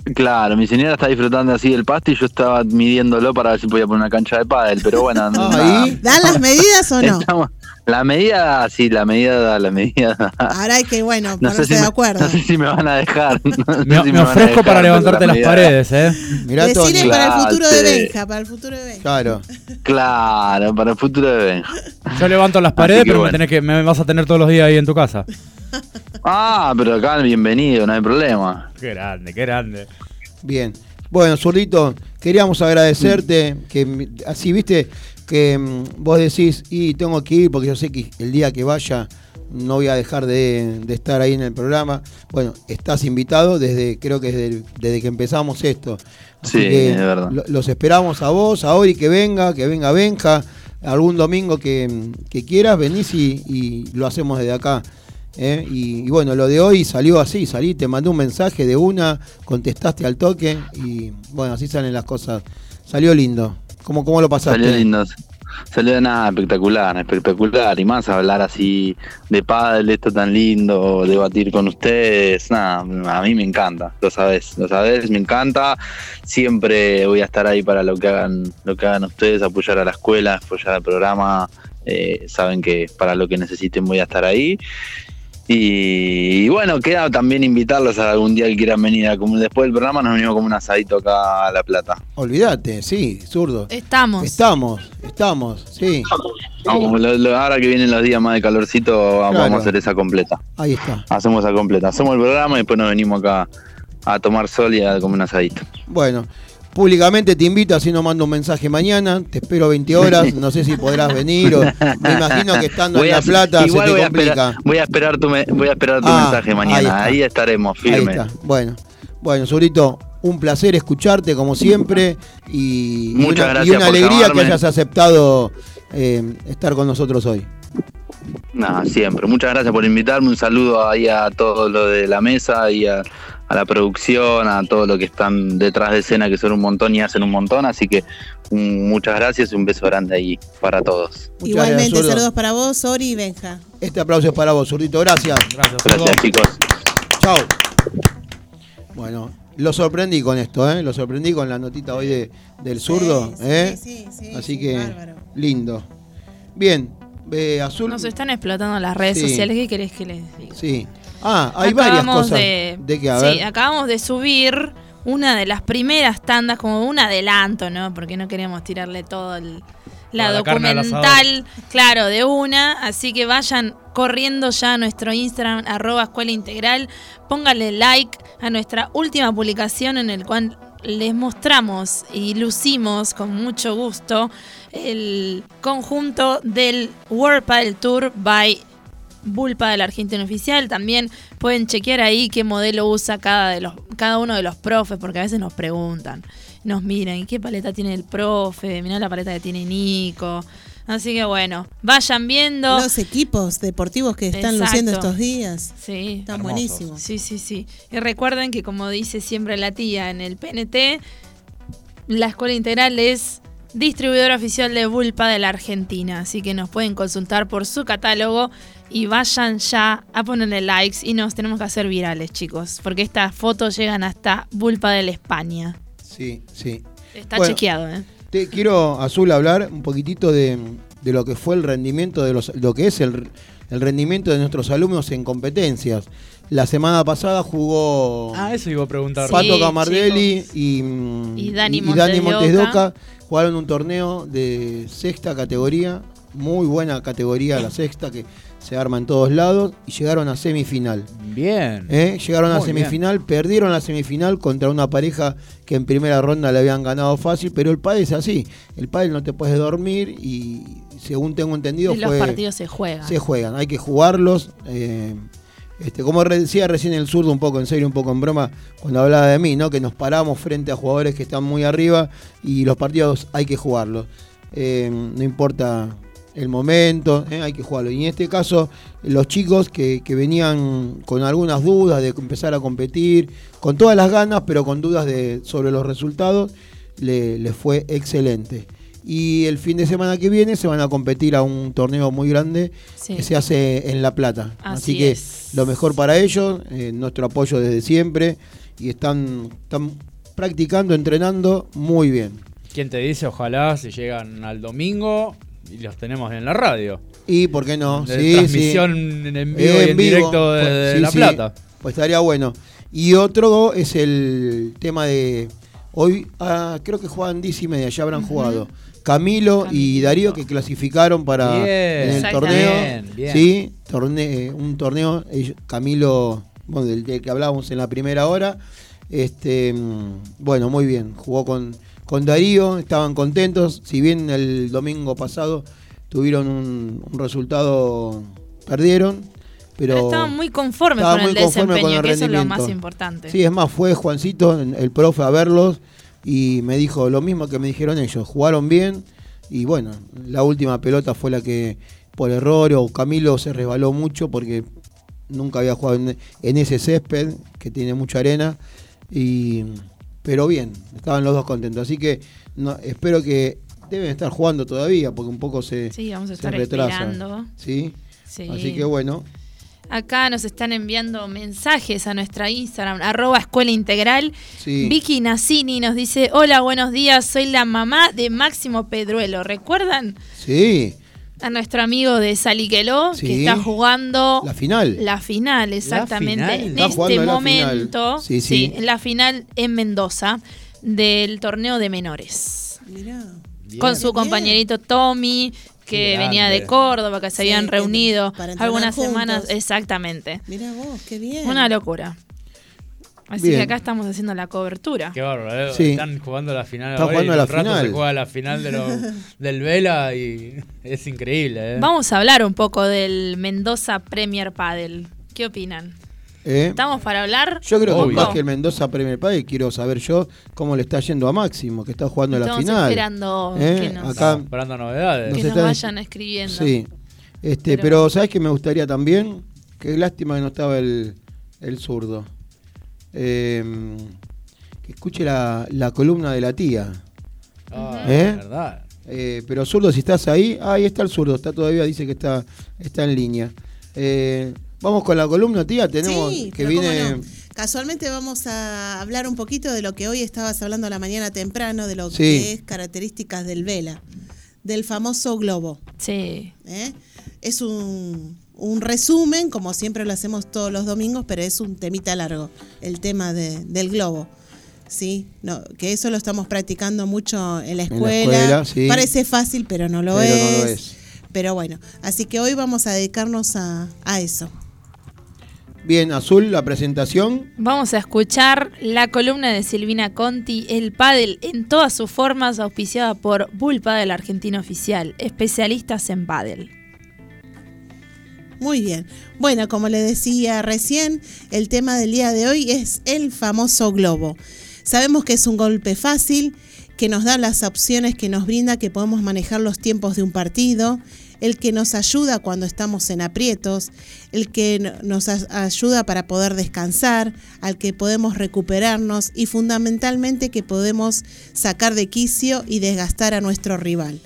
G: Yo, claro, mi señora está disfrutando así del pasto y yo estaba midiéndolo para ver si podía poner una cancha de pádel, pero bueno, nada.
D: Ahí.
C: ¿Dan las medidas o no?
G: Estamos- la medida, sí, la medida da, la medida da.
C: Ahora hay que, bueno,
G: No sé,
C: ponerse
G: si
C: de
G: me,
C: acuerdo.
G: no sé si me van a dejar. no sé
E: Me,
G: si
E: me ofrezco
G: dejar,
E: para levantarte
G: la
E: las paredes, ¿eh?
D: Mirá,
C: Decirle
D: Tony.
C: para el futuro de
G: Claro,
C: Benja, para el futuro de Benja.
D: Claro.
G: Claro, para el futuro de Ben.
E: Yo levanto las paredes, pero
G: bueno.
E: me, tenés que, me vas a tener todos los días ahí en tu casa.
G: Ah, pero acá bienvenido, no hay problema.
E: Qué grande, qué grande.
D: Bien. Bueno, Zurdito, queríamos agradecerte que así, viste, que mm, vos decís, y tengo que ir porque yo sé que el día que vaya no voy a dejar de, de estar ahí en el programa. Bueno, estás invitado desde, creo que desde, desde que empezamos esto. Así
G: Sí,
D: que
G: es verdad.
D: lo- los esperamos a vos, a Ori que venga, que venga Benja, algún domingo que, mm, que quieras, venís y, y lo hacemos desde acá. ¿eh? Y, y bueno, lo de hoy salió así, salí, te mandé un mensaje de una, contestaste al toque y bueno, así salen las cosas. Salió lindo. ¿Cómo, cómo lo pasaste?
G: Salió lindo. Salió nada, espectacular, espectacular. Y más hablar así de pádel, esto tan lindo, debatir con ustedes. Nada, a mí me encanta, lo sabes, lo sabes, me encanta. Siempre voy a estar ahí para lo que hagan, lo que hagan ustedes, apoyar a la escuela, apoyar al programa. Eh, saben que para lo que necesiten voy a estar ahí. Y, y bueno, queda también invitarlos a algún día que quieran venir. A, como después del programa nos venimos como un asadito acá a La Plata.
D: Olvídate, sí, zurdo.
B: Estamos.
D: Estamos, estamos, sí.
G: Vamos, lo- lo- ahora que vienen los días más de calorcito, vamos a hacer esa completa.
D: Ahí está.
G: Hacemos esa completa. Hacemos el programa y después nos venimos acá a tomar sol y a comer un asadito.
D: Bueno, Públicamente te invito, así no mando un mensaje mañana. Te espero 20 horas. No sé si podrás venir. O, me imagino que estando
G: Voy
D: en La Plata se te
G: voy a
D: complica.
G: esperar, voy a esperar tu, me- voy a esperar tu
D: Ah,
G: mensaje
D: ahí
G: mañana.
D: está.
G: Ahí, estaremos firmes.
D: Bueno, bueno, Zurito, un placer escucharte como siempre. Y, y
G: Muchas
D: una, y
G: gracias
D: una
G: por
D: alegría
G: llamarme.
D: que hayas aceptado eh, estar con nosotros hoy.
G: Nada, siempre. Muchas gracias por invitarme. Un saludo ahí a todo lo de la mesa y a, a la producción, a todo lo que están detrás de escena, que son un montón y hacen un montón. Así que un- muchas gracias y un beso grande ahí para todos.
D: Muchas
C: Igualmente,
D: gracias,
C: saludos para vos, Ori y Benja.
D: Este aplauso es para vos, Zurdito. Gracias.
E: Gracias,
G: Gracias, chicos.
D: Chao. Bueno, lo sorprendí con esto, ¿eh? Lo sorprendí con la notita hoy de, del zurdo,
C: Sí,
D: ¿eh?
C: sí, sí,
D: Así
C: sí,
D: que,
C: bárbaro.
D: lindo. Bien, eh, Azul.
B: Nos están explotando las redes
D: Sí.
B: sociales. ¿Qué querés que les diga?
D: Sí. Ah, hay varias
B: Acabamos
D: cosas.
B: De,
D: De, que, a
B: sí,
D: ver.
B: acabamos de subir una de las primeras tandas, como un adelanto, ¿no? Porque no queremos tirarle todo el- la documental, claro, de una. Así que vayan corriendo ya a nuestro Instagram, arroba escuela integral. Pónganle like a nuestra última publicación en el cual les mostramos y lucimos con mucho gusto el conjunto del World Padel Tour by Bulpa del Argentino Oficial. También pueden chequear ahí qué modelo usa cada, de los, cada uno de los profes, porque a veces nos preguntan, nos miran, ¿y qué paleta tiene el profe? Mirá la paleta que tiene Nico. Así que bueno, vayan viendo.
C: Los equipos deportivos que están
B: Exacto.
C: luciendo estos días.
B: Sí.
C: Están
E: Hermosos.
C: buenísimos.
B: Sí, sí, sí. Y recuerden que como dice siempre la tía en el PNT, la escuela integral es distribuidora oficial de Bulpa de la Argentina. Así que nos pueden consultar por su catálogo y vayan ya a ponerle likes y nos tenemos que hacer virales, chicos. Porque estas fotos llegan hasta Bulpa de la España.
D: Sí, sí.
B: Está
D: Bueno,
B: chequeado, ¿eh?
D: Te quiero, Azul, hablar un poquitito de, de lo que fue el rendimiento de los, lo que es el, el rendimiento de nuestros alumnos en competencias. La semana pasada jugó
E: Ah, eso iba a preguntar.
B: Sí,
D: Pato Camardelli y,
B: Y Dani
D: y
B: Montes de. Oca.
D: Jugaron un torneo de sexta categoría, muy buena categoría la sexta que se arma en todos lados y llegaron a semifinal.
E: Bien.
D: ¿eh? Llegaron a
E: bien.
D: semifinal, perdieron la semifinal contra una pareja que en primera ronda le habían ganado fácil, pero el pádel es así, el pádel no te puedes dormir y según tengo entendido
B: Y los partidos se juegan.
D: se juegan, hay que jugarlos. eh, este, como decía recién el zurdo, un poco en serio, un poco en broma, cuando hablaba de mí, ¿no? que nos paramos frente a jugadores que están muy arriba y los partidos hay que jugarlos. Eh, no importa el momento, ¿eh? hay que jugarlo. Y en este caso, los chicos que, que venían con algunas dudas de empezar a competir, con todas las ganas, pero con dudas de, sobre los resultados, le- les fue excelente. Y el fin de semana que viene se van a competir a un torneo muy grande
B: Sí.
D: que se hace en La Plata. Así,
B: Así
D: que
B: es.
D: lo mejor para ellos, eh, nuestro apoyo desde siempre y están, están practicando, entrenando muy bien.
E: ¿Quién te dice? Ojalá si llegan al domingo y los tenemos en la radio.
D: Y por qué no,
E: De
D: sí,
E: transmisión
D: sí.
E: en vivo y en directo de- de
D: sí,
E: La
D: sí.
E: Plata.
D: Pues estaría bueno. Y otro es el tema de hoy, ah, creo que juegan 10 y media, ya habrán jugado. Camilo y Darío que clasificaron para
E: Bien.
D: en el torneo.
E: Bien, bien.
D: Sí, torne- un torneo, Camilo, bueno, del, del que hablábamos en la primera hora. Este, mm, bueno, muy bien. Jugó con, con Darío, estaban contentos. Si bien el domingo pasado tuvieron un, un resultado, perdieron. Pero,
B: Pero estaban muy conformes
D: estaban
B: con el desempeño,
D: con el
B: que eso es lo más importante.
D: Sí, es más, fue Juancito, el profe, a verlos y me dijo lo mismo que me dijeron ellos. Jugaron bien y bueno, la última pelota fue la que por error o Camilo se resbaló mucho porque nunca había jugado en, en ese césped que tiene mucha arena. Y, pero bien, estaban los dos contentos. Así que no, espero que deben estar jugando todavía porque un poco se,
B: Sí, vamos a
D: se
B: estar
D: retrasa.
B: esperando.
D: ¿sí?
B: Sí.
D: Así que bueno,
B: Acá nos están enviando mensajes a nuestra Instagram, arroba escuela integral.
D: sí.
B: Vicky Nacini nos dice, hola, buenos días, soy la mamá de Máximo Pedruelo. ¿Recuerdan
D: Sí,
B: a nuestro amigo de Saliqueló
D: Sí.
B: que está jugando
D: la final.
B: la final, exactamente.
E: final?
B: En
D: Está
B: este momento,
D: final. Sí, sí.
B: en la final en Mendoza del torneo de menores.
C: Mirá.
E: Bien.
B: Con su
C: Bien.
B: compañerito Tommy, que venía de. Córdoba, que se
C: Sí,
B: habían reunido
C: para
B: algunas
C: juntos.
B: semanas. Exactamente.
C: Mirá vos, qué bien.
B: Una locura. Así
D: Bien.
B: que acá estamos haciendo la cobertura.
E: Qué bárbaro, ¿eh?
D: Sí.
E: Están jugando la final
D: Está
E: ahora y
D: jugando
E: en
D: la
E: rato
D: final.
E: se juega la final de lo- del Vela y es increíble, ¿eh?
B: Vamos a hablar un poco del Mendoza Premier Padel. ¿Qué opinan?
D: ¿Eh?
B: ¿Estamos para hablar?
D: Yo creo que más que el Mendoza Premier Padel, quiero saber yo cómo le está yendo a Máximo, que está jugando la
B: Estamos
D: final.
B: esperando
D: ¿Eh?
B: que nos-
D: Acá,
E: Esperando novedades.
D: nos
B: que nos vayan escribiendo.
D: Sí. Este,
B: Pero-
D: pero, ¿sabes qué me gustaría también? Qué lástima que no estaba el, el zurdo. Eh, que escuche la, la columna de la tía.
E: Ah,
D: ¿Eh?
E: verdad.
D: Eh, pero zurdo, si estás ahí, ah, ahí está el zurdo, está todavía, dice que está, está en línea. Eh, vamos con la columna, tía, tenemos
C: Sí,
D: que viene...
C: Casualmente vamos a hablar un poquito de lo que hoy estabas hablando a la mañana temprano, de lo
D: Sí.
C: que es características del vela, del famoso globo.
B: Sí.
C: ¿eh? Es un, un resumen, como siempre lo hacemos todos los domingos, pero es un temita largo, el tema de- del globo. Sí, no, que eso lo estamos practicando mucho en la
D: En la
C: escuela.
D: sí.
C: Parece fácil, pero no lo,
D: Pero
C: es.
D: no lo es.
C: Pero bueno, así que hoy vamos a dedicarnos a, a eso.
D: Bien, Azul, la presentación.
B: Vamos a escuchar la columna de Silvina Conti, el pádel en todas sus formas, auspiciada por Bull Padel Argentina Oficial, especialistas en pádel.
C: Muy bien. Bueno, como le decía recién, el tema del día de hoy es el famoso globo. Sabemos que es un golpe fácil, que nos da las opciones que nos brinda que podemos manejar los tiempos de un partido, el que nos ayuda cuando estamos en aprietos, el que no- nos ayuda para poder descansar, al que podemos recuperarnos y fundamentalmente que podemos sacar de quicio y desgastar a nuestro rival.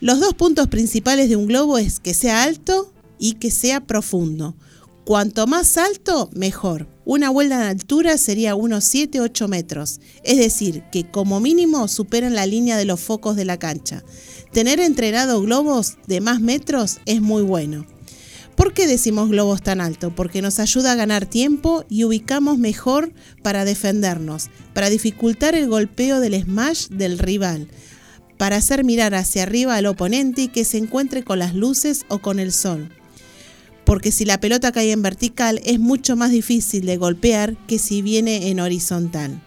C: Los dos puntos principales de un globo es que sea alto y que sea profundo. Cuanto más alto, mejor. Una vuelta en altura sería unos 7-8 metros, es decir, que como mínimo superen la línea de los focos de la cancha. Tener entrenado globos de más metros es muy bueno. ¿Por qué decimos globos tan alto? Porque nos ayuda a ganar tiempo y ubicamos mejor para defendernos, para dificultar el golpeo del smash del rival, para hacer mirar hacia arriba al oponente y que se encuentre con las luces o con el sol. Porque si la pelota cae en vertical es mucho más difícil de golpear que si viene en horizontal.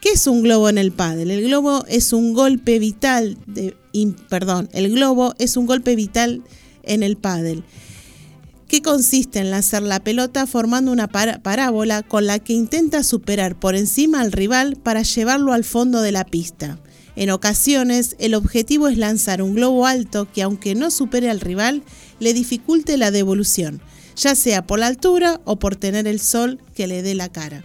C: ¿Qué es un globo en el pádel? El globo es un golpe vital de, perdón, el globo es un golpe vital en el pádel que consiste en lanzar la pelota formando una parábola con la que intenta superar por encima al rival para llevarlo al fondo de la pista. En ocasiones, el objetivo es lanzar un globo alto que aunque no supere al rival, le dificulte la devolución, ya sea por la altura o por tener el sol que le dé la cara.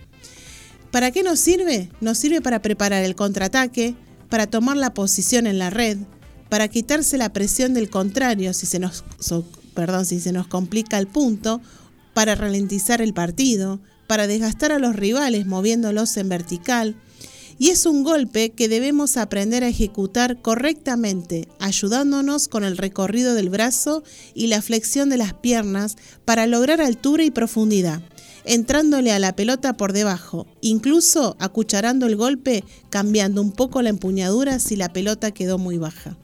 C: ¿Para qué nos sirve? Nos sirve para preparar el contraataque, para tomar la posición en la red, para quitarse la presión del contrario si se nos, perdón, si se nos complica el punto, para ralentizar el partido, para desgastar a los rivales moviéndolos en vertical. Y es un golpe que debemos aprender a ejecutar correctamente, ayudándonos con el recorrido del brazo y la flexión de las piernas para lograr altura y profundidad entrándole a la pelota por debajo, incluso acucharando el golpe, cambiando un poco la empuñadura si la pelota quedó muy baja.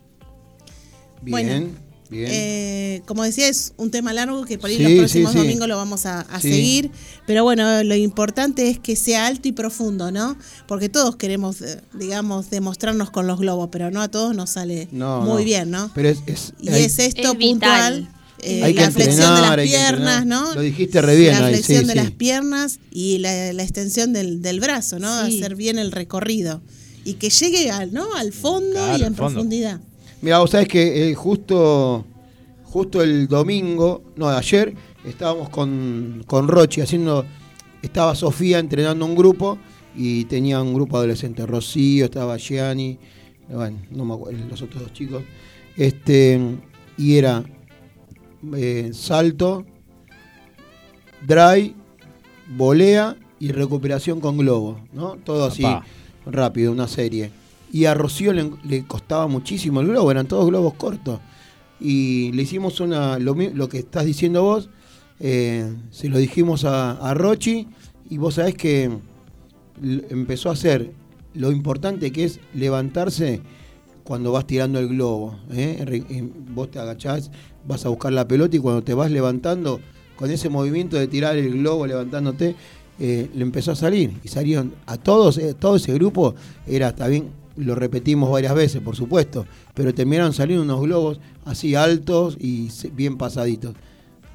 D: Bien,
C: Bueno,
D: bien.
C: Eh, como decía, es un tema largo que por ahí
D: Sí,
C: los próximos
D: sí, sí.
C: domingos lo vamos a, a
D: Sí.
C: seguir, pero bueno, lo importante es que sea alto y profundo, ¿no? Porque todos queremos, eh, digamos, demostrarnos con los globos, pero no a todos nos sale
D: No,
C: muy
D: no.
C: bien, ¿no?
D: Pero es, es-
C: Y
D: hay-
C: es esto
B: Es
C: puntual. eh,
D: Hay que
C: la flexión de las
D: hay
C: piernas. ¿no?
D: Lo dijiste re bien
C: La
D: ahí,
C: flexión
D: sí,
C: de
D: sí.
C: las piernas y la, la extensión del, del brazo, ¿no?
B: Sí.
C: Hacer bien el recorrido. Y que llegue al, ¿no? al fondo
E: Claro,
C: y en
E: fondo.
C: profundidad.
D: Mira, vos sabés que eh, justo, justo el domingo, no, ayer, estábamos con, con Rochi haciendo, estaba Sofía entrenando un grupo y tenía un grupo adolescente, Rocío, estaba Gianni, bueno, no me acuerdo, los otros dos chicos, este, y era eh, salto, dry, volea y recuperación con globo, ¿no? Todo así, rápido, una serie. Y a Rocío le, costaba muchísimo el globo, eran todos globos cortos. Y le hicimos una, lo, que estás diciendo vos, eh, se lo dijimos a, a Rochi y vos sabés que empezó a hacer lo importante que es levantarse cuando vas tirando el globo. ¿eh? Eh, Vos te agachás, vas a buscar la pelota y cuando te vas levantando, con ese movimiento de tirar el globo levantándote, le empezó a salir. Y salieron a todos, eh, todo ese grupo, era también, lo repetimos varias veces, por supuesto, pero terminaron saliendo unos globos así altos y bien pasaditos.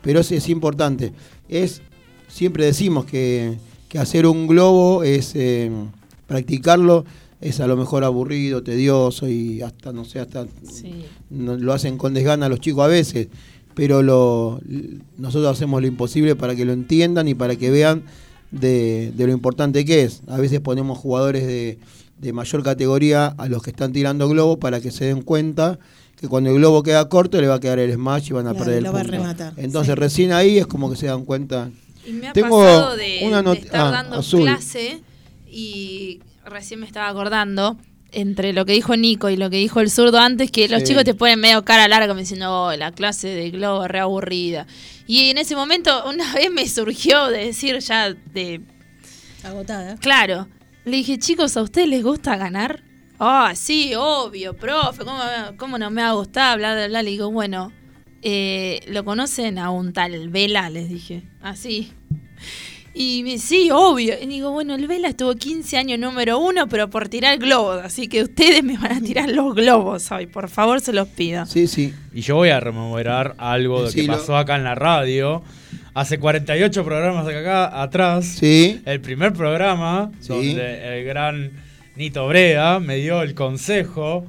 D: Pero eso es importante. Es, siempre decimos que, que hacer un globo es eh, practicarlo, es a lo mejor aburrido, tedioso y hasta, no sé, hasta no- lo hacen con desgana los chicos a veces, pero lo, nosotros hacemos lo imposible para que lo entiendan y para que vean de, de lo importante que es. A veces ponemos jugadores de, de mayor categoría a los que están tirando globo para que se den cuenta que cuando el globo queda corto le va a quedar el smash y van a
C: Claro,
D: perder el
C: lo va a
D: punto.
C: rematar,
D: Entonces recién ahí es como que se dan cuenta.
B: Y me ha
D: Tengo
B: pasado de,
D: una
B: de estar
D: ah,
B: dando
D: azul.
B: clase y recién me estaba acordando entre lo que dijo Nico y lo que dijo el zurdo antes, que los chicos te ponen medio cara larga me diciendo, oh, la clase de globo es re aburrida. Y en ese momento una vez me surgió de decir ya de...
C: Agotada.
B: Claro, le dije, chicos, ¿a ustedes les gusta ganar? Ah, sí, obvio, profe, ¿cómo, cómo no me va a gustar? Bla, bla, bla. Le digo, bueno, eh, ¿lo conocen a un tal Vela? Les dije, así. Y me sí, obvio. Y digo, bueno, el Vela estuvo 15 años número uno, pero por tirar globos. Así que ustedes me van a tirar los globos hoy. Por favor, se los pido.
D: Sí, sí.
E: Y yo voy a rememorar algo de que
D: Decilo.
E: pasó acá en la radio. Hace 48 programas acá atrás.
D: Sí.
E: El primer programa
D: Sí.
E: donde el gran Nito Brea me dio el consejo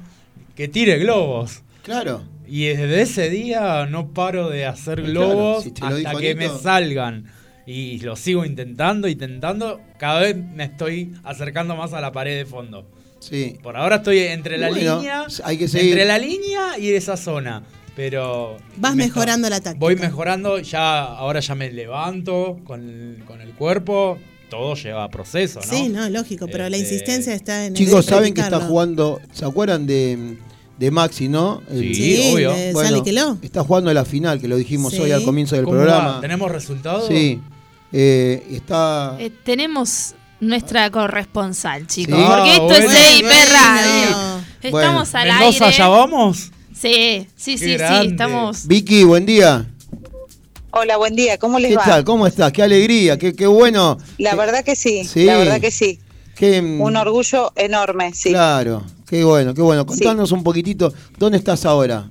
E: que tire globos.
D: Claro.
E: Y desde ese día no paro de hacer globos
D: claro, si
E: hasta que
D: Nito.
E: me salgan. Y lo sigo intentando, intentando. Cada vez me estoy acercando más a la pared de fondo.
D: Sí.
E: Por ahora estoy entre la
D: Bueno,
E: línea.
D: hay que seguir.
E: Entre la línea y esa zona. Pero.
C: Vas
E: me
C: mejorando
E: está-
C: la táctica.
E: Voy mejorando. Ya, ahora ya me levanto con el, con el cuerpo. Todo lleva proceso, ¿no?
C: Sí, no, lógico, pero la
E: Este,
C: insistencia está en el
D: Chicos, saben que está jugando, ¿se acuerdan de, de Maxi, no?
E: Sí, Sí, obvio.
C: de Sally Queló.
D: Está jugando la final, que lo dijimos
C: Sí.
D: hoy al comienzo del
E: ¿Cómo
D: programa.
E: va? ¿Tenemos resultados?
D: Sí. Eh, está.
B: Eh, tenemos nuestra corresponsal, chicos.
D: Sí.
B: Porque
E: Ah,
B: esto
E: bueno.
B: es EIP
C: Bueno.
B: Radio. Estamos al
E: ¿Mendoza
B: aire.
E: ya vamos?
B: Sí, sí,
E: Qué
B: sí, sí. Estamos.
D: Vicky, buen día.
L: Hola, buen día, ¿cómo les
D: ¿Qué
L: va?
D: tal? ¿Cómo estás? Qué alegría, qué, qué bueno.
L: La verdad que sí,
D: Sí.
L: la verdad que sí.
D: Qué,
L: Un orgullo enorme, sí.
D: Claro, qué bueno, qué bueno. Contanos un poquitito, ¿dónde estás ahora?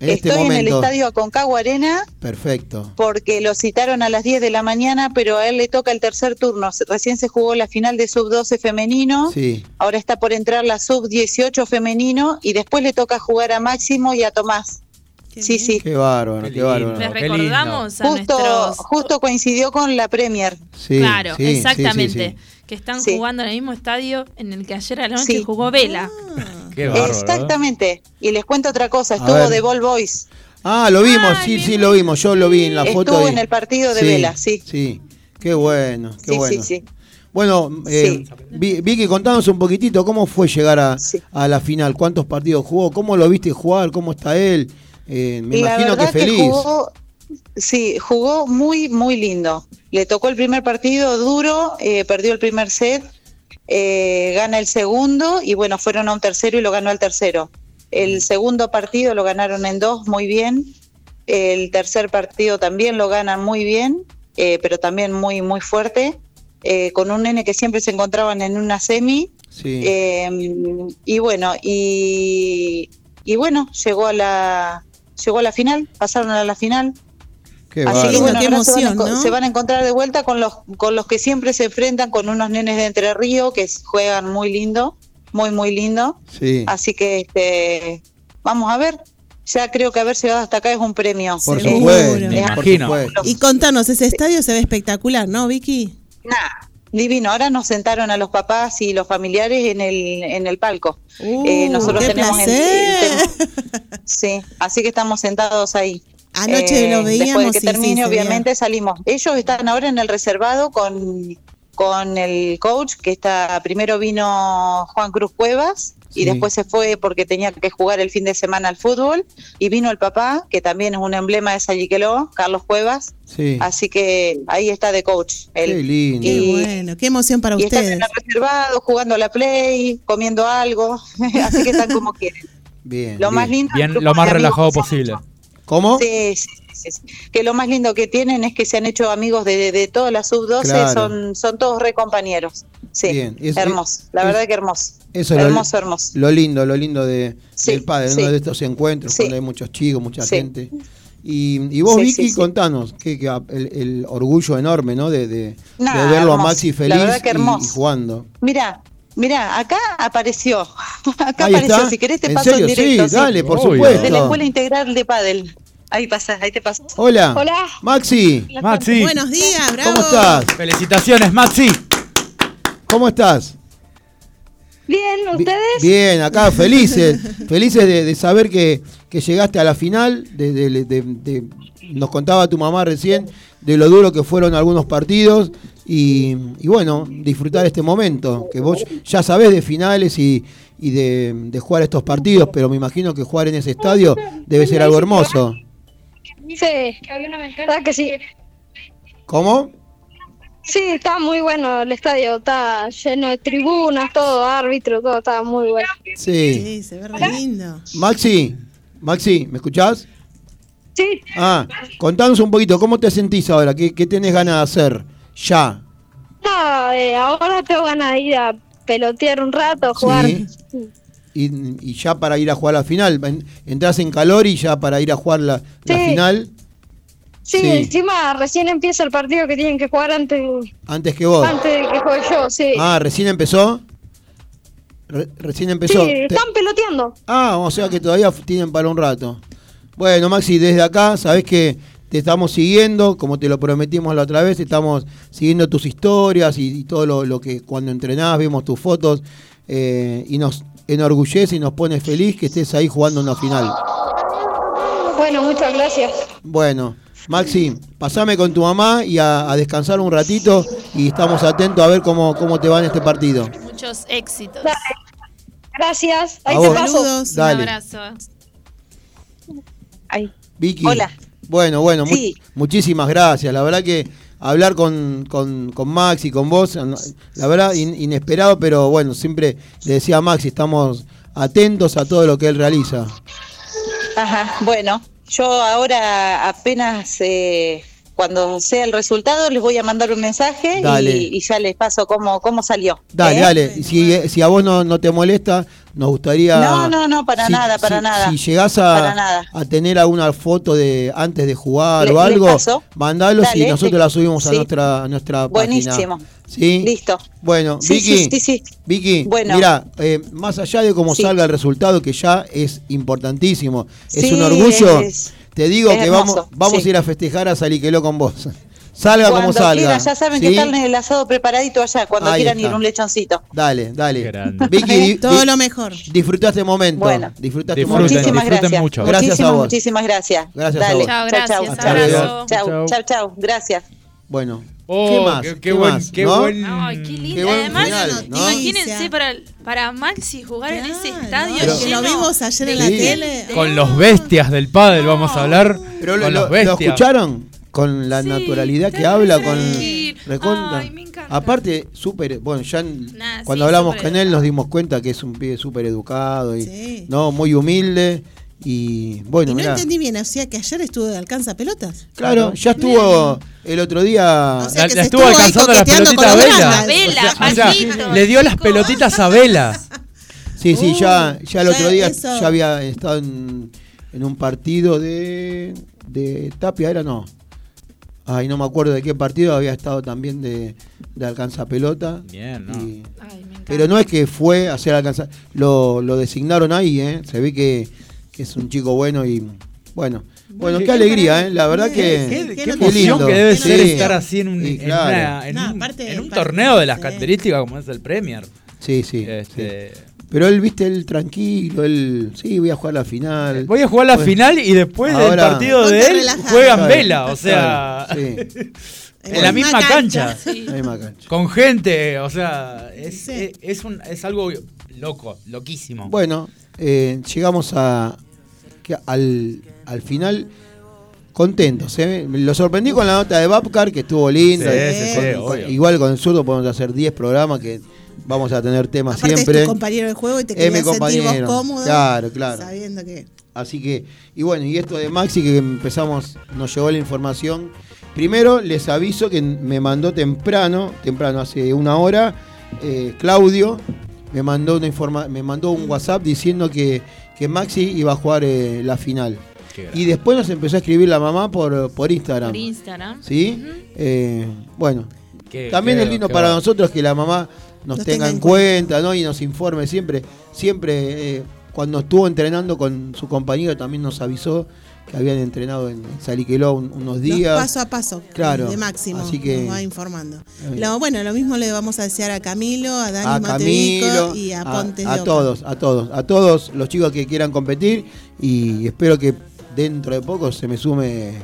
D: En este
L: Estoy en el estadio Aconcagua Arena
D: Perfecto.
L: porque lo citaron a las 10 de la mañana, pero a él le toca el tercer turno. Recién se jugó la final de sub-12 femenino,
D: Sí.
L: ahora está por entrar la sub-18 femenino y después le toca jugar a Máximo y a Tomás. Sí, sí.
D: Qué bárbaro, qué,
E: Qué
D: bárbaro.
B: Les
E: qué
B: recordamos a
L: Justo,
B: nuestros.
L: justo coincidió con la Premier.
D: Sí,
B: claro,
D: sí, sí,
B: exactamente.
D: sí,
B: Que están
L: Sí.
B: jugando en el mismo estadio en el que ayer a la noche
L: Sí.
B: jugó Vela.
E: Qué bárbaro. ¿eh?
L: Exactamente. Y les cuento otra cosa, estuvo de Ball Boys.
D: Ah, lo vimos,
B: Ay,
D: sí,
B: bien,
D: sí, lo vimos. Yo lo vi en la foto.
L: Estuvo
D: y-
L: en el partido de
D: Sí,
L: Vela, sí.
D: Sí, qué bueno, qué
L: Sí,
D: bueno.
L: sí, sí.
D: Bueno, eh, Vi- Vicky, contanos un poquitito cómo fue llegar a,
L: Sí.
D: a la final, cuántos partidos jugó, cómo lo viste jugar, cómo está él. Eh, me
L: La
D: imagino que feliz.
L: jugó, sí, jugó muy, muy lindo. Le tocó el primer partido duro, eh, perdió el primer set, eh, gana el segundo y bueno, fueron a un tercero y lo ganó el tercero. El segundo partido lo ganaron en dos, muy bien. El tercer partido también lo ganan muy bien, eh, pero también muy, muy fuerte. con un nene que siempre se encontraban en una semi.
D: Sí.
L: Y bueno, y, y bueno, llegó a la llegó a la final, pasaron a la final.
D: Qué
L: Así que bueno,
C: Qué
L: ahora se van,
C: emoción, ¿no?
L: se van a encontrar de vuelta con los con los que siempre se enfrentan con unos nenes de Entre Ríos que juegan muy lindo, muy muy lindo.
D: Sí,
L: Así que este vamos a ver. Ya creo que haber llegado hasta acá es un premio.
D: por
C: Seguro.
D: supuesto.
E: Me
D: por
E: imagino.
D: supuesto.
C: Y contanos, ese estadio se ve espectacular, ¿no, Vicky?
L: Nah, divino. Ahora nos sentaron a los papás y los familiares en el en el palco.
C: Uh,
L: Eh, nosotros
C: ¡Qué
L: tenemos el-
C: placer!
L: Sí, así que estamos sentados ahí.
C: Anoche lo
L: Después de
C: veíamos
L: que
C: y sí,
L: termine, obviamente salimos. Ellos están ahora en el reservado con, con el coach, que está primero vino Juan Cruz Cuevas
D: Sí.
L: y después se fue porque tenía que jugar el fin de semana al fútbol. Y vino el papá, que también es un emblema de Salliqueló, Carlos Cuevas.
D: Sí.
L: Así que ahí está de coach. él.
D: Qué lindo.
C: Qué
L: Y-
C: bueno, qué emoción para
L: y están
C: ustedes.
L: en el reservado, jugando a la play, comiendo algo. así que están como quieren.
D: Bien.
L: Lo más lindo.
E: Bien, lo más relajado
L: que
E: posible.
D: ¿Cómo?
L: Sí, sí, sí, sí. Que lo más lindo que tienen es que se han hecho amigos de, de, todas las sub-12,
D: Claro.
L: son, son todos re compañeros. Sí,
D: Bien,
L: hermoso. La
D: es-
L: verdad que hermoso.
D: Eso es lo-
L: hermoso, hermoso.
D: Lo lindo, lo lindo de,
L: Sí,
D: del padre, uno de estos encuentros, cuando hay muchos chicos, mucha gente. Y, y vos,
L: Sí,
D: Vicky,
L: sí, sí.
D: contanos, que, que el, el orgullo enorme, ¿no? De, de-
L: Nah,
D: de verlo a
L: hermoso.
D: Maxi
L: La
D: feliz
L: verdad que
D: y- y,
L: hermoso.
D: jugando.
L: Mira, mira, acá apareció. Acá
D: Ahí
L: apareció.
D: está.
L: Si querés te
D: ¿En
L: paso
D: serio?
L: en directo.
D: Sí, dale, por
E: Obvio.
D: supuesto.
L: De la Escuela Integral de Padel. Ahí pasa, ahí te paso.
D: Hola.
L: Hola.
D: Maxi,
E: Maxi,
C: Buenos días, bravo.
D: ¿cómo estás?
E: felicitaciones, Maxi.
D: ¿Cómo estás?
M: Bien,
D: Bi-
M: ¿ustedes?
D: Bien, acá felices, felices de, de saber que, que llegaste a la final. de- de- de- de- nos contaba tu mamá recién de lo duro que fueron algunos partidos y, y bueno, disfrutar este momento, que vos ya sabés de finales y, y de, de jugar estos partidos, pero me imagino que jugar en ese estadio debe ser algo hermoso.
M: Sí, ¿verdad que sí?
D: ¿Cómo?
M: Sí, está muy bueno el estadio, está lleno de tribunas, todo, árbitro, todo, está muy bueno.
D: Sí.
C: Sí, se ve re lindo.
D: Maxi, Maxi, ¿me escuchás?
M: Sí,
D: Ah, contanos un poquito, ¿cómo te sentís ahora? ¿Qué, qué tenés ganas de hacer? Ya.
M: no, eh, ahora tengo ganas de ir a pelotear un rato, jugar.
D: Sí. Y, y ya para ir a jugar la final, en- entras en calor y ya para ir a jugar la, final
M: Sí,
D: Sí.
M: encima recién empieza el partido que tienen que jugar antes,
D: antes que vos.
M: antes de que juegue yo, sí.
D: Ah, recién empezó. Re- recién empezó.
M: Están peloteando.
D: Ah, o sea que todavía tienen para un rato. Bueno, Maxi, desde acá, sabés que te estamos siguiendo, como te lo prometimos la otra vez, estamos siguiendo tus historias y, y todo lo, lo que cuando entrenás, vemos tus fotos eh, y nos enorgullece y nos pone feliz que estés ahí jugando una final.
M: Bueno, muchas gracias.
D: Bueno, Maxi, pasame con tu mamá y a, a descansar un ratito y estamos atentos a ver cómo, cómo te va en este partido.
B: Muchos éxitos.
M: Gracias. Ahí
D: A
M: te
D: vos.
M: paso.
C: Saludos.
B: Un abrazo.
L: Ahí.
D: Vicky.
L: Hola.
D: Bueno, bueno, mu- muchísimas gracias. La verdad que hablar con, con, con Max y con vos, la verdad in- inesperado, pero bueno, siempre le decía a Maxi, estamos atentos a todo lo que él realiza.
L: Ajá, bueno, yo ahora apenas eh, cuando sea el resultado les voy a mandar un mensaje y, y ya les paso cómo, cómo salió.
D: Dale,
L: ¿eh?
D: dale. Y Si, si a vos no, no te molesta, nos gustaría...
L: No, no, no, para
D: si-
L: nada, para
D: si-
L: nada.
D: Si llegás a, a tener alguna foto de antes de jugar
L: Le-
D: o algo, mandalos y nosotros
L: te-
D: la subimos a nuestra, a nuestra
L: Buenísimo.
D: página. ¿Sí?
L: Listo.
D: Bueno,
L: Sí,
D: Vicky,
L: sí, sí, sí.
D: Vicky,
L: Bueno.
D: mira, eh, más allá de cómo salga el resultado, que ya es importantísimo, es un orgullo,
L: es-
D: te digo
L: es
D: que vamos,
L: hermoso,
D: vamos
L: sí.
D: a ir a festejar a Saliqueló con vos. Salga como
L: Cuando
D: salga.
L: quieran, ya saben que están en el asado preparadito allá, cuando
D: Ahí
L: quieran ir
D: está.
L: un lechoncito.
D: Dale, dale. Vicky,
C: Todo lo mejor.
D: disfruta este momento.
L: Bueno.
D: disfruta este
E: Disfruten,
D: momento.
L: Muchísimas
E: disfruten
L: gracias.
E: mucho.
D: Gracias a
L: muchísimas,
D: vos.
L: muchísimas gracias.
D: Gracias a
L: Dale.
D: vos.
B: Chao,
L: Chau,
B: gracias.
L: chau, chau. Gracias.
D: Bueno,
E: Oh,
D: ¿qué más?
E: Qué, qué
D: ¿Qué
E: buen,
D: más?
E: qué
D: ¿No?
E: buen.
B: Ay, qué lindo.
D: Qué buen
B: Además,
D: final, ¿no?
B: imagínense para, para Maxi jugar en ese estadio
D: Pero-
C: que
B: lleno
C: lo vimos ayer en la
D: Sí.
C: tele.
E: Con los bestias del pádel vamos a hablar.
D: Pero lo,
E: con
D: lo-
E: los
D: lo
E: bestias.
D: escucharon con la
B: Sí,
D: naturalidad que habla, con.
B: Ay, me encanta.
D: Aparte, súper, bueno, ya
B: Nah,
D: cuando
B: sí,
D: hablamos con él nos dimos cuenta que es un pibe súper educado y
C: Sí.
D: no muy humilde y bueno,
C: Y no
D: mirá,
C: entendí bien, o sea que ayer estuvo de alcanza pelotas.
D: claro, ya estuvo el otro día.
C: O sea,
E: La,
C: que
E: la
C: se
E: estuvo
C: estuvo ahí
E: alcanzando las
C: coqueteando
E: pelotitas a
C: con los
E: Vela. O sea, le dio las pelotitas a Vela.
D: Sí, sí, ya, ya el otro día
C: eso.
D: ya había estado en, en un partido de, de Tapia, ¿era no? Ay, no me acuerdo de qué partido había estado también de, de alcanza pelota.
E: Bien, ¿no?
D: Y-
B: Ay, me encanta.
D: pero no es que fue a hacer alcanzar, lo, lo designaron ahí, ¿eh? Se ve que, que es un chico bueno y bueno. Bueno, qué alegría, ¿eh? La verdad que
E: Qué,
C: qué
E: qué
C: noticia.
E: emoción que debe
C: Qué
E: ser estar así en un,
D: Sí,
E: en
D: claro.
E: una- en
C: No,
E: un- en un torneo de las
C: sí.
E: características como es el Premier.
D: Sí, sí.
E: Este,
D: sí. Pero él, viste, él tranquilo, él, sí, voy a jugar la final.
E: Voy a jugar la
D: Bueno,
E: final y después del partido de él
C: relajado.
E: juegan
D: Claro,
E: vela, o sea,
D: claro, sí.
E: en la misma cancha,
B: Sí.
D: la misma cancha.
E: con gente, o sea, es,
C: Sí.
E: es, es un, es algo loco, loquísimo.
D: Bueno, eh, llegamos a que al, al final contentos. ¿eh? Lo sorprendí con la nota de Babcar, que estuvo linda.
E: Sí, sí, sí,
D: igual con el zurdo podemos hacer 10 programas que vamos a tener temas
C: Aparte
D: siempre.
C: es tu compañero de juego y te querías sentir vos cómodo.
D: Claro, claro.
C: Sabiendo que.
D: Así que, y bueno, y esto de Maxi que empezamos, nos llegó la información. Primero les aviso que me mandó temprano, temprano, hace una hora, eh, Claudio me mandó una informa me mandó un WhatsApp diciendo que, que Maxi iba a jugar eh, la final. Y después nos empezó a escribir la mamá por, por Instagram.
B: Por Instagram.
D: ¿Sí? Eh, bueno,
E: Qué-
D: también
E: qué-
D: es lindo
E: qué
D: para
E: va.
D: nosotros que la mamá nos
C: Nos
D: tenga
C: tenga
D: en
C: en
D: cuenta, ¿no? Y nos informe siempre. Siempre, eh, cuando estuvo entrenando con su compañero, también nos avisó que habían entrenado en Saliqueló un- unos
C: Los
D: días.
C: paso a paso
D: Claro,
C: de máximo
D: así que-
C: nos va informando. Lo- bueno, lo mismo le vamos a desear a Camilo, a Dani
D: a Camilo,
C: y a
D: a,
C: Pontes
D: a
C: de Oca.
D: todos, a todos, a todos los chicos que quieran competir y espero que dentro de poco se me sume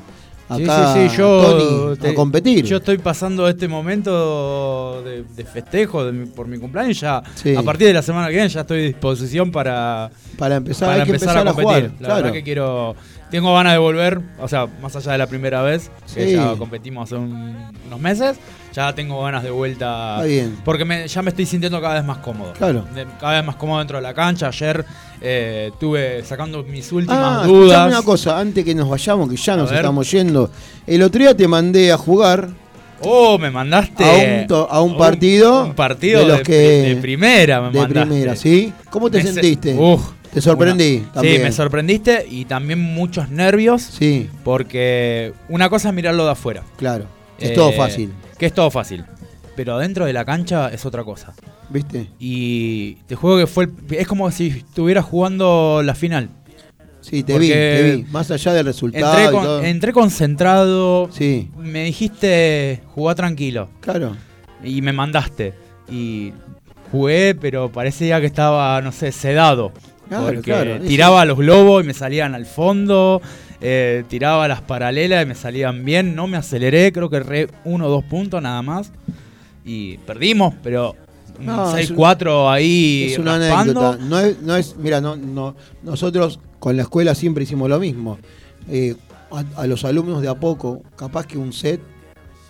D: acá
E: sí, sí, yo
D: Tony
E: te-
D: a competir.
E: Yo estoy pasando este momento de, de festejo de mi- por mi cumpleaños. Ya
D: Sí.
E: a partir de la semana que viene ya estoy a disposición para,
D: para empezar,
E: para
D: hay que
E: empezar, a
D: a
E: competir.
D: jugar,
E: la
D: claro.
E: verdad que quiero, tengo ganas de volver, o sea, más allá de la primera vez que
D: Sí.
E: ya competimos hace un- unos meses, ya tengo ganas de vuelta.
D: Está bien.
E: Porque me- ya me estoy sintiendo cada vez más cómodo.
D: Claro.
E: De- cada vez más cómodo dentro de la cancha. Ayer eh, estuve sacando mis últimas
D: Ah,
E: dudas.
D: una cosa, antes que nos vayamos, que ya
E: A
D: nos
E: ver.
D: estamos yendo. El otro día te mandé a jugar
E: Oh, me mandaste
D: a un, to- a un partido,
E: un partido
D: de los
E: de,
D: que
E: de primera, me
D: de
E: mandaste.
D: primera, ¿sí? ¿Cómo te
E: Me se-
D: sentiste?
E: Uf,
D: te sorprendí
E: una-
D: también.
E: Sí, me sorprendiste y también muchos nervios.
D: Sí,
E: Porque una cosa es mirarlo de afuera.
D: claro. Es
E: Eh,
D: todo fácil,
E: Que es todo fácil. Pero dentro de la cancha es otra cosa.
D: ¿viste?
E: Y te juego que fue. el- es como si estuviera jugando la final.
D: Sí, te vi, te vi. Más allá del resultado
E: Entré,
D: y
E: con-
D: todo.
E: entré concentrado.
D: Sí,
E: Me dijiste jugá tranquilo.
D: claro.
E: Y me mandaste. Y jugué, pero parecía que estaba, no sé, sedado.
D: Claro,
E: porque
D: claro,
E: tiraba los globos y me salían al fondo. Eh, tiraba las paralelas y me salían bien. No me aceleré, creo que re uno o dos puntos nada más. Y perdimos, pero
D: No, es un-
E: 6-4 ahí.
D: Es una
E: raspando.
D: anécdota. No es, no es, mira, no, no, nosotros con la escuela siempre hicimos lo mismo. Eh, a, a los alumnos de a poco, capaz que un set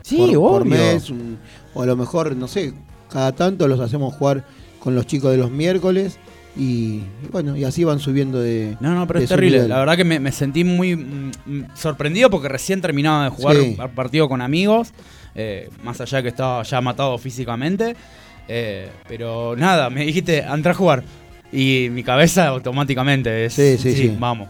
E: Sí,
D: por, mes, un- o a lo mejor, no sé, cada tanto los hacemos jugar con los chicos de los miércoles y, y bueno, y así van subiendo de.
E: No, no, pero es terrible.
D: nivel.
E: La verdad que me, me sentí muy mm, sorprendido porque recién terminaba de jugar
D: Sí.
E: un partido con amigos, eh, más allá que estaba ya matado físicamente. eh, pero nada, me dijiste, entra a jugar. Y mi cabeza automáticamente es,
D: Sí, sí, sí.
E: vamos.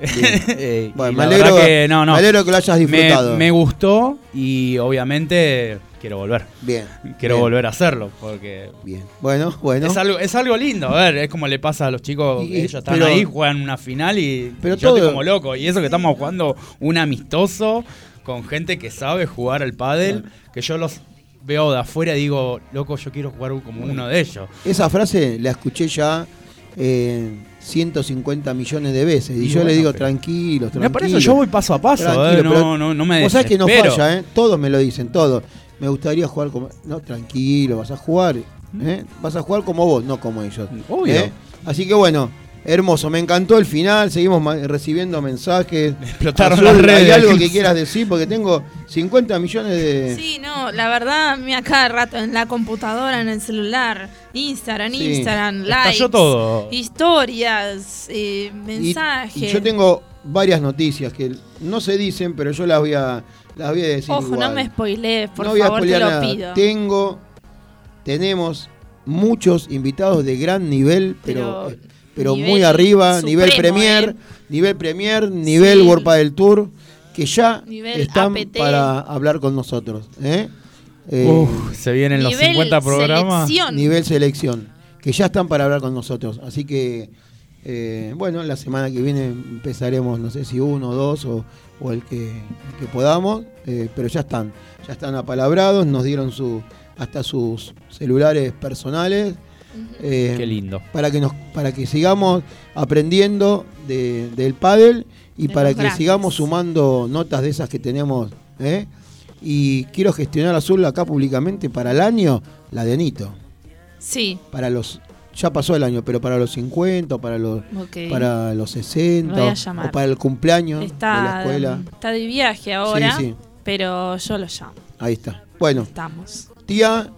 D: Bueno, me alegro-
E: que no, no.
D: me alegro que lo hayas
E: Me-
D: disfrutado.
E: Me, gustó y obviamente quiero volver.
D: Bien.
E: Quiero
D: bien,
E: volver a hacerlo porque
D: Bien. Bueno, bueno.
E: es algo, es algo lindo, a ver, es como le pasa a los chicos,
D: Y-
E: que ellos están
D: pero-
E: ahí, juegan una final y
D: Pero
E: yo estoy
D: todo-
E: como loco. Y eso que estamos jugando un amistoso con gente que sabe jugar al pádel, que yo los veo de afuera y digo, loco, yo quiero jugar como uno de ellos.
D: Esa frase la escuché ya eh, 150 millones de veces. Y,
E: Y
D: yo le digo, tranquilos,
E: Mira, por eso
D: tranquilos.
E: yo voy paso a paso, eh, no, no, no me
D: Vos sabés que no falla, ¿eh? Todos me lo dicen, todos. Me gustaría jugar como. No, tranquilo, vas a jugar. ¿eh? Vas a jugar como vos, no como ellos.
E: Obvio.
D: ¿eh? Así que bueno, hermoso. Me encantó el final. Seguimos recibiendo mensajes.
E: Explotaron
D: Azul,
E: las redes.
D: ¿Hay algo que quieras decir? Porque tengo 50 millones de.
B: Sí, no, la verdad, mira cada rato en la computadora, en el celular, Instagram,
D: Sí.
B: Instagram, likes,
E: todo.
B: historias, eh,
D: Y-
B: mensajes.
D: Y, yo tengo varias noticias que no se dicen, pero yo las voy a, las voy a decir.
B: Ojo,
D: igual.
B: no me spoilees, por
D: no voy a
B: favor, te lo
D: nada.
B: pido.
D: Tengo, tenemos muchos invitados de gran nivel, pero,
B: Pero
D: eh, pero
B: nivel
D: muy arriba,
B: supremo,
D: nivel Premier,
B: eh.
D: nivel Premier, nivel
B: Sí.
D: World del Tour, que ya
B: Nivel
D: están
B: APT.
D: para hablar con nosotros. ¿eh? Eh,
E: Uf, se vienen los
B: Nivel
E: 50 programas.
B: selección.
D: nivel selección, que ya están para hablar con nosotros. Así que, eh, bueno, la semana que viene empezaremos, no sé si uno, dos o, o el, que, el que podamos, eh, pero ya están, ya están apalabrados, nos dieron su hasta sus celulares personales. eh,
E: Qué lindo.
D: Para que, nos, para que sigamos aprendiendo de- del pádel y
B: De
D: para que
B: grandes.
D: sigamos sumando notas de esas que tenemos. ¿eh? Y quiero gestionar azul acá públicamente para el año, la de Anito
B: Sí,
D: para los ya pasó el año, pero para los 50, o para los para los 60
B: Lo voy a
D: o-
B: llamar.
D: o para el cumpleaños de la
B: está,
D: escuela.
B: está de viaje ahora,
D: Sí, sí.
B: pero yo lo llamo.
D: Ahí está. Bueno,
B: Estamos.
D: tía,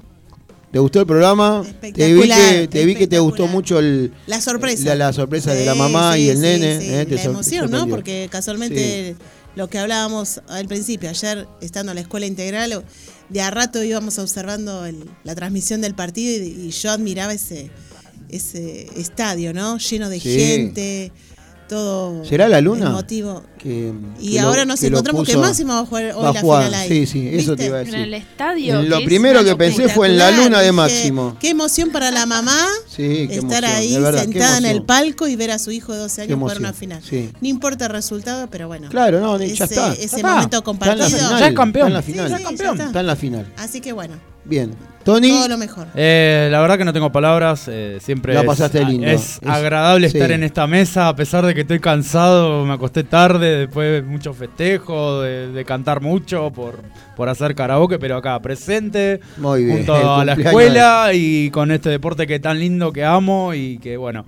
D: ¿Te gustó el programa? Te vi que te, vi que te gustó mucho el,
C: La sorpresa.
D: la, la sorpresa de la mamá
C: sí,
D: y el
C: sí,
D: nene.
C: sí,
D: eh, te
C: la emoción, ¿no? Porque casualmente lo que hablábamos al principio, ayer estando en la escuela integral, de a rato íbamos observando el- la transmisión del partido y, y yo admiraba ese, ese estadio, ¿no? Lleno de
D: Sí.
C: gente, todo
D: ¿Será la luna?
C: emotivo.
D: Que-
C: Y
D: que lo-
C: ahora nos
D: que lo
C: encontramos que
D: puso-
C: Máximo va a jugar hoy
D: va a
C: la final ahí.
D: Sí, sí, eso te
C: ¿Viste?
D: iba a
B: En
D: decir.
B: el estadio.
D: Lo
B: que es
D: primero que pensé fue en la luna de Máximo.
C: Qué emoción para la mamá
D: Sí, qué
C: estar
D: emoción,
C: ahí
D: verdad,
C: sentada en el palco y ver a su hijo de 12
D: Qué
C: años jugar una final.
D: sí.
C: No importa el resultado, pero bueno.
D: Claro, no, ya
C: ese,
D: está.
C: Ese
D: Ya está.
C: momento
D: Está en
C: compartido.
D: final,
E: Ya es campeón.
D: Está en la final.
C: sí, ya está.
D: Está en la final.
C: Así que bueno,
D: Bien. Tony,
C: todo lo mejor.
E: Eh, la verdad que no tengo palabras, eh, siempre
D: La
E: es,
D: pasaste
E: a-
D: lindo.
E: es
D: Es-
E: agradable estar en esta mesa, a pesar de que estoy cansado, me acosté tarde, después de mucho festejo, de, de cantar mucho por, por hacer karaoke, pero acá presente,
D: Muy bien,
E: junto a la escuela y con este deporte que tan lindo que amo y que bueno,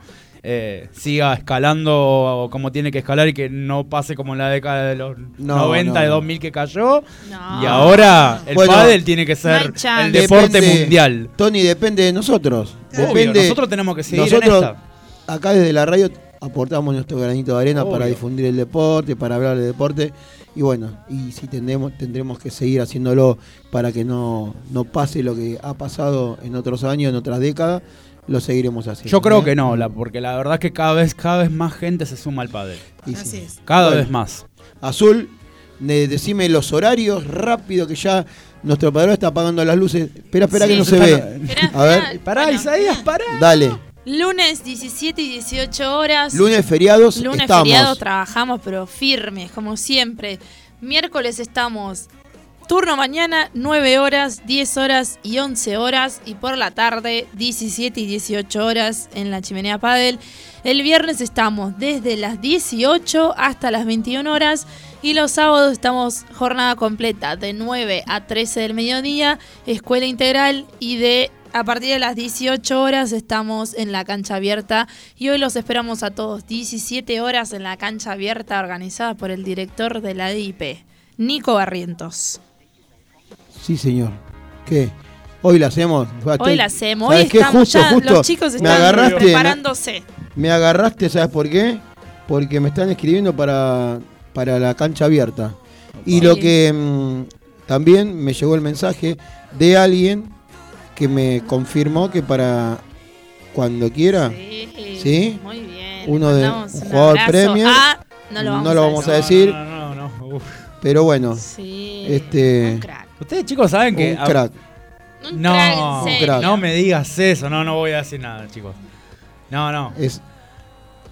E: eh, siga escalando como tiene que escalar y que no pase como en la década de los
D: No,
E: 90, de
D: no.
E: 2000 que cayó.
B: No.
E: Y ahora el
D: Bueno,
E: pádel tiene que ser el deporte
D: Depende-
E: mundial.
D: Tony, depende de nosotros.
E: Obvio,
D: Depende.
E: nosotros tenemos que seguir en
D: Nosotros,
E: esta.
D: acá desde la radio, aportamos nuestro granito de arena
E: Obvio.
D: para difundir el deporte, para hablar del deporte. Y bueno, y si tendremos, tendremos que seguir haciéndolo para que no, no pase lo que ha pasado en otros años, en otras décadas, lo seguiremos haciendo.
E: Yo creo
D: ¿eh?
E: que no, la, porque la verdad es que cada vez, cada vez más gente se suma al.
D: Y
C: Así
D: sí.
C: es.
E: Cada
D: Bueno.
E: vez más.
D: Azul, de- decime los horarios rápido que ya nuestro padrón está apagando las luces. Espera, espera
B: Sí.
D: que no se ve. A ver.
E: Pará,
B: Bueno,
E: Isaías, pará.
D: dale.
B: Lunes 17 y 18 horas.
D: Lunes feriados
B: Lunes
D: estamos.
B: feriado trabajamos, pero firmes, como siempre. Miércoles estamos turno mañana, 9 horas, 10 horas y 11 horas. Y por la tarde, 17 y 18 horas en la chimenea Padel. El viernes estamos desde las 18 hasta las 21 horas. Y los sábados estamos jornada completa de 9 a 13 del mediodía, escuela integral y de a partir de las 18 horas estamos en la cancha abierta y hoy los esperamos a todos. 17 horas en la cancha abierta organizada por el director de la DIP, Nico Barrientos.
D: Sí, señor. ¿Qué? Hoy la hacemos.
B: Hoy la hacemos, hoy estamos
D: Justo,
B: ya,
D: justo.
B: los chicos
D: me
B: están
D: agarraste,
B: preparándose.
D: Me agarraste, ¿sabes por qué? Porque me están escribiendo para, para la cancha abierta. Y
B: Sí.
D: lo que mm, también me llegó el mensaje de alguien que me confirmó que para cuando quiera,
B: Sí,
D: ¿Sí?
B: muy bien.
D: Uno de- un
B: un
D: jugador Premier.
B: a- no lo vamos,
D: No lo
B: a
D: vamos a
B: decir.
E: No, no, no. uf.
D: pero bueno,
B: Sí,
D: este,
B: un crack.
E: Ustedes chicos saben que...
D: un crack.
B: Un
E: No,
B: crack, en
D: un
B: serio.
D: crack.
E: no me digas eso, no, no voy a decir nada, chicos. No, no.
D: Es,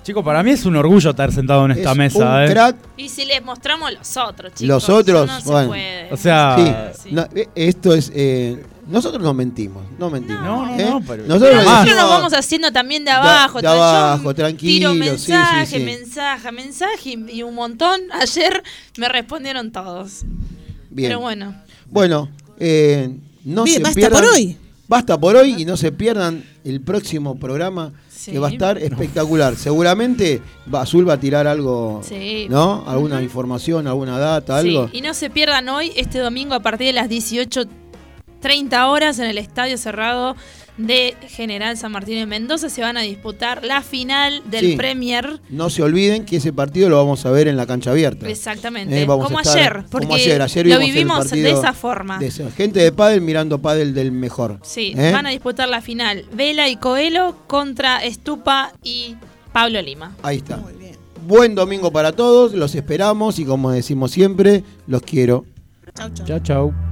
E: Chicos, para mí es un orgullo estar sentado en esta
D: es
E: mesa,
D: un
E: ¿eh?
D: crack.
B: Y si les mostramos los otros, chicos.
D: Los otros,
B: no se puede.
E: O sea,
D: Sí, no, eh, esto es. eh, nosotros no mentimos, no mentimos.
E: No, no,
D: ¿eh?
E: no, pero-
D: nosotros
B: Pero nosotros
D: decimos-
B: nos vamos haciendo también de abajo.
D: de abajo, tranquilo,
B: Tiro mensaje,
D: sí, sí.
B: mensaje, mensaje y- y un montón. Ayer me respondieron todos.
D: Bien.
B: Pero bueno.
D: Bueno, eh, no
C: Bien,
D: se
C: basta
D: pierdan.
C: por hoy.
D: Basta por hoy y no se pierdan el próximo programa
B: Sí.
D: que va a estar espectacular. Seguramente Azul va a tirar algo,
B: Sí.
D: ¿no? Alguna información, alguna data, algo.
B: Sí, y no se pierdan hoy, este domingo, a partir de las 18.30 horas en el estadio cerrado de General San Martín en Mendoza se van a disputar la final del
D: Sí.
B: Premier.
D: No se olviden que ese partido lo vamos a ver en la cancha abierta.
B: Exactamente.
D: Eh, vamos
B: como
D: a estar-
B: ayer, porque
D: como ayer. Ayer
B: lo vivimos de esa forma.
D: de esa- gente de pádel mirando pádel del mejor.
B: Sí,
D: ¿Eh?
B: van a disputar la final. Vela y Coelho contra Estupa y Pablo Lima.
D: Ahí está. Buen domingo para todos, los esperamos y como decimos siempre, los quiero.
C: Chau, chau.
E: Chao, chao.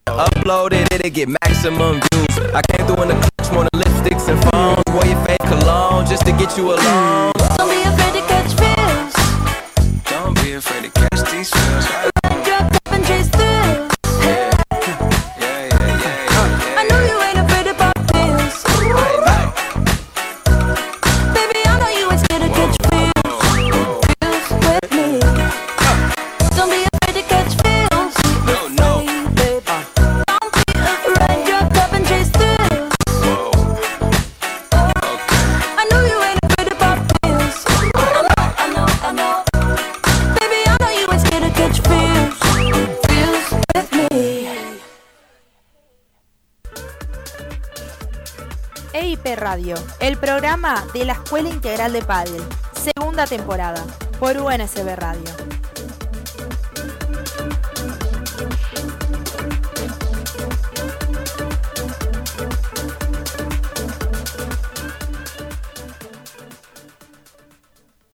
N: upload it, it'll get maximum views. I came through in the clutch, more than lipsticks and phones. Wore your fake cologne just to get you alone.
J: De la Escuela Integral de Padel, segunda temporada, por UNSB Radio.